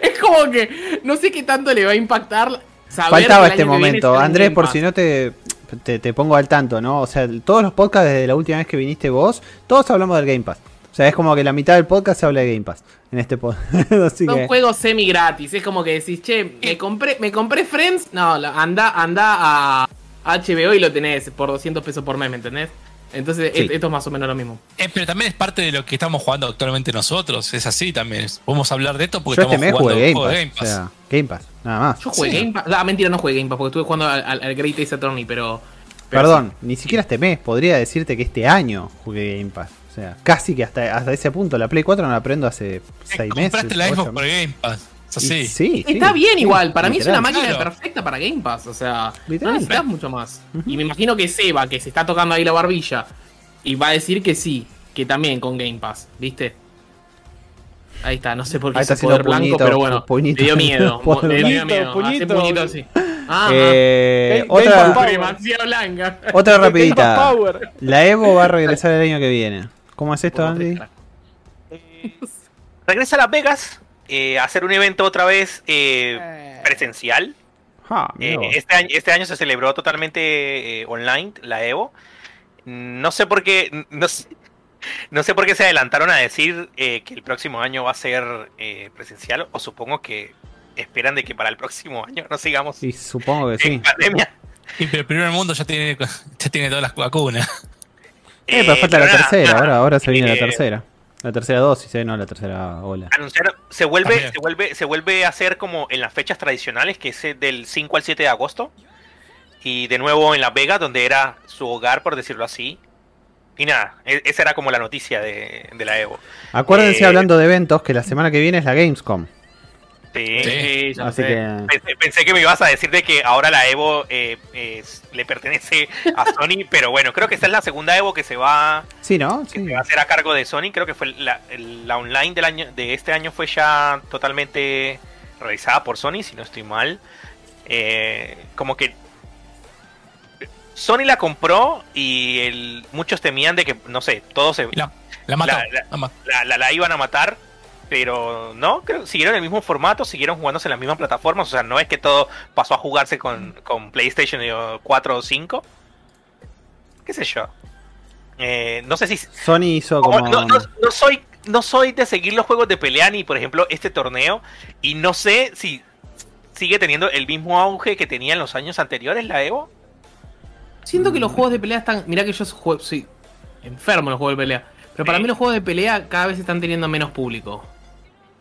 Es como que no sé qué tanto le va a impactar saber Faltaba que el este año momento. Andrés, por si no te, te, te pongo al tanto, ¿no? O sea, todos los podcasts desde la última vez que viniste vos, todos hablamos del Game Pass. O sea, es como que la mitad del podcast se habla de Game Pass en este podcast. Así Son que... juegos semi gratis, es como que decís, che, me compré, me compré Friends, no, anda, anda a HBO y lo tenés por 200 pesos por mes, ¿me entendés? Entonces, Sí. esto es más o menos lo mismo. Eh, pero también es parte de lo que estamos jugando actualmente nosotros. Es así también. Podemos hablar de esto porque Yo este estamos mes jugando jugué Game Pass. Game O Pass. sea, Game Pass, nada más. Yo jugué Sí. Game Pass, ah, mentira, no jugué Game Pass porque estuve jugando al, al- al Great Ace Attorney, pero... pero Perdón, ni siquiera este mes. Podría decirte que este año jugué Game Pass. O sea, casi que hasta, hasta ese punto. La Play 4 no la prendo hace Eh, 6 meses. Compraste la Xbox por. Game Pass. Es así. Y sí, sí, Está bien sí, igual, para mí es una máquina Claro. perfecta para Game Pass, o sea, Literal. no necesitas mucho más. Y me imagino que Seba, que se está tocando ahí la barbilla, y va a decir que sí, que también con Game Pass, ¿viste? Ahí está, no sé por qué Ahí está ese poder haciendo blanco, puñito, pero bueno, puñito. me dio miedo, me dio miedo, Puñito, hace puñito así. Ah, Eh, otra, blanca. otra rapidita. La Evo va a regresar el año que viene. ¿Cómo es esto, Andy? Regresa a Las Vegas eh, hacer un evento otra vez eh, Eh, presencial. Ah, Eh, este, año, este año se celebró totalmente eh, online, la Evo. No sé por qué. No sé, no sé por qué se adelantaron a decir eh, que el próximo año va a ser eh, presencial. O supongo que esperan de que para el próximo año no sigamos Y supongo que en sí. pandemia. Y pero el primer mundo ya tiene, ya tiene todas las vacunas. Eh, pero falta la nada, tercera, nada. ahora, ahora se viene la Eh, tercera. La tercera dosis, eh, no la tercera ola. Anunciaron, se vuelve, También. se vuelve, se vuelve a hacer como en las fechas tradicionales, que es eh, del 5 al 7 de agosto. Y de nuevo en Las Vegas, donde era su hogar, por decirlo así. Y nada, e- esa era como la noticia de, de la Evo. Acuérdense, Eh, hablando de eventos, que la semana que viene es la Gamescom. Sí. Sí, ya Así sé. que. Pensé, pensé que me ibas a decir de que ahora la Evo eh, es- le pertenece a Sony, pero bueno, creo que esta es la segunda Evo que se va, Sí, ¿no? que Sí. se va a hacer a cargo de Sony. Creo que fue la, online del año, de este año fue ya totalmente realizada por Sony, si no estoy mal. Eh, como que Sony la compró y el- muchos temían de que, no sé, todos se, Y la, la mató. La- la- la mató. la, la- la iban a matar, pero no, creo siguieron el mismo formato, siguieron jugándose en las mismas plataformas, o sea, no es que todo pasó a jugarse con, con PlayStation eh, 4 o 5. ¿Qué sé yo? Eh, no sé si... Sony hizo como- no, no- no soy, no soy de seguir los juegos de pelea ni, por ejemplo, este torneo, y no sé si sigue teniendo el mismo auge que tenía en los años anteriores la Evo. Siento que los juegos de pelea están. Mirá que yo soy enfermo en los juegos de pelea. Pero para Sí. mí los juegos de pelea cada vez están teniendo menos público.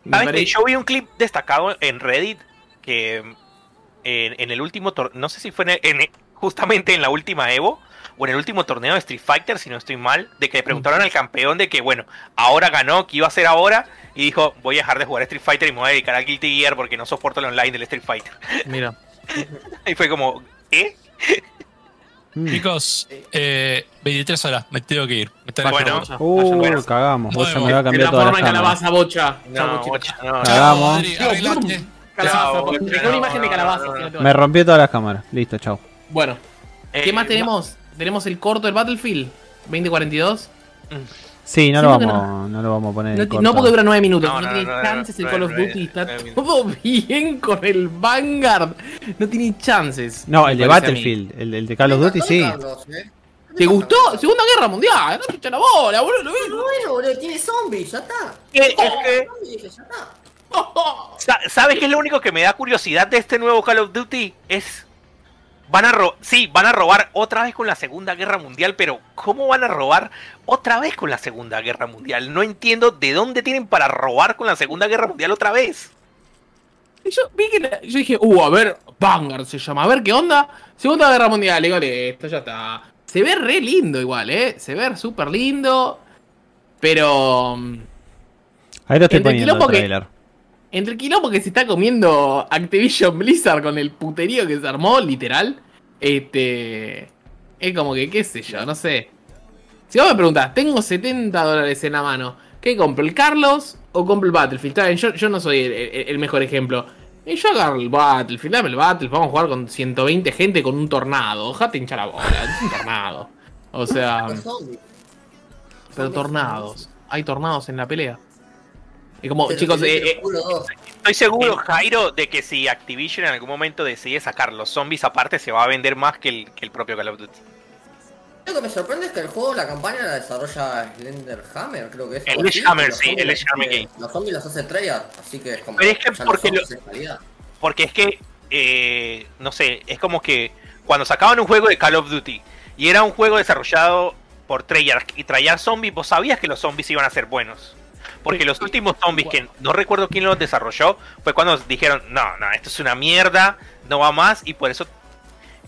Me ¿Sabes pare- que Yo vi un clip destacado en Reddit que en, en el último torneo, no sé si fue en el- en- justamente en la última Evo o en el último torneo de Street Fighter, si no estoy mal, de que le preguntaron al campeón de que, bueno, ahora ganó, ¿qué iba a hacer ahora? Y dijo, voy a dejar de jugar Street Fighter y me voy a dedicar a Guilty Gear porque no soporto el online del Street Fighter. Mira. Y fue como, ¿eh? Mm. Chicos, eh, 23 horas, me tengo que ir. Me están Bueno. Bocha, Uh, vaya, bueno. cagamos. Bocha me va a De cambiar la toda la forma en calabaza, bocha. No, bocha, no. Cagamos. Calabaza, bocha, una imagen de calabaza. Me rompió todas las cámaras. Listo, chao. Bueno, ¿qué Eh, más tenemos? Tenemos el corto del Battlefield 2042. Sí, no lo, vamos, no. lo vamos a poner. No, corto. no porque dura 9 minutos, No, no, no, tiene no, no, chances el no, Call of Duty, no, está no, no. todo bien con el Vanguard. No tiene chances. No, el de. Battlefield. El, el de Call of Duty, sí. Carlos, ¿eh? ¿Te gustó? Segunda Guerra Mundial, no te echa la bola, boludo, lo vi. Bueno, boludo, tiene zombies, ya está. Es que- Zombies, ya está. Sa- ¿Sabes qué es lo único que me da curiosidad de este nuevo Call of Duty? Es. Van a ro sí, van a robar otra vez con la Segunda Guerra Mundial, pero ¿cómo van a robar otra vez con la Segunda Guerra Mundial? No entiendo de dónde tienen para robar con la Segunda Guerra Mundial otra vez. Y Yo vi que la- yo dije, uh, a ver, Vanguard se llama, a ver qué onda. Segunda Guerra Mundial, digo, esto ya está. Se ve re lindo igual, eh. Se ve súper lindo. Pero. mm, Ahí lo estoy poniendo el quilombo que- trailer. Entre el quilombo que se está comiendo Activision Blizzard con el puterío que se armó, literal. Este. Es como que, qué sé yo, no sé. Si vos me preguntás, tengo 70 dólares en la mano. ¿Qué compro? ¿El Carlos o compro el Battlefield? Bien, yo, yo no soy el, el- el mejor ejemplo. Y yo agarro el Battlefield, dame el Battlefield, vamos a jugar con 120 gente con un tornado. Ojalá hinchar la bola, es un tornado. O sea, pero tornados. Hay tornados en la pelea. Y como, Pero chicos, eh, el eh. Estoy seguro, Jairo, de que si Activision en algún momento decide sacar los zombies aparte, se va a vender más que el, que el propio Call of Duty. Lo que me sorprende es que el juego, la campaña la desarrolla Slenderhammer, creo que es. algo así, los sí, el hace- Game. Los zombies los hace Treyarch, así que es como. Pero es que porque lo- es. Porque es que, eh, no sé, es como que cuando sacaban un juego de Call of Duty y era un juego desarrollado por Treyarch y traían zombies, vos sabías que los zombies iban a ser buenos. Porque los últimos zombies, que no recuerdo quién los desarrolló, fue cuando dijeron, no, no, esto es una mierda, no va más, y por eso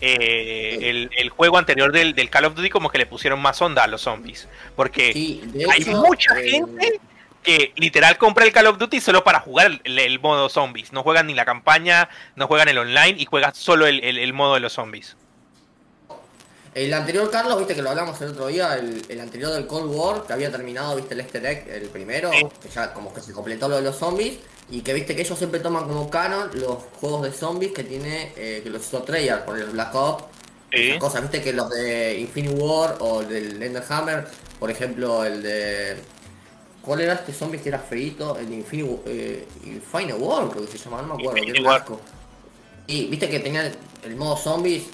eh, el, el juego anterior del, del Call of Duty como que le pusieron más onda a los zombies. Porque Sí, hay mucha eh, gente que literal compra el Call of Duty solo para jugar el, el modo zombies. No juegan ni la campaña, no juegan el online y juegan solo el- el modo de los zombies. El anterior, Carlos, viste que lo hablamos el otro día, el, el anterior del Cold War, que había terminado, viste, el easter egg, el primero, que ya como que se completó lo de los zombies, y que viste que ellos siempre toman como canon los juegos de zombies que tiene, eh, que los hizo Treyarch, por el Black Ops, Sí. cosas, viste que los de Infinity War o el del Enderhammer, por ejemplo, el de... ¿Cuál era este zombie que era feito? El de Infinity, eh, Infinity War, creo que se llama, no me acuerdo, que era. Y viste que tenía el, el modo zombies,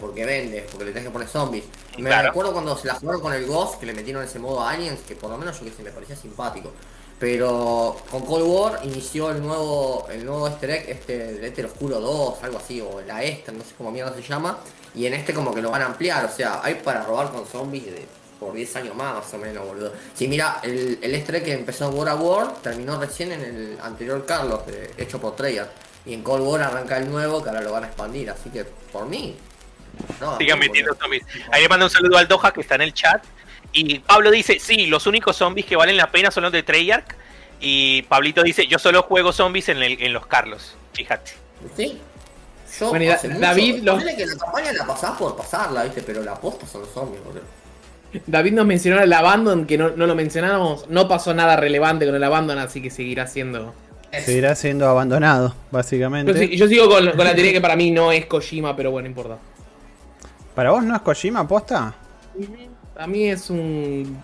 porque vende, porque le tenés que poner zombies. Me Claro. recuerdo cuando se la jugaron con el Ghost, que le metieron ese modo Aliens, que por lo menos yo que sé, me parecía simpático. Pero con Cold War inició el nuevo, el nuevo easter egg, este, el Éter Oscuro 2, algo así, o la Ester, no sé cómo mierda se llama. Y en este como que lo van a ampliar, o sea, hay para robar con zombies de, por 10 años más, más o menos, boludo. Sí, mira, el, el easter egg que empezó War a War terminó recién en el anterior Carlos, eh, hecho por Treyarch. Y en Cold War arranca el nuevo, que ahora lo van a expandir, así que por mí. No, Sigan metiendo zombies. Ahí le mando un saludo al Doha que está en el chat. Y Pablo dice, sí, los únicos zombies que valen la pena son los de Treyarch. Y Pablito dice, yo solo juego zombies en, el- en los Carlos. Fíjate. Sí. Yo Bueno, hace mucho- David los- ponele que la campaña la pasás por pasarla, viste, pero la posta son los zombies, boludo. David nos mencionó el Abandon, que no, no lo mencionamos. No pasó nada relevante con el Abandon, así que seguirá siendo. Seguirá siendo abandonado, básicamente. Yo, sigo con, con la teoría que para mí no es Kojima, pero bueno, no importa. ¿Para vos no es Kojima, posta? A mí es un,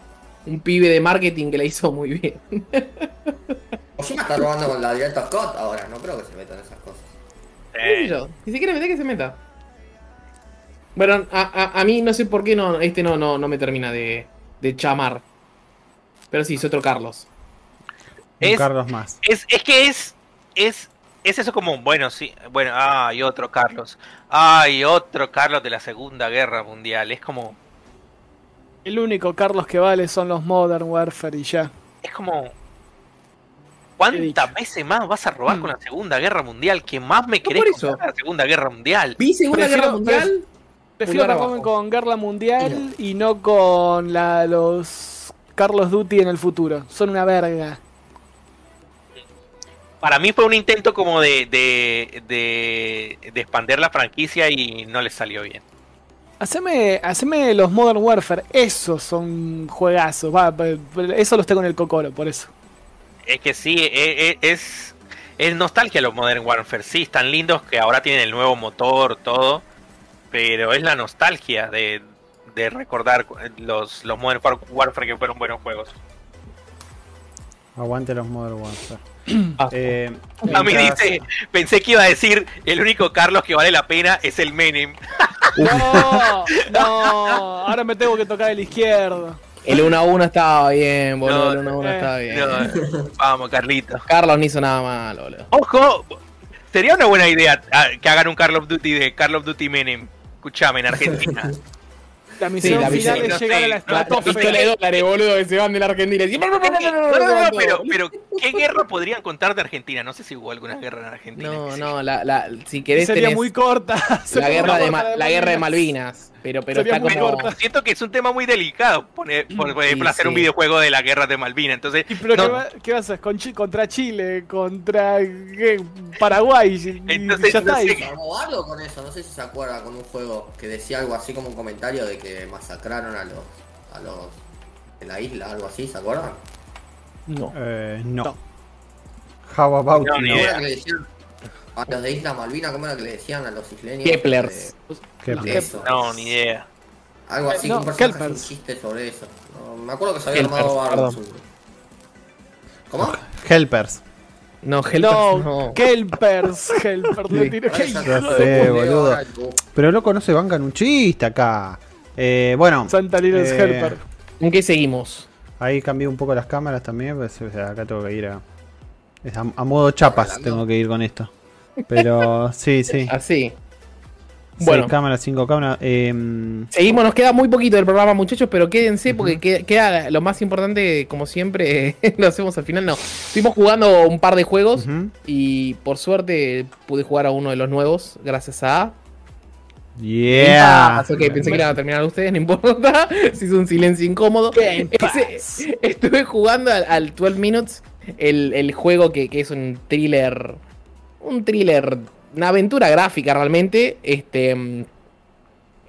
un pibe de marketing que la hizo muy bien. Kojima está robando con la Director Scott ahora, no creo que se metan esas cosas. ¿Qué sé yo? Si se quiere meter, que se meta. Bueno, a, a- a mí no sé por qué no, este no, no, no me termina de, de chamar. Pero sí, es otro Carlos. Es- Carlos más. Es, es que es, es, es eso como, bueno, sí, bueno, hay otro Carlos. Hay otro Carlos de la Segunda Guerra Mundial. Es como, El único Carlos que vale son los Modern Warfare y ya. es como... ¿Cuántas veces más vas a robar Mm. con la Segunda Guerra Mundial? ¿Qué más me No, querés eso. de la Segunda Guerra Mundial? Vi Segunda Prefiero- Guerra Mundial. Prefiero taparme con Guerra Mundial y no con la, los Carlos Duty en el futuro. Son una verga. Para mí fue un intento como de, de, de, de expandir la franquicia y no les salió bien. Haceme, haceme los Modern Warfare. Esos son juegazos. Va, eso los tengo en el cocoro, por eso. Es que sí, e- e- es, es nostalgia los Modern Warfare. Sí, están lindos que ahora tienen el nuevo motor, todo. Pero es la nostalgia de, de recordar los, los Modern War- Warfare que fueron buenos juegos. Aguante los Modern Warfare. Ah, Eh, A mí mientras- dice, pensé que iba a decir, el único Carlos que vale la pena es el Menem. No, no. Ahora me tengo que tocar el izquierdo. El 1 a 1 estaba bien, boludo. No, el 1 a 1 eh, estaba bien. No, vamos, Carlitos. Carlos no hizo nada mal, boludo. Ojo, sería una buena idea ah, que hagan un Call of Duty de Call of Duty Menem. Escuchame, en Argentina. La misión la final misión, es no llegar sé, a la estratosfera. pistola de dólares, boludo, que se van de la Argentina. y- No, no, no, pero, pero, ¿qué guerra podrían contar de Argentina? No sé si hubo alguna guerra en Argentina. No, no, la, la, si querés Sería tenés muy corta. la guerra, de, la guerra de Malvinas. Pero, pero Sería está muy como... corta. Siento que es un tema muy delicado poner, por, por ejemplo, Sí, hacer un videojuego de la guerra de Malvinas. Entonces, ¿Y pero no, qué, va- qué vas a hacer? ¿Con Chi- ¿Contra Chile? ¿Contra qué? Paraguay? Y- y Entonces, ya no está. sé algo con eso, no sé si se acuerda con un juego que decía algo así como un comentario de que masacraron a los a los en la isla, algo así, ¿se acuerdan? No. eh, no. No. How about No, a los de Isla Malvina, cómo era que le decían a los isleños? Keplers. Qué Eh, pl- eso. no, ni idea. Algo así, No, un personaje Kelpers. un chiste sobre eso. No, me acuerdo que se había armado algo. ¿Cómo? Helpers. No, Helpers No, no. Kelpers, Helpers, le Sí. no sé, boludo. Pero loco, no se bancan un chiste acá. Eh, bueno, Santa Lina es Eh, Helper. ¿En qué seguimos? ahí cambié un poco las cámaras también. Pues, o sea, acá tengo que ir a, es a, a modo chapas. Tengo que ir con esto. Pero sí, sí. Así. Bueno. cámaras, cinco cámaras. Eh, Seguimos, nos queda muy poquito del programa, muchachos, pero quédense porque queda, queda lo más importante, como siempre, lo hacemos al final. No, estuvimos jugando un par de juegos y por suerte pude jugar a uno de los nuevos, gracias a Yeah. Pass, ok, pensé que iban a terminar ustedes, no importa. Se hizo un silencio incómodo. Ese- estuve jugando al, al 12 Minutes, el, el juego que, que es un thriller. Un thriller. Una aventura gráfica realmente. Este. mm,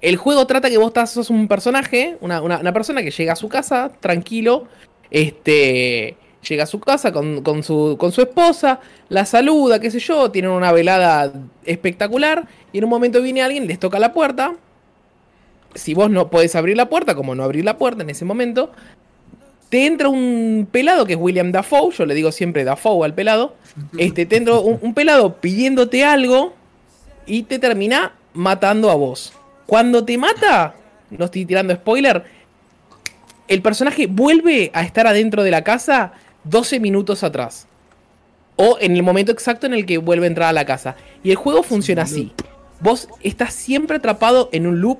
El juego trata que vos estás, sos un personaje, una, una- persona que llega a su casa tranquilo. Este. Llega a su casa con, con su, con su esposa, la saluda, qué sé yo, tienen una velada espectacular. Y en un momento viene alguien, les toca la puerta. Si vos no podés abrir la puerta, como no abrir la puerta en ese momento, te entra un pelado que es William Dafoe, yo le digo siempre Dafoe al pelado. Este, te entra un, un pelado pidiéndote algo y te termina matando a vos. Cuando te mata, no estoy tirando spoiler, el personaje vuelve a estar adentro de la casa 12 minutos atrás. O en el momento exacto en el que vuelve a entrar a la casa. Y el juego funciona así. Vos estás siempre atrapado en un loop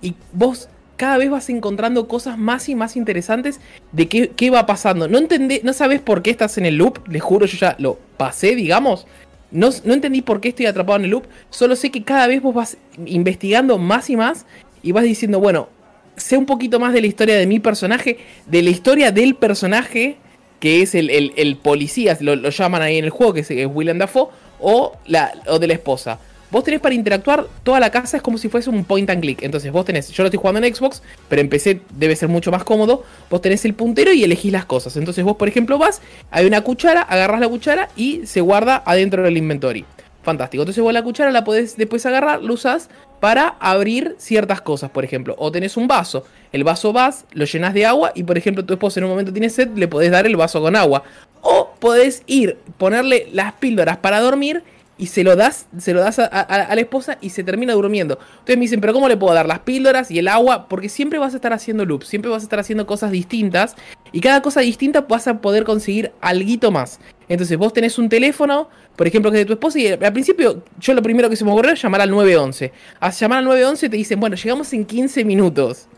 y vos cada vez vas encontrando cosas más y más interesantes de qué, qué va pasando. No entendé, no sabes por qué estás en el loop, les juro, yo ya lo pasé, digamos. No, no entendí por qué estoy atrapado en el loop, solo sé que cada vez vos vas investigando más y más y vas diciendo, bueno, sé un poquito más de la historia de mi personaje, de la historia del personaje, que es el, el- el policía, lo, lo llaman ahí en el juego, que es, es William Dafoe, o, la, o de la esposa. Vos tenés para interactuar toda la casa, es como si fuese un point and click. Entonces vos tenés, yo lo estoy jugando en Xbox, pero en PC debe ser mucho más cómodo. Vos tenés el puntero y elegís las cosas. Entonces vos, por ejemplo, vas, hay una cuchara, agarrás la cuchara y se guarda adentro del inventory. Fantástico. Entonces vos la cuchara la podés después agarrar, lo usás para abrir ciertas cosas, por ejemplo. O tenés un vaso. El vaso vas, lo llenas de agua y, por ejemplo, tu esposa en un momento tiene sed, le podés dar el vaso con agua. O podés ir, ponerle las píldoras para dormir y se lo das, se lo das a, a- a la esposa y se termina durmiendo. Entonces me dicen, pero ¿cómo le puedo dar las píldoras y el agua? Porque siempre vas a estar haciendo loops, siempre vas a estar haciendo cosas distintas y cada cosa distinta vas a poder conseguir alguito más. Entonces vos tenés un teléfono, por ejemplo, que es de tu esposa y al principio yo lo primero que se me ocurrió es llamar al 911. A llamar al 911 te dicen, bueno, llegamos en 15 minutos.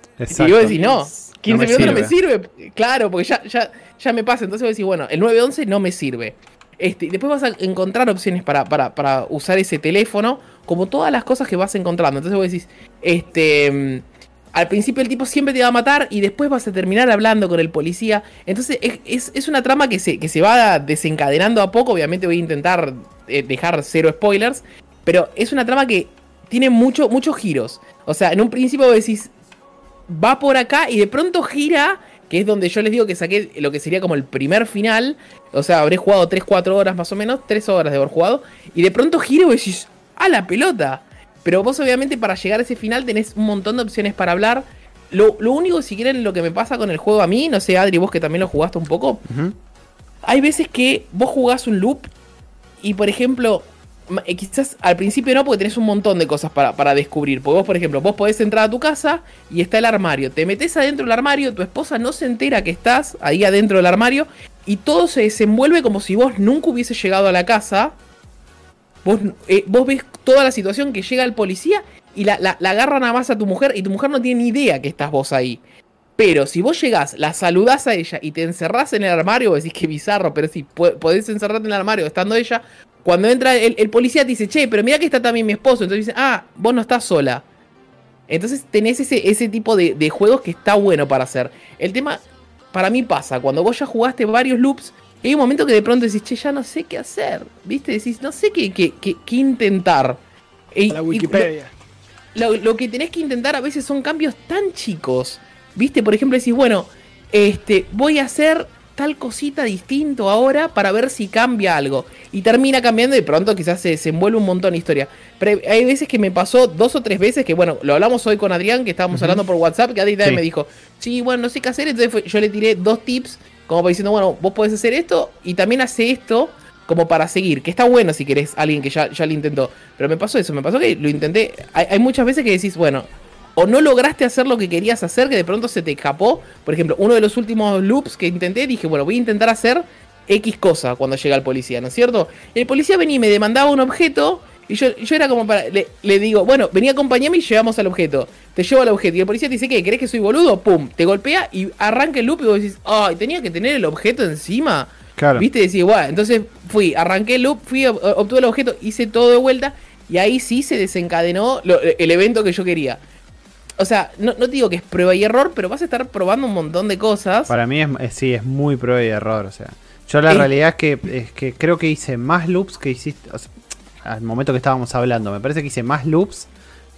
Y vos decís, no, 15 me minutos no me sirve. Claro, porque ya, ya, ya me pasa. Entonces vos decís, bueno, el 911 no me sirve. Este, después vas a encontrar opciones para, para, para usar ese teléfono, como todas las cosas que vas encontrando. Entonces vos decís, este. mm, Al principio el tipo siempre te va a matar y después vas a terminar hablando con el policía. Entonces es, es- es una trama que se, que se va desencadenando a poco. Obviamente voy a intentar eh, dejar cero spoilers. Pero es una trama que tiene mucho, muchos giros. O sea, en un principio vos decís, va por acá y de pronto gira, que es donde yo les digo que saqué lo que sería como el primer final. O sea, habré jugado 3-4 horas más o menos, 3 horas de haber jugado. Y de pronto gira y decís, ¡a la pelota! Pero vos obviamente para llegar a ese final tenés un montón de opciones para hablar. Lo, lo único, si quieren, lo que me pasa con el juego a mí, no sé, Adri, vos que también lo jugaste un poco. Hay veces que vos jugás un loop y, por ejemplo, quizás al principio no, porque tenés un montón de cosas para, para descubrir. Porque vos, por ejemplo, vos podés entrar a tu casa y está el armario. Te metes adentro del armario, tu esposa no se entera que estás ahí adentro del armario y todo se desenvuelve como si vos nunca hubiese llegado a la casa. Vos, eh, vos ves toda la situación que llega el policía y la, la, la agarra nada más a tu mujer y tu mujer no tiene ni idea que estás vos ahí. Pero si vos llegás, la saludás a ella y te encerrás en el armario, decís que bizarro, pero si podés encerrarte en el armario estando ella, cuando entra el, el policía te dice, che, pero mira que está también mi esposo. Entonces dice, ah, vos no estás sola. Entonces tenés ese, ese tipo de, de juegos que está bueno para hacer. El tema, para mí pasa, cuando vos ya jugaste varios loops, hay un momento que de pronto decís, che, ya no sé qué hacer. ¿Viste? Decís, no sé qué, qué, qué- qué intentar. La y- Wikipedia. lo, lo que tenés que intentar a veces son cambios tan chicos. ¿Viste? Por ejemplo, decís, bueno, este, voy a hacer tal cosita distinto ahora para ver si cambia algo. Y termina cambiando y pronto quizás se desenvuelve un montón de historia. Pero hay veces que me pasó dos o tres veces que, bueno, lo hablamos hoy con Adrián, que estábamos hablando por WhatsApp, que Adrián Sí. me dijo, sí, bueno, no sé qué hacer. Entonces fue- yo le tiré dos tips, como para diciendo, bueno, vos podés hacer esto y también hace esto como para seguir, que está bueno si querés alguien que ya, ya lo intentó. Pero me pasó eso, me pasó que lo intenté. Hay, hay muchas veces que decís, bueno, o no lograste hacer lo que querías hacer, que de pronto se te escapó. Por ejemplo, uno de los últimos loops que intenté, dije, bueno, voy a intentar hacer X cosa cuando llega el policía, ¿no es cierto? El policía venía y me demandaba un objeto. Y yo, yo era como para. Le, le digo, bueno, vení acompañame y llevamos al objeto. Te llevo al objeto. Y el policía te dice, ¿qué? ¿Crees que soy boludo? Pum, te golpea y arranca el loop y vos decís, ay, tenía que tener el objeto encima. Claro. ¿Viste? Decís, bueno, entonces fui, arranqué el loop, fui, ob- obtuve el objeto, hice todo de vuelta. Y ahí sí se desencadenó lo- el evento que yo quería. O sea, no, no te digo que es prueba y error, pero vas a estar probando un montón de cosas. Para mí es, es- sí, es muy prueba y error. O sea, yo la Es- realidad es que, es que creo que hice más loops que hiciste. o sea, al momento que estábamos hablando, me parece que hice más loops,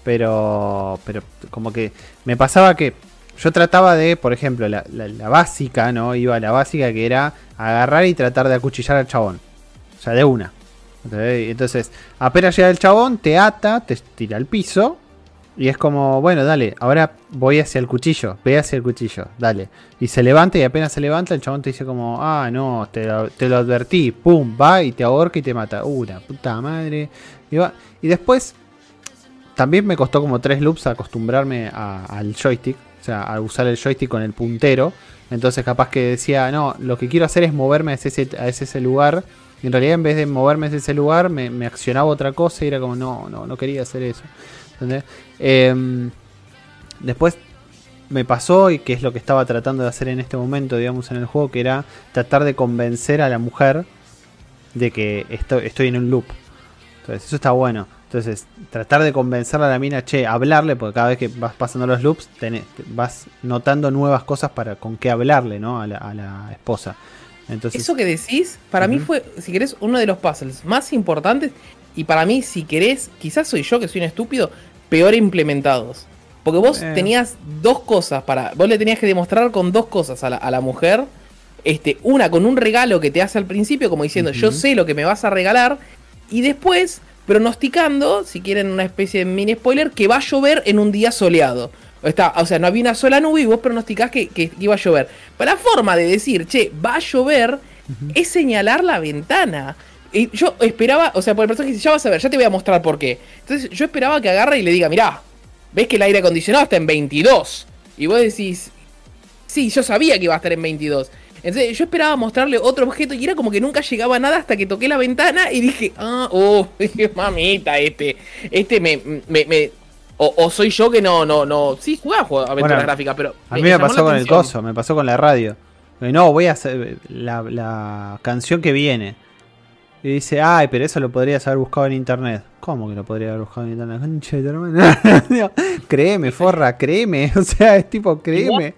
pero, pero como que me pasaba que yo trataba de, por ejemplo, la, la- la básica, ¿no? Iba a la básica que era agarrar y tratar de acuchillar al chabón. O sea, de una. Entonces, apenas llega el chabón, te ata, te tira al piso. Y es como, bueno, dale, ahora voy hacia el cuchillo, ve hacia el cuchillo, dale. Y se levanta y apenas se levanta, el chabón te dice como, ah, no, te lo, te lo advertí, pum, va y te ahorca y te mata. Uh, la puta madre. Y, va- y después, también me costó como tres loops acostumbrarme a- al joystick, o sea, a usar el joystick con el puntero. Entonces capaz que decía, no, lo que quiero hacer es moverme a ese, a ese, lugar. Y en realidad en vez de moverme a ese lugar, me accionaba otra cosa y era como, no, no, no quería hacer eso. ¿Entendés? Em, después me pasó, y que es lo que estaba tratando de hacer en este momento, digamos, en el juego, que era tratar de convencer a la mujer de que estoy, estoy en un loop. Entonces, eso está bueno. Entonces, tratar de convencerle a la mina, che, hablarle, porque cada vez que vas pasando los loops, tenés- vas notando nuevas cosas para con qué hablarle, ¿no? A la, a la esposa. Entonces, Eso que decís, para mí fue, si querés, uno de los puzzles más importantes. Y para mí, si querés, quizás soy yo que soy un estúpido, peor implementados. Porque vos Eh. tenías dos cosas para. Vos le tenías que demostrar con dos cosas a la, a la mujer. Este, una con un regalo que te hace al principio, como diciendo, yo sé lo que me vas a regalar. Y después, pronosticando, si quieren una especie de mini spoiler, que va a llover en un día soleado. Está, o sea, no había una sola nube y vos pronosticás que, que iba a llover. Pero la forma de decir, che, va a llover, es señalar la ventana. Y yo esperaba, o sea, por el personaje dice, ya vas a ver, ya te voy a mostrar por qué. Entonces yo esperaba que agarre y le diga, mirá, ves que el aire acondicionado está en 22. Y vos decís, sí, yo sabía que iba a estar en 22. Entonces yo esperaba mostrarle otro objeto y era como que nunca llegaba a nada hasta que toqué la ventana y dije, ah, oh, mamita, este, este me, me, me- o, o soy yo que no, no, no, sí, jugaba aventuras Bueno, gráficas, pero... A mí me llamó pasó con el coso, me pasó con la radio. No, voy a hacer la, la canción que viene. Y dice, ay, pero eso lo podrías haber buscado en internet. ¿Cómo que lo podría haber buscado en internet? Concha de. Digo, créeme, forra, créeme. O sea, es tipo, créeme.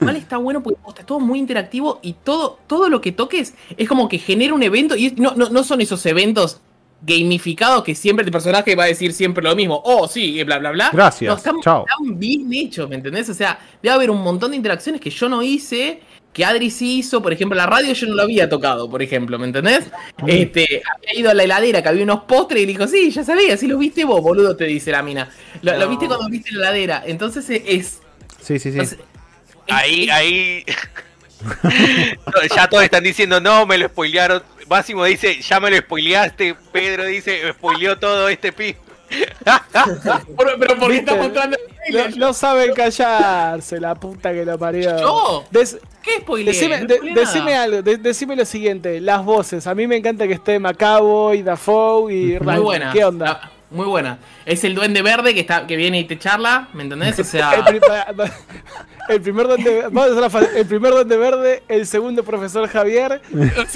Igual está bueno porque posta, es todo muy interactivo y todo, todo lo que toques es como que genera un evento y no, no, no son esos eventos gamificados que siempre el personaje va a decir siempre lo mismo. Oh, sí, bla, bla, bla. Gracias, No, están, chao. están bien hechos, ¿me entendés? O sea, debe haber un montón de interacciones que yo no hice, que Adri sí hizo. Por ejemplo, la radio yo no lo había tocado, por ejemplo, ¿me entendés? Este, había ido a la heladera que había unos postres y le dijo, sí, ya sabía, sí lo viste vos, boludo, te dice la mina. Lo, viste cuando viste la heladera. Entonces eh, es... Sí, sí, sí. es- Ahí, es- ahí. ya todos están diciendo, no, me lo spoilearon. Máximo dice, ya me lo spoileaste. Pedro dice, spoileó todo este pi. Pero, pero ¿por qué está mostrando el No, no saben callarse, la puta que lo parió. ¿Yo? Des- ¿Qué spoiler? decime, de- decime algo, de- decime lo siguiente, las voces. A mí me encanta que esté Macaboy, Dafoe y Muy buena. ¿Qué onda? Muy buena. Es el duende verde que está que viene y te charla, ¿me entendés? O El, sea, el primer duende, vamos a hacer la fa- el primer duende verde, el segundo profesor Javier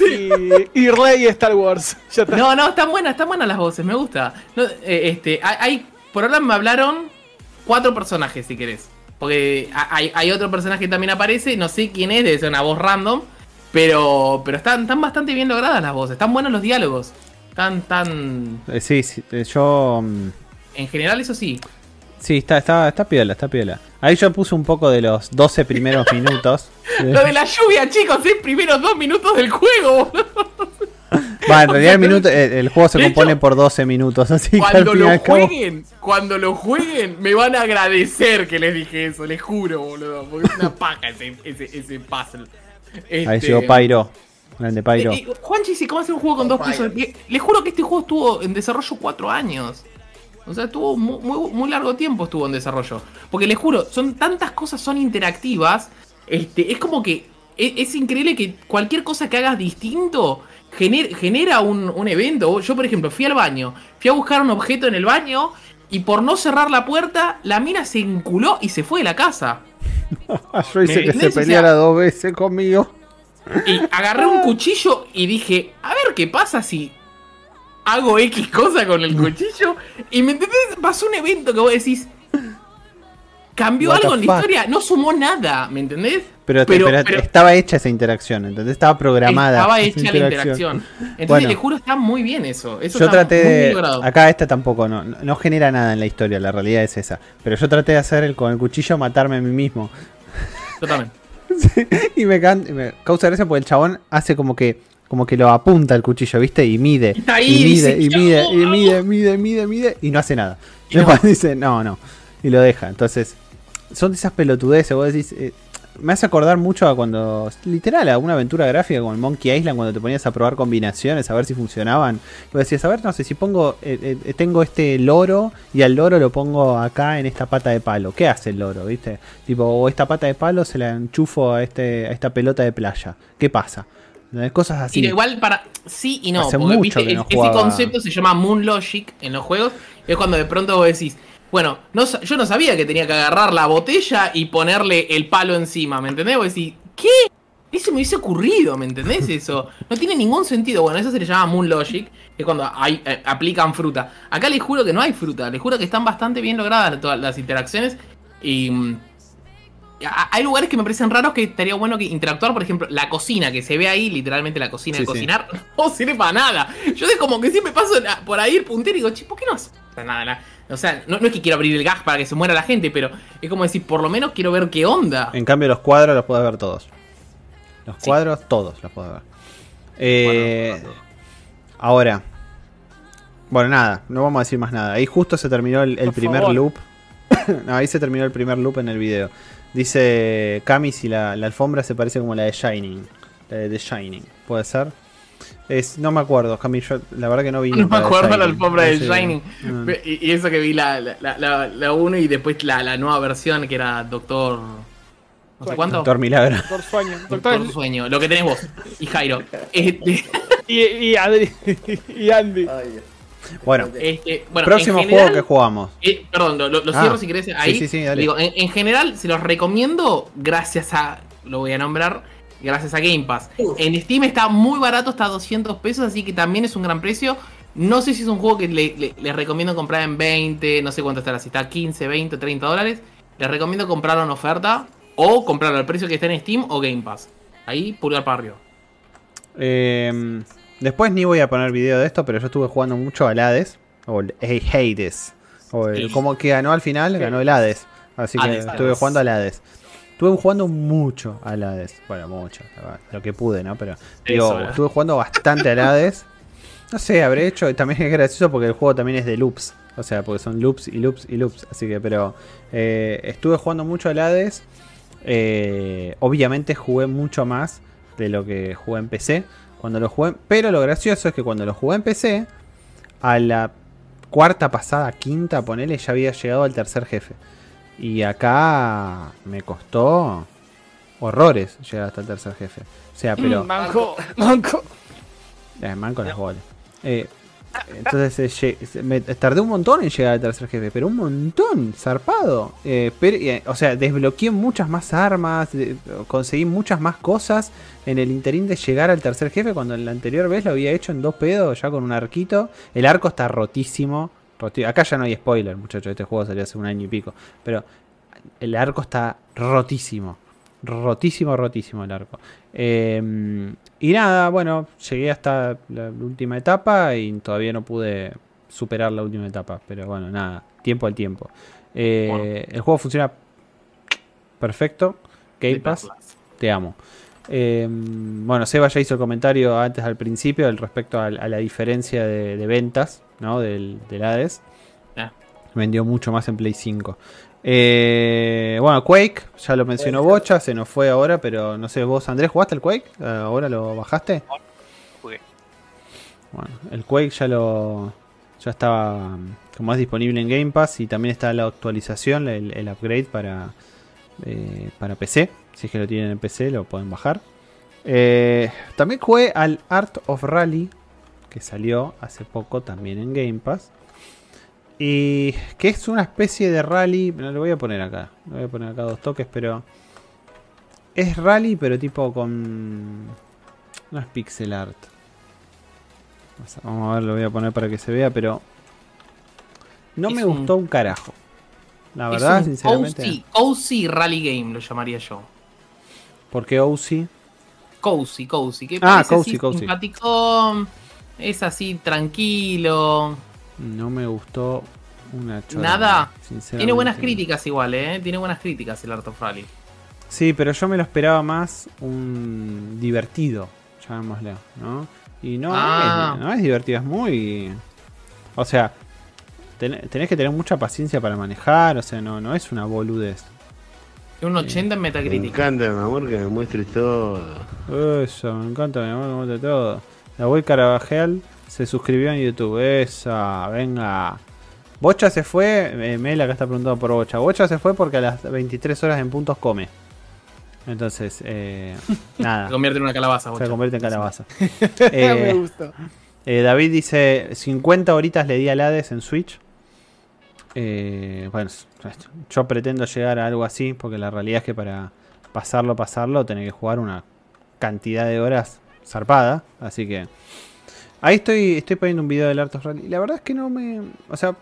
y, y Rey Star Wars. Ya está. no, no, están buenas, están buenas las voces, me gusta. No, eh, este, hay, por ahora me hablaron cuatro personajes, si querés. Porque ha- hay, hay otro personaje que también aparece, no sé quién es, debe ser una voz random. Pero, pero están, están bastante bien logradas las voces, están buenos los diálogos. Están tan. Eh, sí, sí, eh, yo. mm, En general, eso sí. Sí, está, está, está piola, está piola. Ahí yo puse un poco de los 12 primeros minutos. Lo de la lluvia, chicos, es primeros dos minutos del juego. Va, en realidad el, minuto, el, el juego se De compone hecho, por 12 minutos, así que al Cuando y lo cabo- jueguen, cuando lo jueguen, me van a agradecer que les dije eso, les juro, boludo. Porque es una paja ese, ese, ese puzzle. Ahí Este, llegó Pyro. Grande Pyro. eh, eh, Juanchi ¿cómo hacer un juego con dos Pyro. pisos? Le- Les juro que este juego estuvo en desarrollo cuatro años. O sea, estuvo mu- muy, muy largo tiempo estuvo en desarrollo. Porque les juro, son tantas cosas son interactivas. Este, es como que e- es, increíble que cualquier cosa que hagas distinto gener- genera un, un evento. Yo, por ejemplo, fui al baño, fui a buscar un objeto en el baño y por no cerrar la puerta, la mina se enculó y se fue de la casa. Yo hice ¿me que se entendés? O sea- peleara dos veces conmigo. Y agarré un cuchillo y dije, a ver qué pasa si hago X cosa con el cuchillo. Y me entendés, pasó un evento que vos decís. Cambió What algo en la historia, no sumó nada, ¿me entendés? Pero, Pero- pero pero- estaba hecha esa interacción, entonces estaba programada. Estaba hecha la interacción. Entonces Bueno. le juro, está muy bien eso. eso Yo traté muy de. Acá esta tampoco, no, no no genera nada en la historia, la realidad es esa. Pero yo traté de hacer el, con el cuchillo matarme a mí mismo. Yo también. y me, can- me causa gracia porque el chabón hace como que como que lo apunta el cuchillo, ¿viste? Y mide. Está ahí, y mide, y "Ya, mide, y vamos". mide, mide, mide, mide, y no hace nada. Y no. Después dice, no, no. Y lo deja. Entonces, son de esas pelotudeces, vos decís. eh, me hace acordar mucho a cuando, literal, a una aventura gráfica como el Monkey Island, cuando te ponías a probar combinaciones, a ver si funcionaban. Y decías, a ver, no sé, si pongo, eh, eh, tengo este loro y al loro lo pongo acá en esta pata de palo. ¿Qué hace el loro, viste? Tipo, o esta pata de palo se la enchufo a, este, a esta pelota de playa. ¿Qué pasa? Cosas así. Y igual para. Sí y no. Hace porque, mucho viste, que es- no ese jugaba. concepto se llama Moon Logic en los juegos. Es cuando de pronto vos decís. Bueno, no, yo no sabía que tenía que agarrar la botella y ponerle el palo encima, ¿me entendés? Vos decís, ¿qué? Eso me hubiese ocurrido, ¿me entendés eso? No tiene ningún sentido. Bueno, eso se le llama Moon Logic, que es cuando hay, eh, aplican fruta. Acá les juro que no hay fruta, les juro que están bastante bien logradas todas las interacciones. Y mm, hay lugares que me parecen raros que estaría bueno que interactuar, por ejemplo, la cocina que se ve ahí, literalmente la cocina Sí, de sí. cocinar, no sirve para nada. Yo de como que siempre paso por ahí el puntero y digo, che, ¿por qué no hace nada? O sea, no, no es que quiero abrir el gas para que se muera la gente, pero es como decir, por lo menos quiero ver qué onda. En cambio, los cuadros los puedes ver todos. Los Sí. cuadros, todos los puedes ver. Eh, ahora. Bueno, nada, no vamos a decir más nada. Ahí justo se terminó el, primer favor. loop. no, ahí se terminó el primer loop en el video. Dice Cami si la, la alfombra se parece como la de Shining. La de The Shining, ¿puede ser? Es, no me acuerdo, Cami, yo la verdad que no vi. No me acuerdo la alfombra de. Shining. Ah. Y, y eso que vi la 1 la, la, la uno y después la, la nueva versión que era Doctor. No sé cuánto. Doctor Milagro. Doctor Sueño. Doctor Doctor Sueño, lo que tenés vos y Jairo. Este, y, y, Adri- y Andy. Ay, Dios. Bueno, este, bueno, próximo en general- juego que jugamos. Eh, perdón, lo, lo Ah, cierro si querés ahí. sí, sí, sí, dale. Digo, en, en general, se los recomiendo gracias a. Lo voy a nombrar. Gracias a Game Pass. Uf. En Steam está muy barato, está a 200 pesos, así que también es un gran precio. No sé si es un juego que le- le- les recomiendo comprar en 20, no sé cuánto estará, si está 15, 20, 30 dólares. Les recomiendo comprarlo en oferta o comprarlo al precio que está en Steam o Game Pass. Ahí, pulgar para arriba. Eh, después ni voy a poner video de esto, pero yo estuve jugando mucho al Hades. O el Hades. O el, como que ganó al final, ganó el Hades. Así que Hades, estuve Hades. jugando al Hades. Estuve jugando mucho al Hades. Bueno, mucho. Lo que pude, ¿no? Pero digo, estuve jugando bastante al Hades. No sé, habré hecho. También es gracioso porque el juego también es de loops. O sea, porque son loops y loops y loops. Así que, pero eh, estuve jugando mucho al Hades. Eh, obviamente jugué mucho más de lo que jugué en PC. Cuando lo jugué. Pero lo gracioso es que cuando lo jugué en PC, a la cuarta pasada, quinta, ponele, ya había llegado al tercer jefe. Y acá me costó horrores llegar hasta el tercer jefe. O sea, pero. Mm, manco, manco. Eh, man con las bolas. Eh, entonces eh, me tardé un montón en llegar al tercer jefe, pero un montón, zarpado. Eh, pero, eh, o sea, desbloqueé muchas más armas, de- conseguí muchas más cosas en el interín de llegar al tercer jefe, cuando en la anterior vez lo había hecho en dos pedos, ya con un arquito. El arco está rotísimo. Acá ya no hay spoiler, muchachos, este juego salió hace un año y pico. Pero el arco está rotísimo. Rotísimo, rotísimo el arco. Eh, y nada, bueno, llegué hasta la última etapa y todavía no pude superar la última etapa. Pero bueno, nada, tiempo al tiempo. Eh, Bueno. El juego funciona perfecto. Game Pass, te amo. Eh, bueno, Seba ya hizo el comentario antes al principio al respecto a, a la diferencia de, de ventas ¿no? del, del Hades. Ah. Vendió mucho más en Play 5. Eh, bueno, Quake, ya lo mencionó Bocha, se nos fue ahora, pero no sé, vos Andrés, ¿jugaste el Quake? ¿Ahora lo bajaste? Jugué. Bueno, el Quake ya lo ya estaba como es disponible en Game Pass y también está la actualización, el, el upgrade para eh, para PC. Si es que lo tienen en PC, lo pueden bajar. Eh, también jugué al Art of Rally, que salió hace poco también en Game Pass. Y que es una especie de rally. No, lo voy a poner acá. Lo voy a poner acá dos toques, pero. Es rally, pero tipo con. No es pixel art. Vamos a ver, lo voy a poner para que se vea, pero. No Es me un- gustó un carajo. La Es verdad, un sinceramente. Cozy Rally Game lo llamaría yo. Porque OC. Cozy, cozy. Que Ah, parece cozy, así cozy. simpático, Es así, tranquilo. No me gustó una chora. Nada. sinceramente. Tiene buenas críticas igual, ¿eh? Tiene buenas críticas el Art of Rally. Sí, pero yo me lo esperaba más un divertido, llamémosle, ¿no? Y no, Ah. es, no es divertido, es muy... O sea, ten- tenés que tener mucha paciencia para manejar, o sea, no, no es una boludez. Un 80 en Me Metacritic. encanta, mi amor, que me muestres todo. Eso, me encanta, mi amor, me gusta todo. La web Carabajal se suscribió en YouTube, esa, venga. Bocha se fue, eh, Mela que está preguntando por Bocha. Bocha se fue porque a las 23 horas en puntos come. Entonces, eh, nada. Se convierte en una calabaza, Se bocha. convierte en calabaza. me Eh, gustó. eh, David dice 50 horitas le di al Hades en Switch. Eh, bueno, yo pretendo llegar a algo así porque la realidad es que para pasarlo, pasarlo, tenés que jugar una cantidad de horas zarpada. Así que ahí estoy, estoy poniendo un video del Art of Rally. La verdad es que no me... O sea,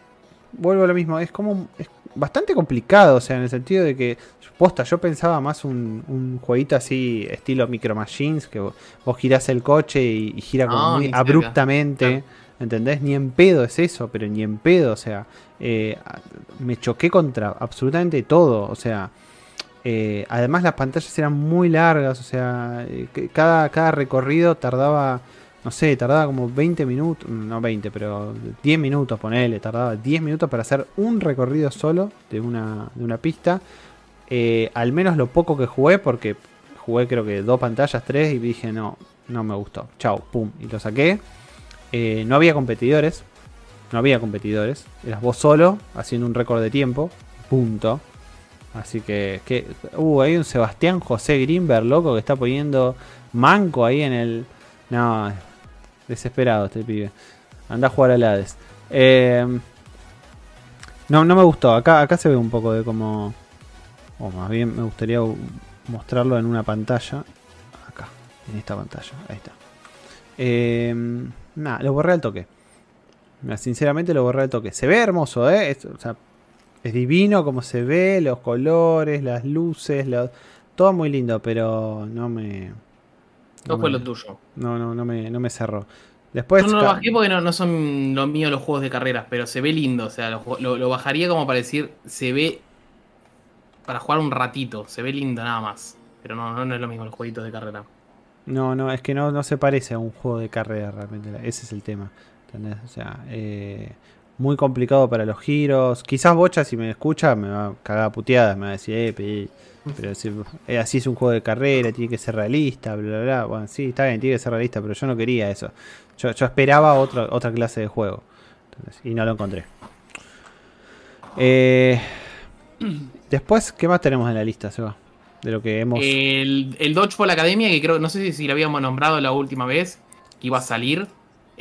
vuelvo a lo mismo. Es como... Es bastante complicado, o sea, en el sentido de que... Posta, yo pensaba más un, un jueguito así, estilo Micro Machines, que vos, vos girás el coche y, y gira como muy abruptamente. ¿Entendés? Ni en pedo es eso, pero ni en pedo, o sea, eh, me choqué contra absolutamente todo, o sea, eh, además las pantallas eran muy largas, o sea, eh, cada, recorrido tardaba, no sé, tardaba como 20 minutos, no 20, pero 10 minutos, ponele, tardaba 10 minutos para hacer un recorrido solo de una, de una pista, Eh, al menos lo poco que jugué, porque jugué creo que dos pantallas, tres, y dije, no, no me gustó, chau, pum, y lo saqué. No había competidores. No había competidores. Eras vos solo haciendo un récord de tiempo. Punto. Así que. que uh, hay un Sebastián José Greenberg, loco, que está poniendo manco ahí en el. No, desesperado este pibe. Anda a jugar al Hades. Eh, no, no me gustó. Acá, acá se ve un poco de cómo. O más bien me gustaría mostrarlo en una pantalla. Acá, en esta pantalla. Ahí está. Eh, nada, lo borré al toque. Sinceramente lo borré al toque. Se ve hermoso, ¿eh? O sea, es divino como se ve, los colores, las luces, lo- todo muy lindo, pero no me... No fue me- lo tuyo. No, no, no me, no me cerró. Después... Yo no lo bajé porque no, no son lo mío los juegos de carreras, pero se ve lindo. O sea, lo- lo bajaría como para decir, se ve para jugar un ratito. Se ve lindo nada más. Pero no, no, no es lo mismo los jueguitos de carrera. No, no, es que no, no se parece a un juego de carrera realmente. Ese es el tema. ¿Entendés? O sea, eh, muy complicado para los giros. Quizás Bocha, si me escucha, me va a cagar a puteadas. Me va a decir, eh, pe- pero eh, así es un juego de carrera, tiene que ser realista, bla, bla, bla. Bueno, sí, está bien, tiene que ser realista, pero yo no quería eso. Yo, esperaba otra, otra clase de juego. Y no lo encontré. Eh, después, ¿qué más tenemos en la lista, Seba? De lo que hemos. El, el Dodgeball Academia, que creo, no sé si lo habíamos nombrado la última vez, que iba a salir.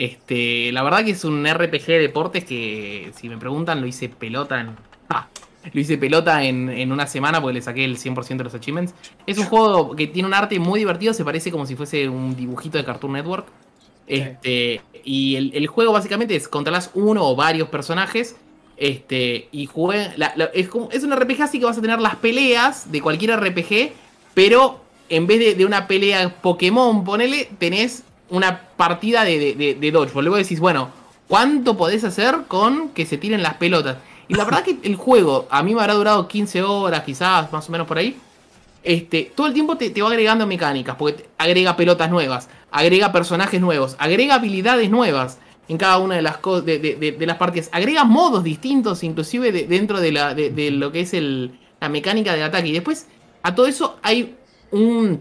Este, la verdad que es un RPG de deportes que, si me preguntan, lo hice pelota en. ah, lo hice pelota en, en una semana porque le saqué el 100% de los achievements. Es un juego que tiene un arte muy divertido, se parece como si fuese un dibujito de Cartoon Network. Este, y el, el juego básicamente es controlas uno o varios personajes. Este, y la- la- es, como, es un RPG así que vas a tener las peleas de cualquier RPG, pero en vez de, de una pelea Pokémon, ponele, tenés una partida de, de, de. Luego decís, bueno, ¿cuánto podés hacer con que se tiren las pelotas? Y la verdad que el juego a mí me habrá durado 15 horas, quizás, más o menos por ahí. Este, todo el tiempo te, te va agregando mecánicas, porque agrega pelotas nuevas, agrega personajes nuevos, agrega habilidades nuevas en cada una de las, de, de- las partidas, agrega modos distintos, inclusive de- dentro de, la, de lo que es el, la mecánica del ataque. Y después, a todo eso hay un...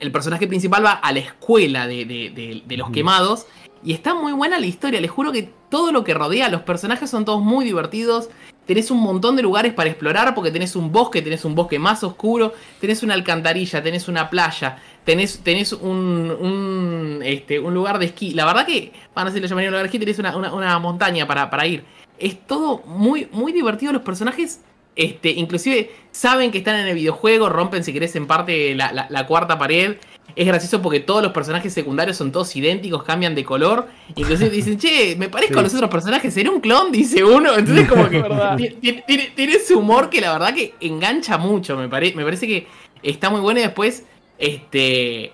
El personaje principal va a la escuela de, de- de- de los quemados. Y está muy buena la historia. Les juro que todo lo que rodea los personajes son todos muy divertidos. Tenés un montón de lugares para explorar porque tenés un bosque, tenés un bosque más oscuro, tenés una alcantarilla, tenés una playa, tenés, tenés un, un, este, un lugar de esquí. La verdad que, van a ser lo llamaría un lugar de esquí, tenés una, una- una montaña para, para ir. Es todo muy, muy divertido. Los personajes Este, inclusive saben que están en el videojuego, rompen si querés en parte la, la- la cuarta pared. Es gracioso porque todos los personajes secundarios son todos idénticos, cambian de color. Inclusive dicen, che, me parezco a los otros personajes, ¿será un clon? Dice uno. Entonces como que Verdad. ti- ti- tiene, tiene ese humor que la verdad que engancha mucho. Me, pare- me parece que está muy bueno y después, este...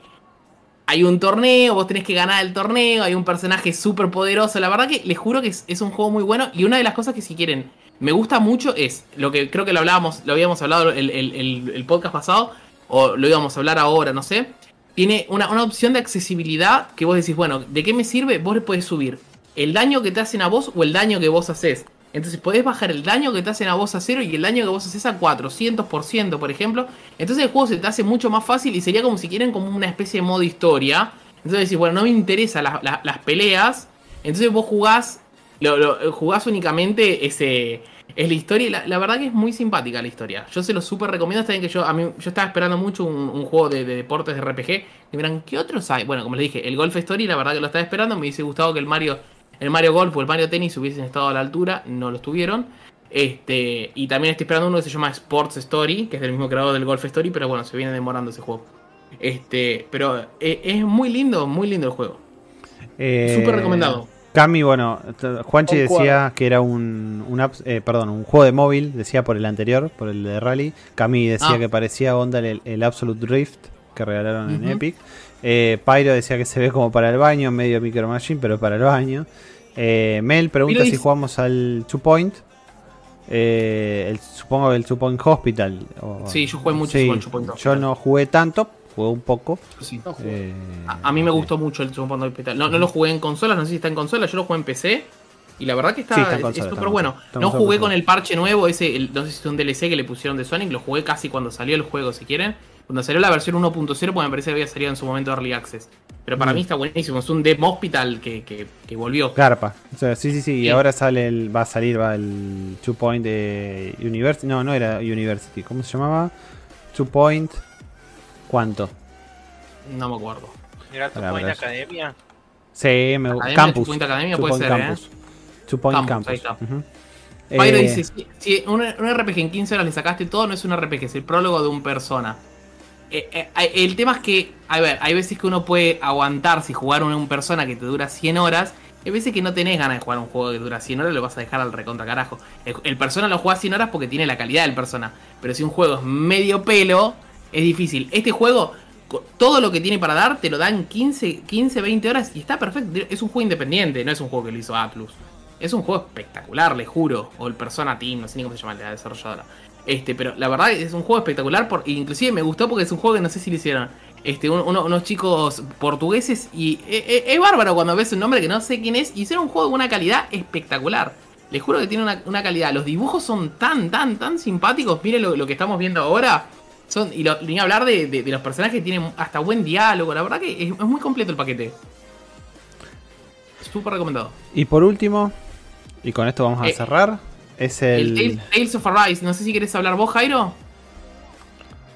Hay un torneo, vos tenés que ganar el torneo, hay un personaje súper poderoso. La verdad que les juro que es, un juego muy bueno. Y una de las cosas que si quieren, me gusta mucho es lo que creo que lo hablábamos, lo habíamos hablado el, el- el- el podcast pasado, o lo íbamos a hablar ahora, no sé. Tiene una, una opción de accesibilidad que vos decís, bueno, ¿de qué me sirve? Vos le podés subir el daño que te hacen a vos o el daño que vos haces. Entonces podés bajar el daño que te hacen a vos a cero y el daño que vos haces a 400%, por ejemplo. Entonces el juego se te hace mucho más fácil y sería como si quieren como una especie de modo historia. Entonces decís, bueno, no me interesan las, las- peleas. Entonces vos jugás, lo, jugás únicamente ese... Es la historia la, la verdad que es muy simpática la historia. Yo se lo súper recomiendo. Está bien que yo, a mí, yo estaba esperando mucho un, juego de, de deportes de RPG. Y miran, ¿qué otros hay? Bueno, como les dije, el Golf Story, la verdad que lo estaba esperando. Me hubiese gustado que el Mario, el Mario Golf o el Mario Tennis hubiesen estado a la altura. No lo estuvieron. Este, y también estoy esperando uno que se llama Sports Story, que es del mismo creador del Golf Story, pero bueno, se viene demorando ese juego. Este, pero eh, es muy lindo, muy lindo el juego. Eh, Súper recomendado. Cami, bueno, Juanchi decía que era un, un eh, perdón, un juego de móvil, decía por el anterior, por el de Rally. Cami decía Ah. que parecía onda el, el Absolute Drift que regalaron en. Epic. Eh, Pyro decía que se ve como para el baño, medio Micro Machine, pero para el baño. Eh, Mel pregunta si jugamos al Two Point. Eh, el- supongo que el Two Point Hospital. o- Sí, yo jugué mucho Sí, con Two Point Yo Hospital. no jugué tanto, jugué un poco. Sí. eh, A, a mí me gustó mucho el Super Mario Hospital. No, no lo jugué en consolas, no sé si está en consolas, yo lo jugué en PC. Y la verdad que está Sí, es- súper en bueno. No jugué con el parche nuevo, ese, el- no sé si es un DLC que le pusieron de Sonic, lo jugué casi cuando salió el juego, si quieren. Cuando salió la versión 1.0, pues me parece que había salido en su momento Early Access. Pero para Mm. mí está buenísimo, es un Demo Hospital que, que, que volvió. Garpa. O sea, sí, sí, sí. Y ahora sale el, va a salir va el Two Point de University. No, no era University. ¿Cómo se llamaba? Two Point. ¿Cuánto? No me acuerdo. Tu Pará, Point Academia. Sí, me Academia, Campus. Two Point Academia Two puede Point ser, ¿eh? Two Point Campus, Campus. ahí está. Ujú. Pyro Eh, dice, si, si un, un RPG en 15 horas le sacaste todo, no es un RPG, es el prólogo de un persona. Eh, eh, el tema es que, a ver, hay veces que uno puede aguantar si jugar un, un persona que te dura 100 horas. Hay veces que no tenés ganas de jugar un juego que dura 100 horas, lo vas a dejar al recontra carajo. El, el persona lo juega 100 horas porque tiene la calidad del persona. Pero si un juego es medio pelo, es difícil. Este juego, todo lo que tiene para dar, te lo dan 15, 15 20 horas y está perfecto. Es un juego independiente, no es un juego que lo hizo Atlus. Es un juego espectacular, le juro. O el Persona Team, no sé ni cómo se llama la desarrolladora. Este, pero la verdad es un juego espectacular. Por, inclusive me gustó porque es un juego que no sé si lo hicieron. Este, un- uno- unos chicos portugueses. Y e- e- es, bárbaro cuando ves un nombre que no sé quién es. Y hicieron un juego de una calidad espectacular. Les juro que tiene una, una calidad. Los dibujos son tan, tan, tan simpáticos. Miren lo, lo que estamos viendo ahora. Son, y lo, ni hablar de, de- los personajes que tienen hasta buen diálogo. La verdad que es muy completo el paquete. Súper recomendado. Y por último, y con esto vamos a Eh, cerrar, es El, el. Tales- Tales of Arise, no sé si querés hablar vos, Jairo.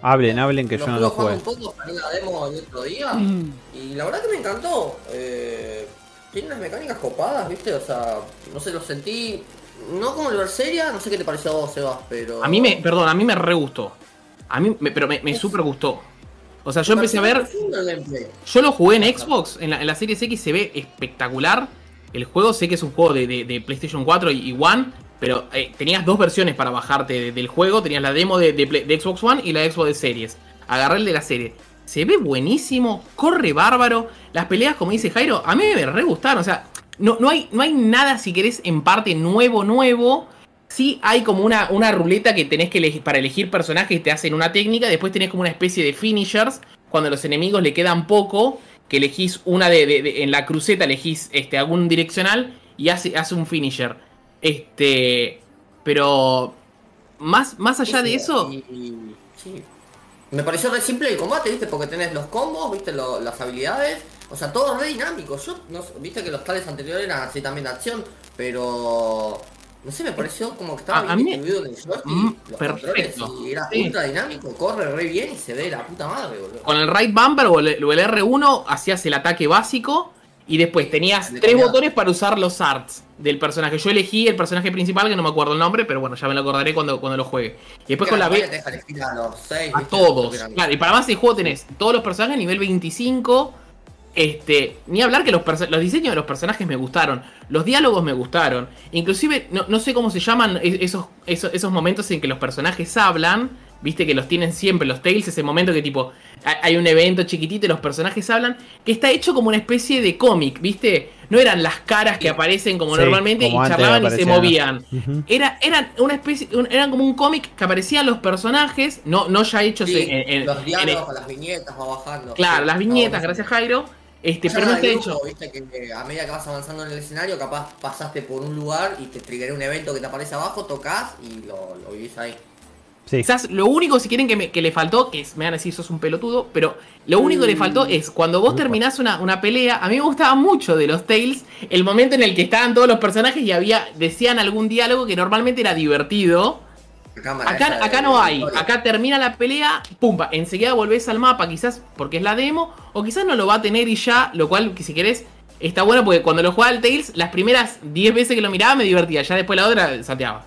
Hablen, hablen que Lo yo no lo jugar jugué. un poco, la demo el otro día. Mm. Y la verdad que me encantó. Eh, tiene unas mecánicas copadas, ¿viste? O sea, no sé, lo sentí. No como el Berseria, no sé qué te pareció a vos, Sebas, pero. A mí me, perdón, a mí me re gustó. A mí, me- pero me, me super gustó. O sea, yo empecé a ver, yo lo jugué en Xbox, en la, en la Series X se ve espectacular. El juego sé que es un juego de, de- PlayStation 4 y, y One, pero eh, tenías dos versiones para bajarte de- del juego. Tenías la demo de, de Xbox One y la Xbox de Series. Agarré el de la serie. Se ve buenísimo, corre bárbaro. Las peleas, como dice Jairo, a mí me re gustaron. O sea, no, no, hay, no hay nada, si querés, en parte nuevo, nuevo. Sí hay como una, una ruleta que tenés que elegir para elegir personajes, te hacen una técnica, después tenés como una especie de finishers, cuando a los enemigos le quedan poco, que elegís una de, de- de- en la cruceta, elegís este, algún direccional y hace, hace un finisher. Este. Pero. Más, más allá de eso. y- y- sí. Me pareció re simple el combate, ¿viste? Porque tenés los combos, ¿viste? Lo- las habilidades. O sea, todo re dinámico. Yo, no sé, viste que los tales anteriores eran así también de acción, pero... No sé, me pareció como que estaba A- a bien mí- distribuido en el joystick, Mm, los perfecto. y era Sí. ultra dinámico, corre re bien y se ve la puta madre, boludo. Con el right bumper o el, el R1 hacías el ataque básico. Y después tenías tres botones para usar los arts del personaje. Yo elegí el personaje principal, que no me acuerdo el nombre, pero bueno, ya me lo acordaré cuando, cuando lo juegue. Y después con la B. Te a los seis, a todos. Claro, y para más el juego tenés todos los personajes nivel 25. Este, ni hablar que los, los diseños de los personajes me gustaron, los diálogos me gustaron, inclusive no, no sé cómo se llaman esos, esos, esos momentos en que los personajes hablan, viste que los tienen siempre, los Tales, ese momento que tipo, hay- un evento chiquitito y los personajes hablan, que está hecho como una especie de cómic, viste, no eran las caras que aparecen como Sí, normalmente como y charlaban y se movían. Ujú. Era, eran una especie, un- eran como un cómic que aparecían los personajes, no, no ya hechos Sí, en, en- los en- diálogos, las viñetas va bajando. Claro, Sí, las viñetas, gracias Jairo. Este, pero no está el hecho. grupo, Viste que a medida que vas avanzando en el escenario, capaz pasaste por un lugar y te triggeré un evento que te aparece abajo, tocas y lo, lo vivís ahí. Sí. Quizás lo único, si quieren, que, me- que le faltó, que es- me van a decir sos un pelotudo, pero lo único que le faltó es cuando vos terminás una, una pelea, a mí me gustaba mucho de los Tales, el momento en el que estaban todos los personajes y había, decían algún diálogo que normalmente era divertido. Acá, acá no hay, acá termina la pelea, pumpa, enseguida volvés al mapa, quizás porque es la demo, o quizás no lo va a tener y ya, lo cual, que si querés, está bueno porque cuando lo jugaba al Tales, las primeras 10 veces que lo miraba me divertía, ya después la otra sateaba.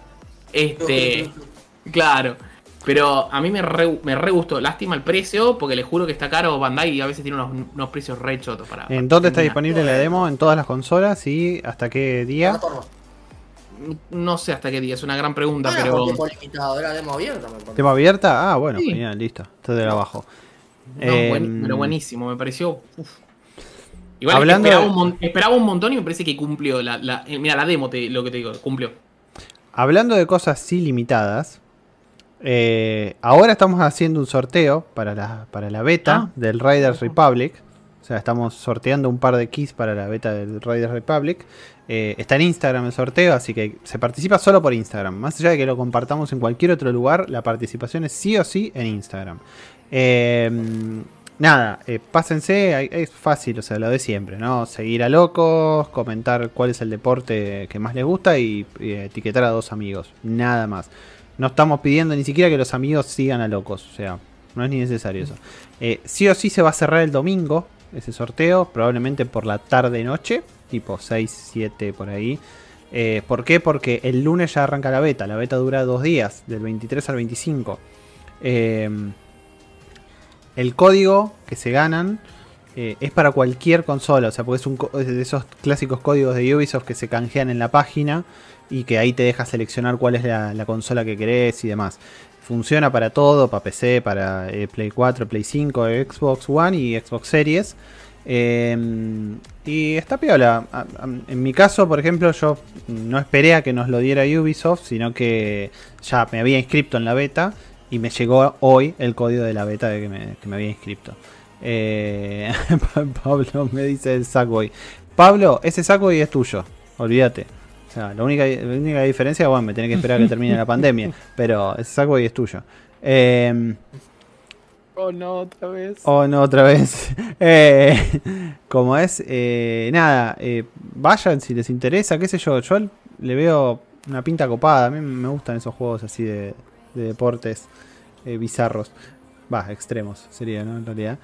Este, claro. Pero a mí me re, me re gustó. Lástima el precio, porque les juro que está caro Bandai y a veces tiene unos, unos precios re chotos para. ¿En dónde está disponible la demo? En todas las consolas y hasta qué día. Plataforma. No sé hasta qué día, es una gran pregunta, pero. por tiempo limitado, era demo abierta. Ah, bueno, Sí. genial, listo. Está de abajo. No, buen- pero buenísimo, me pareció. uf. Igual Hablando esperaba, un mon- esperaba un montón y me parece que cumplió. La, la- eh, mira, la demo, te- lo que te digo, cumplió. Hablando de cosas ilimitadas, eh, ahora estamos haciendo un sorteo para la, para la beta Ah. del Riders Republic. O sea, estamos sorteando un par de keys para la beta del Riders Republic. Eh, está en Instagram el sorteo, así que se participa solo por Instagram. Más allá de que lo compartamos en cualquier otro lugar, la participación es sí o sí en Instagram. Eh, nada, eh, pásense, es fácil, o sea, lo de siempre, ¿no? Seguir a locos, comentar cuál es el deporte que más les gusta y, y etiquetar a dos amigos, nada más. No estamos pidiendo ni siquiera que los amigos sigan a locos, o sea, no es ni necesario eso. Sí o sí se va a cerrar el domingo ese sorteo, probablemente por la tarde-noche, tipo 6, 7 por ahí. Eh, ¿Por qué? Porque el lunes ya arranca la beta, la beta dura dos días, del 23 al 25. Eh, el código que se ganan eh, es para cualquier consola, o sea, porque es, un, de esos clásicos códigos de Ubisoft que se canjean en la página y que ahí te deja seleccionar cuál es la, la consola que querés y demás. Funciona para todo, para PC, para eh, Play 4, Play 5, Xbox One y Xbox Series. Eh, y está piola. En mi caso, por ejemplo, yo no esperé a que nos lo diera Ubisoft, sino que ya me había inscrito en la beta y me llegó hoy el código de la beta de que me, que me había inscrito. Eh, Pablo me dice el Sackboy. Pablo, ese Sackboy es tuyo, olvídate. O sea, la única, la única diferencia, bueno, me tenés que esperar a que termine la pandemia, pero ese Sackboy es tuyo. Eh, Oh, no, otra vez. Oh, no, otra vez. Eh, como es, eh, nada, eh, vayan si les interesa, qué sé yo. Yo le veo una pinta copada. A mí me gustan esos juegos así de, de deportes eh, bizarros. Va, extremos sería, ¿no? En realidad.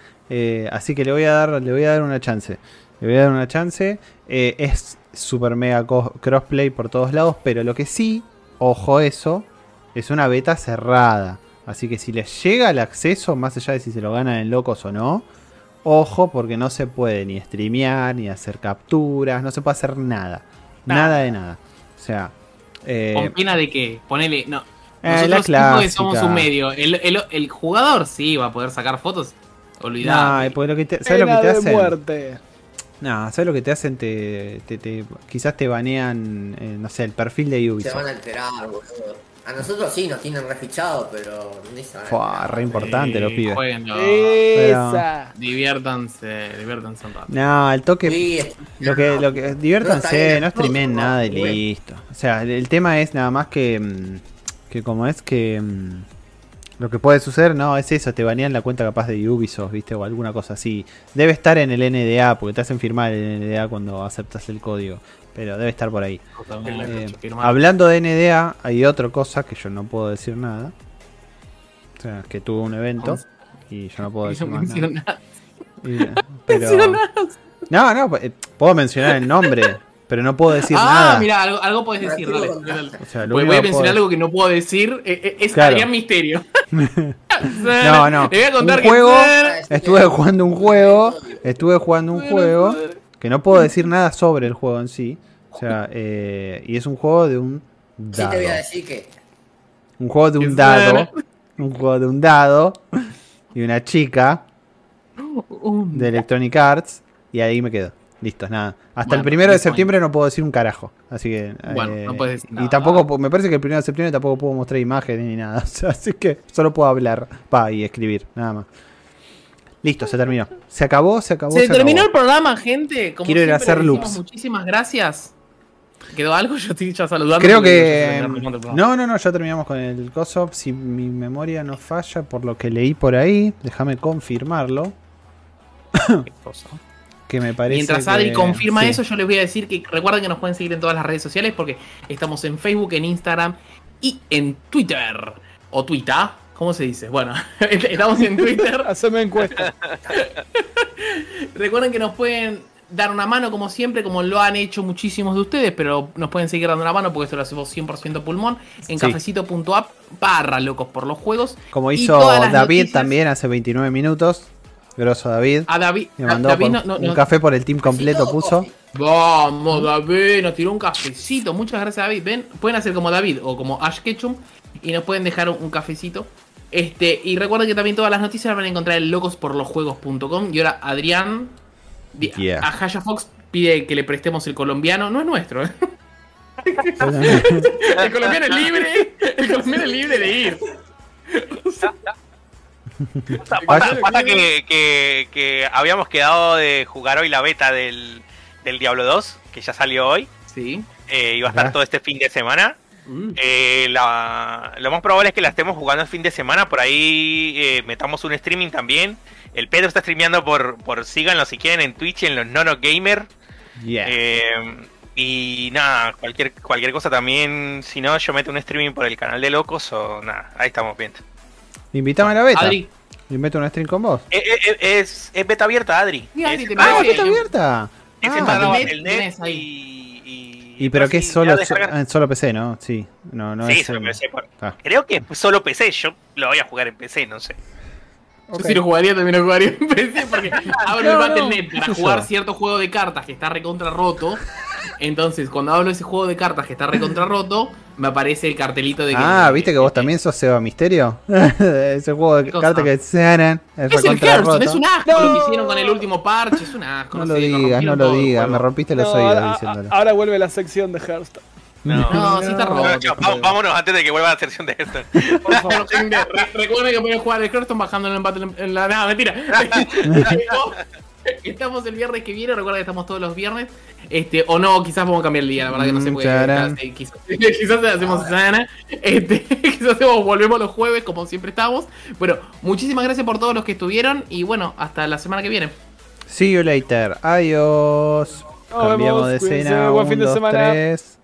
Así que le voy a dar, le voy a dar una chance. Le voy a dar una chance. Es super mega crossplay por todos lados, pero lo que sí, ojo eso, es una beta cerrada. Así que si les llega el acceso, más allá de si se lo ganan en locos o no, ojo porque no se puede ni streamear, ni hacer capturas, no se puede hacer nada. Nada, Nada. de nada. O sea, eh, Con pena de que, ponele, no. Eh, la Nosotros somos un medio. El, el- el jugador sí va a poder sacar fotos. Olvidar. porque lo que te, ¿sabes lo que te hacen? muerte. No, ¿sabes lo que te hacen? Te, te- te- quizás te banean, eh, no sé, el perfil de Se Ubisoft. van a enterar, boludo. A nosotros sí nos tienen refichado, pero Fua, re importante los pibes. Jueguenlo. Esa. Diviértanse, diviértanse un rato. No, el toque. Sí, es- Lo que, lo que, No, diviértanse, bien, no streamen no, nada y bueno. listo. O sea, el, el tema es nada más que, mm, que como es que mm, lo que puede suceder, no, es eso, te banean la cuenta capaz de Ubisoft, viste, o alguna cosa así. Debe estar en el NDA, porque te hacen firmar el NDA cuando aceptas el código, pero debe estar por ahí. Eh, hablando de NDA, hay otra cosa que yo no puedo decir nada. O sea, que tuve un evento y yo no puedo decir más nada. Y, pero, No, no, eh, puedo mencionar el nombre, pero no puedo decir ah, nada. mira, algo, algo podés decir, dale. Tranquilo, dale. O sea, lo Voy, a mencionar puedo- algo que no puedo decir. eh, eh, Es Claro. Adrián Misterio. No, no. Le voy a contar Un que- juego, estuve jugando un juego, estuve jugando un juego que no puedo decir nada sobre el juego en sí. O sea, eh, y es un juego de un Sí dado. te voy a decir que. Un juego de un dado. Un juego de un dado y una chica de Electronic Arts y ahí me quedo. Listo, nada. Hasta Bueno, el primero de septiembre no puedo decir un carajo. Así que. Bueno, eh, no puedes decir Y nada. tampoco, me parece que el primero de septiembre tampoco puedo mostrar imágenes ni nada. O sea, así que solo puedo hablar. Pa, y escribir, nada más. Listo, se terminó. Se acabó, se acabó. Se terminó el programa, gente. Como Quiero ir a hacer loops. Muchísimas gracias. ¿Quedó algo? Yo estoy ya saludando. Creo que. programa. No, no, no, ya terminamos con el coso. Si mi memoria no falla por lo que leí por ahí, déjame confirmarlo. Qué cosa. Que me parece. Mientras Adri que- confirma sí. eso, yo les voy a decir que recuerden que nos pueden seguir en todas las redes sociales porque estamos en Facebook, en Instagram y en Twitter. O Twitter, ¿cómo se dice? Bueno, estamos en Twitter. Haceme encuesta. Recuerden que nos pueden dar una mano como siempre, como lo han hecho muchísimos de ustedes, pero nos pueden seguir dando una mano porque esto lo hacemos 100% pulmón en Sí. cafecito.app barra locos por los juegos. Como hizo David noticias- también hace 29 minutos. Grosso David. A David, Me mandó David por- no- no- un no- café por el team completo, ¿Cafecito o puso. Vamos, David, nos tiró un cafecito. Muchas gracias, David. Ven, pueden hacer como David o como Ash Ketchum y nos pueden dejar un, un cafecito. Este, y recuerden que también todas las noticias las van a encontrar en locosporlosjuegos.com. Y ahora Adrián Yeah. a Haya Fox pide que le prestemos el colombiano. No es nuestro, ¿eh? El colombiano es libre. El colombiano es libre de ir. Pasa, pasa- pasa que, que- que habíamos quedado de jugar hoy la beta del, del Diablo 2, que ya salió hoy. Sí. eh, iba a estar Ajá. todo este fin de semana. Eh, la- lo más probable es que la estemos jugando el fin de semana. Por ahí eh, metamos un streaming también. El Pedro está streameando por, por síganlo si quieren en Twitch, en los Nono Gamer. Yeah. Eh, y nada, cualquier, cualquier cosa también. Si no, yo meto un streaming por el canal de Locos o nada. Ahí estamos viendo. Invítame a la beta. Adri. Invento un stream con vos. Eh, eh, eh, es, es beta abierta, Adri. Sí, Adri, Es- te Ah, beta abierta. es Ah, el net y, y, pero que es solo, ah, solo PC, ¿no? Sí. No, no sí, es. solo PC, por- Ah. Creo que es solo PC. Yo lo voy a jugar en PC, no sé. Yo si lo jugaría también lo jugaría en PC porque abro el No, Battle.net no, para qué jugar cierto juego de cartas que está recontra roto. Entonces, cuando hablo de ese juego de cartas que está recontra roto, me aparece el cartelito de que. Ah, ¿viste que vos también sos Seba Misterio? Ese juego de cartas que suenan. Es, Es el Hearthstone, es un asco lo que hicieron con el último parche, es un asco. No lo sé, digas, no lo digas. Me rompiste los No, oídos diciéndolo. ahora vuelve la sección de Hearthstone. No. No, sí está roto. Vámonos antes de que vuelva la sección de esto. Por favor, recuerden que pueden jugar el Hearthstone bajándolo en Battle en la. No, mentira. Estamos el viernes que viene, recuerda que estamos todos los viernes. Este, o no, quizás vamos a cambiar el día, la verdad que no sé Mm, porque charán. eh, quizás, quizás hacemos semana. Este, quizás hacemos- volvemos los jueves, como siempre estamos. Bueno, muchísimas gracias por todos los que estuvieron. Y bueno, hasta la semana que viene. See you later. Adiós. Nos Cambiamos vemos, de escena. buen fin de semana. tres.